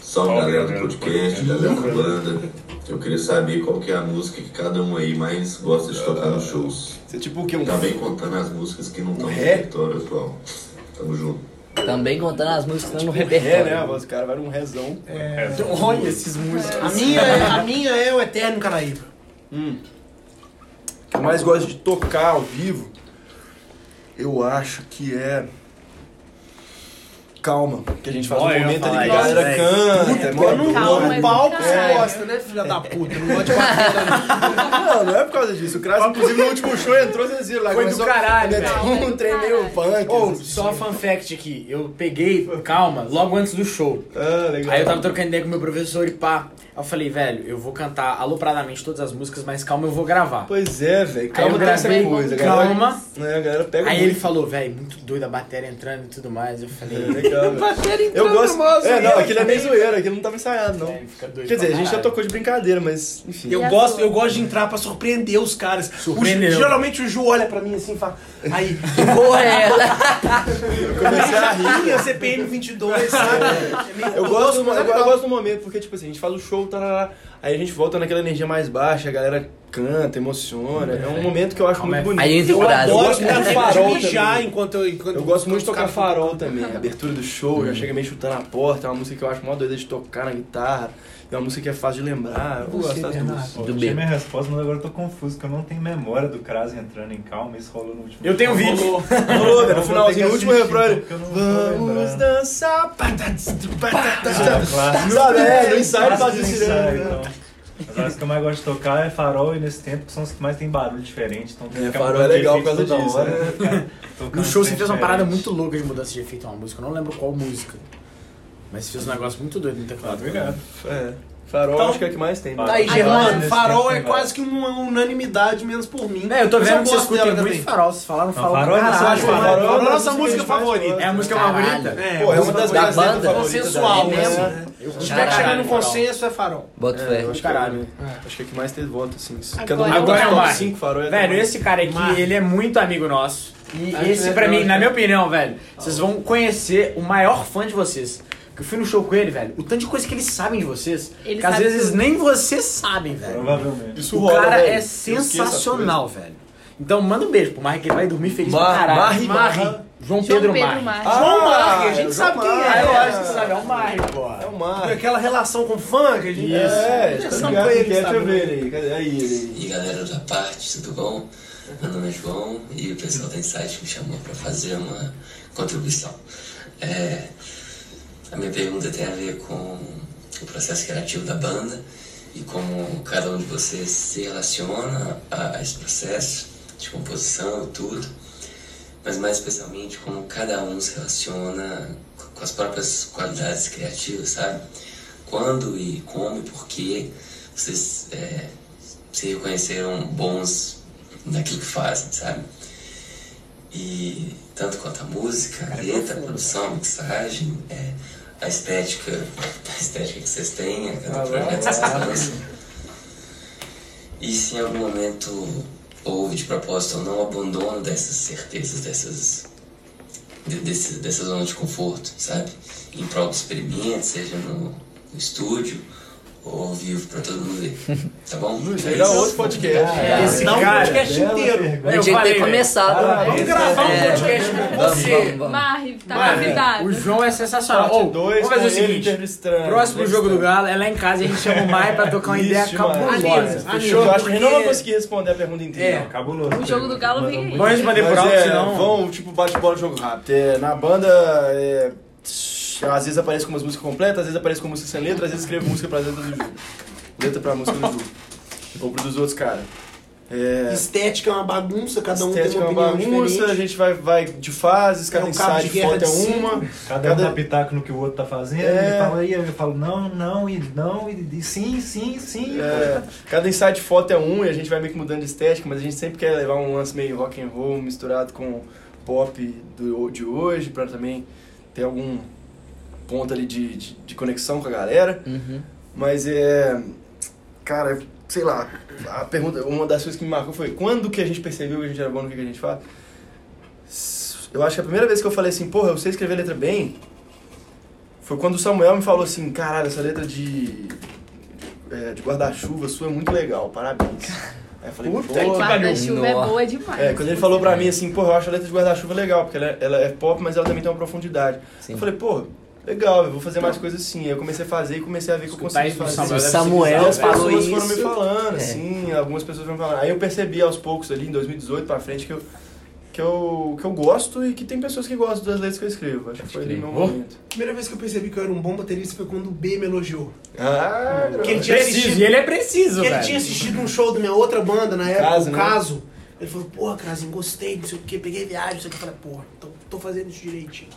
Salve galera do podcast, galera da banda. Eu queria saber qual que é a música que cada um aí mais gosta de tocar nos shows. Você é tipo o quê? Um Também contando as músicas que não estão no repertório atual. Tamo junto. Também contando as músicas que estão no É, né? A repertório. voz do cara vai num rezão. Olha esses músicos. A minha, é, a minha é o Eterno Caraíba. Hum. Que eu mais gosto de tocar ao vivo. Eu acho que é. Calma, que a gente faz um Olha, ia momento ali que a galera canta. é mó- Calma, no palco você gosta, né, filha da puta? Não gosta de bater. Não, não é por causa disso. O Kras, inclusive, no último show entrou, vocês viram lá. Foi do caralho, velho. um trem meio punk. Ou, assim. só fun fact aqui, eu peguei, calma, logo antes do show. Ah, legal. Aí eu tava trocando ideia com meu professor e pá. Aí eu falei, velho, eu vou cantar alopradamente todas as músicas, mas calma, eu vou gravar. Pois é, velho. Aí eu Calma, tem essa coisa. a galera- calma. né, a galera pega Aí muito. ele falou, velho, muito doido a bateria entrando e tudo mais. Eu falei, É, legal. Bateria Eu entrando gosto. numa É, não, aquilo é meio zoeira, aquilo não tava ensaiado, não. É, fica doido Quer dizer, a gente já tocou de brincadeira, mas enfim. Eu gosto, eu gosto de entrar pra surpreender os caras. Surpreendeu. O Ju- geralmente o Ju olha pra mim assim e fala. Aí, Porra, é ela. Eu comecei a rir. minha CPM 22, sabe? Eu gosto, do, mas é eu, eu legal. gosto do momento, porque, tipo assim, a gente faz o show, tarará, aí a gente volta naquela energia mais baixa, a galera canta, emociona. É um momento que eu acho muito bonito. Aí entra o Eu Brasil. adoro gosto farol mijar enquanto eu. Enquanto Eu gosto muito de tocar farol também, a abertura do show, já chega meio chutando a porta, é uma música que eu acho mó doida de tocar na guitarra, é uma música que é fácil de lembrar, eu gosto das duas. Do B. minha resposta, mas agora eu tô confuso, porque eu não tenho memória do Kras entrando em calma, isso rolou no último Eu tenho um vídeo. Eu no finalzinho, no último refrão, Vamos dançar. Claro. Sabe, é, no ensaio faz isso ensaiar, direto, né? então. As que eu mais gosto de tocar é farol e nesse tempo que são os que mais tem barulho diferente. Então tem É, farol é legal por causa disso, hora, né? No show você fez uma parada muito louca de mudança de efeito uma música. Eu não lembro qual música. Mas você fez um negócio muito doido no teclado. Obrigado. É, farol Então- acho que é o que mais tem. Tá aí, Germano, nesse farol é quase que uma unanimidade, menos por mim. É, eu tô vendo que vocês escutam muito também. farol. Vocês falaram farol. farol é caralho. Farol, Farol é farol é a nossa música música que a gente mais favorita. É a música Caralho. favorita? É, Pô, é uma das Da banda? favoritas Consensual, né? assim. Eu Se tiver chegando caralho no farol. consenso, é farol. Bota É, fé. eu acho que, Caralho. é, acho que é o que mais teve voto, assim. Agora- é o top Mari. 5 farol é Velho, esse cara aqui, ele é muito amigo nosso. E esse, é pra mim, na minha opinião, velho, vocês vão conhecer o maior fã de vocês. Que eu fui no show com ele, velho. O tanto de coisa que eles sabem de vocês. Ele que às sabe vezes tudo. nem vocês sabem, velho. Provavelmente. Isso O rola, cara velho. é Eu esqueço as sensacional, velho. Então manda um beijo pro Marri que ele vai dormir feliz Mar- pra caralho. Marri, Marri. Marri. João João Pedro, Pedro. Marri. Ah, João Marri, a é gente o sabe João quem Marri. Ah, é. eu acho que você sabe, é o Marri, porra. É o Mar. Aquela relação com fã que a gente. É, já tá sabe ligado com que ele, é, deixa eu sabe? ver aí. Cadê? Aí, ele. E galera da parte, tudo bom? Meu nome é João e o pessoal da Insight me chamou para fazer uma contribuição. É, a minha pergunta tem a ver com o processo criativo da banda e como cada um de vocês se relaciona a, a esse processo de composição e tudo, mas mais especialmente como cada um se relaciona com as próprias qualidades criativas, sabe? Quando e como e por que vocês é, se reconheceram bons naquilo que fazem, sabe? E tanto quanto a música, a letra, a produção, a mixagem, é, a estética, a estética que vocês têm, a cada projeto que vocês lançam. E se em algum momento houve de propósito ou não abandono dessas certezas, dessas de- desse, dessa zona de conforto, sabe? Em prol do experimento, seja no, no estúdio ao vivo pra todo mundo ver. Tá bom? É Legal, isso. outro podcast. Esse Dá um cara. podcast inteiro. A Eu gente tinha que ter começado. Vamos gravar um É. podcast com você. Marri, tá convidado. o João é sensacional. Dois, vamos fazer o seguinte. Próximo jogo do Galo é lá em casa e a gente chama o Mai pra tocar uma ideia cabulosa. Fechou? Eu acho que a gente não vai conseguir responder a pergunta inteira. É. Cabuloso. O jogo do Galo vem aí. Vamos responder por alto, é, senão... vão, tipo, bate-bola, jogo rápido. É, na banda, é, às vezes aparece com umas músicas completas, às vezes aparece com música sem letra, às vezes escrevo música pra letra do Ju. Letra pra música do Ju. Ou pro dos outros caras. É, Estética é uma bagunça, cada um estética é tem uma uma opinião bagunça, a diferente. gente vai, vai de fases, cada É um ensaio de foto é uma. Cada, Cada- um dá pitaco no que o outro tá fazendo, É. ele fala aí, eu falo não, não, e não, e, e sim, sim, sim. É, cada ensaio de foto é um e a gente vai meio que mudando de estética, mas a gente sempre quer levar um lance meio rock and roll misturado com pop do, de hoje, pra também ter algum ponto ali de, de, de conexão com a galera. Uhum. Mas é. Cara, sei lá. A pergunta, uma das coisas que me marcou foi quando que a gente percebeu que a gente era bom no que que a gente faz? Eu acho que a primeira vez que eu falei assim, porra, eu sei escrever letra bem, foi quando o Samuel me falou assim, caralho, essa letra de. é, de guarda-chuva sua é muito legal, parabéns. Aí eu falei, Puta pô, que pariu. Guarda-chuva é boa demais. é, quando ele falou pra mim assim, pô, eu acho a letra de guarda-chuva legal, porque ela, é- ela é pop, mas ela também tem uma profundidade. Sim. Eu falei, pô, legal, eu vou fazer mais coisas assim. Aí eu comecei a fazer e comecei a ver que eu isso do fazer. Samuel Samuel as falou pessoas foram me isso. falando, É. assim, algumas pessoas foram me falando. Aí eu percebi aos poucos ali, em 2018 pra frente, que eu, que eu, que eu gosto e que tem pessoas que gostam das letras que eu escrevo. Acho que foi ali meu Oh. momento. Primeira vez que eu percebi que eu era um bom baterista foi quando o B me elogiou. Ah, Que ele tinha Preciso, assistido, e ele é preciso, que ele tinha assistido um show da minha outra banda na época, Caso, o né? Caso. Ele falou, porra, Crazinho, gostei, não sei o que, peguei viagem, não sei o que. Eu falei, porra, tô, tô fazendo isso direitinho.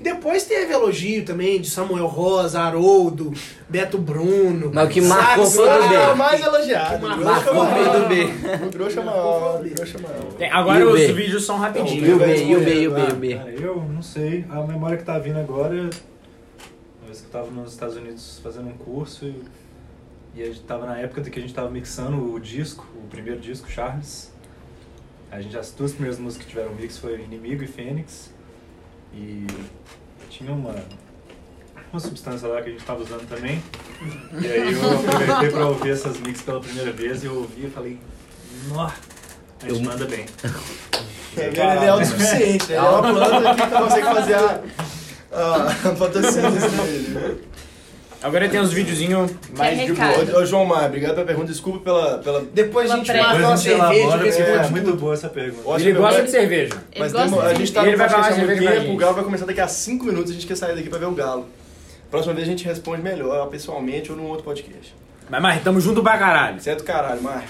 Depois teve elogio também de Samuel Rosa, Haroldo, Beto Bruno. Mas o que marcou foi o B. é o mais elogiado. Marcou foi do B. O grosso é maior. É maior. Tem- agora o os vídeos são rapidinhos. E o B, e o B, e o B, e o B. Cara, eu não sei. A memória que tá vindo agora. Uma vez que eu tava nos Estados Unidos fazendo um curso e, e a gente tava na época de que a gente tava mixando o disco, o primeiro disco, Charles. A gente, as duas primeiras músicas que tiveram mix foi Inimigo e Fênix. E tinha uma, uma substância lá que a gente tava usando também. E aí eu aproveitei pra ouvir essas mix pela primeira vez e eu ouvi e falei, nó, a gente manda bem. Ele é autossuficiente, né? É uma planta que consegue fazer a, a, a fotossíntese dele. Agora tem uns videozinhos mais de boa. Ô, João Mar, obrigado pela pergunta. Desculpa pela. pela... Depois a gente pré- marca uma Depois cerveja, é tudo. muito boa essa pergunta. Ótimo, Ele gosta de cerveja. Ele Mas gosta demo- a de gente tá Ele vai falar cerveja pra tempo, o gente. Galo vai começar daqui a 5 minutos, a gente quer sair daqui pra ver o Galo. Próxima vez a gente responde melhor, pessoalmente ou num outro podcast. Mas, Mar, tamo junto pra caralho. Certo, caralho, Mar?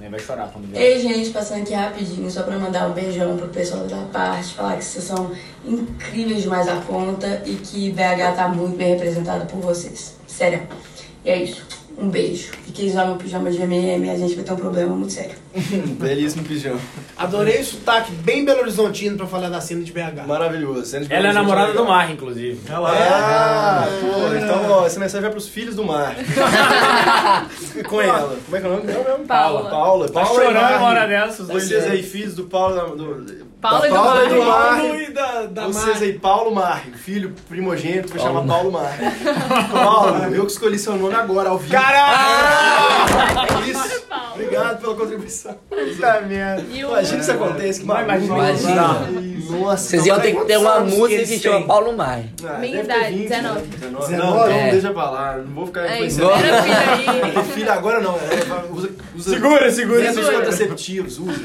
Nem vai chorar quando vier. Ei, gente, passando aqui rapidinho só pra mandar um beijão pro pessoal da parte, falar que vocês são incríveis demais da conta e que BH tá muito bem representado por vocês. Sério. E é isso. Um beijo. E quem usar meu pijama de MM, a gente vai ter um problema muito sério. Belíssimo pijama. Adorei o sotaque bem Belo Horizontino pra falar da cena de BH. Maravilhoso. Cena de Ela é namorada do Mar, inclusive. Olha lá. Ah, pô, então ó, essa mensagem vai pros filhos do Mar. Com ela. Como é que é o nome dela mesmo? Paula. Paula. Tá Paula e chorando Mar. uma hora dessa, os dois. Vocês aí, filhos do Paulo. Do, Paulo da e do Paula e do Mar. Paulo e da, da Vocês Mar. aí, Paulo Mar, filho primogênito, vai Paulo chamar Paulo Mar. Paulo, eu que escolhi seu nome agora, ao vivo. Caralho! Isso. Obrigado pela contribuição. Puta merda. Imagina isso acontece, que maluco. imagina. Nossa, Vocês iam ter que ter uma música que que chama? Paulo Mar. Ah, Minha idade, 20, 19. né? 19. 19? Não, não, deixa pra lá. Não vou ficar É aí. Ter filho agora não. é, Usa, usa Segura, segura, métodos segura. contraceptivos, usa.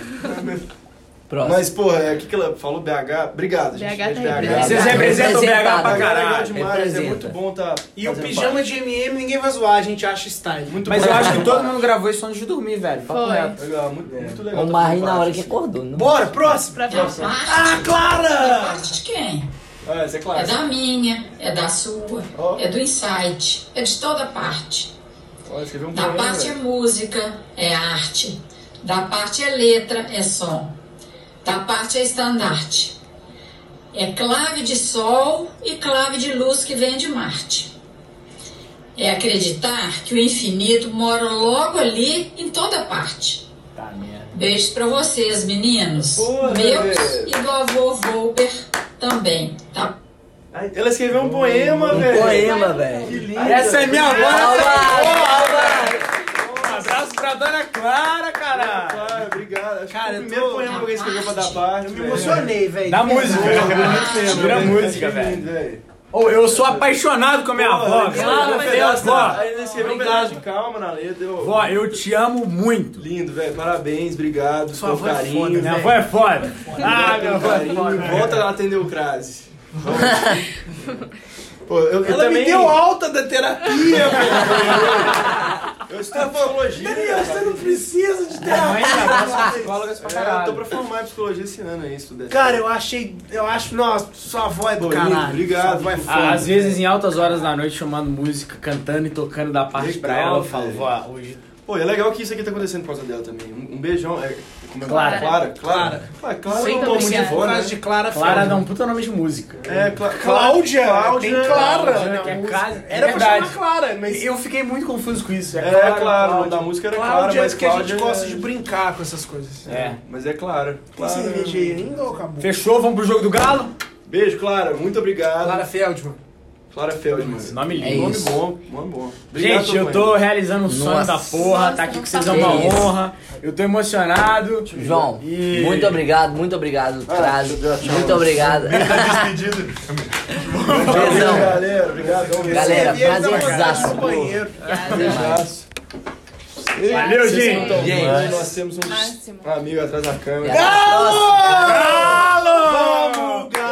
Próximo. Mas, porra, é, o que, que ela falou? BH? Obrigado, gente. BH É de tá BH. representado. Vocês representam o BH pra BH é legal caralho. demais, é muito bom tá E o pijama parte. de MM ninguém vai zoar, a gente acha style. Muito Mas bom. eu acho que todo mundo gravou isso antes de dormir, velho. Papo Foi. reto. Legal, muito, muito legal. O Mar fazendo na hora que acordou. Não? Bora, próximo. Pra próxima. Ah, Clara! Parte de quem? Ah, é É da minha, é da sua, Ó. é do insight, é de toda parte. Escreveu um Da poema, parte é velho. música, é arte. Da parte é letra, é som. Da parte é estandarte. É clave de sol e clave de luz que vem de Marte. É acreditar que o infinito mora logo ali em toda parte. Tá merda. Beijos pra vocês, meninos. Porra, Meus velho. e do avô Volper também, tá? Ela escreveu um poema, Um velho. poema, velho. Essa é minha avó, essa é Palma! Um abraço pra dona Clara, cara. Claro, obrigado. Acho Cara, que foi eu o primeiro tô- poema que alguém escreveu pra dar parte. Me emocionei, velho. Da música. verdade. Vira música, velho. lindo, velho. Ô, eu sou apaixonado com a minha avó. Porra, Claro, da- vó. Aí ele escreveu um pedaço de calma na letra. eu- Vó, eu te amo muito. Lindo, velho. Parabéns, obrigado. Sua avó é carinho. foda, Minha velho. avó é foda. Ah, minha avó é carinho. foda. Volta a atender o crase. Pô, eu, eu Ela também... me deu alta da terapia, velho. Eu estudo psicologia. Daniel, você não precisa de Mãe, terapia. psicólogas pra É, eu tô pra formar em psicologia esse ano aí, estudante. Cara, eu achei. Eu acho. Nossa, sua avó é do Pô, caralho. obrigado. Sua avó é foda. Às vezes, em altas horas da noite, chamando música, cantando e tocando da parte Legal, pra ela, eu falo, velho. vó, hoje. Pô, é legal que isso aqui tá acontecendo por causa dela também. Um, um beijão. É, como é Clara. Clara. Clara. Clara, Clara Sem é um nome de Por né? de Clara Clara dá Feldman. um puta nome de música. É, Cla Cláudia, Cláudia. tem Clara. Cláudia, na que é Era é pra chamar Clara, mas. Eu fiquei muito confuso com isso. É, claro, o nome Cláudia. da música era Clara, Cláudia, mas é que a gente Cláudia gosta é- de brincar com essas coisas. É. Mas é Clara. Tem Clara. cerveja ainda ou acabou? Fechou, vamos pro jogo do Galo? Beijo, Clara. Muito obrigado. Clara Feldman. Clara Feldman. Nome É lindo. Nome isso. bom, nome bom. Obrigado, Gente, eu mãe. tô realizando um sonho Nossa. da porra, tá aqui com vocês é uma isso. honra. Eu tô emocionado. João, E- muito obrigado, muito obrigado, dar tchau. Muito obrigado. Despedido. Beijão. galera. Obrigado. Galera, prazerzaço. Beijaço. Valeu, gente. Gente. Nós temos um Máximo. amigo atrás da câmera. Até a próxima.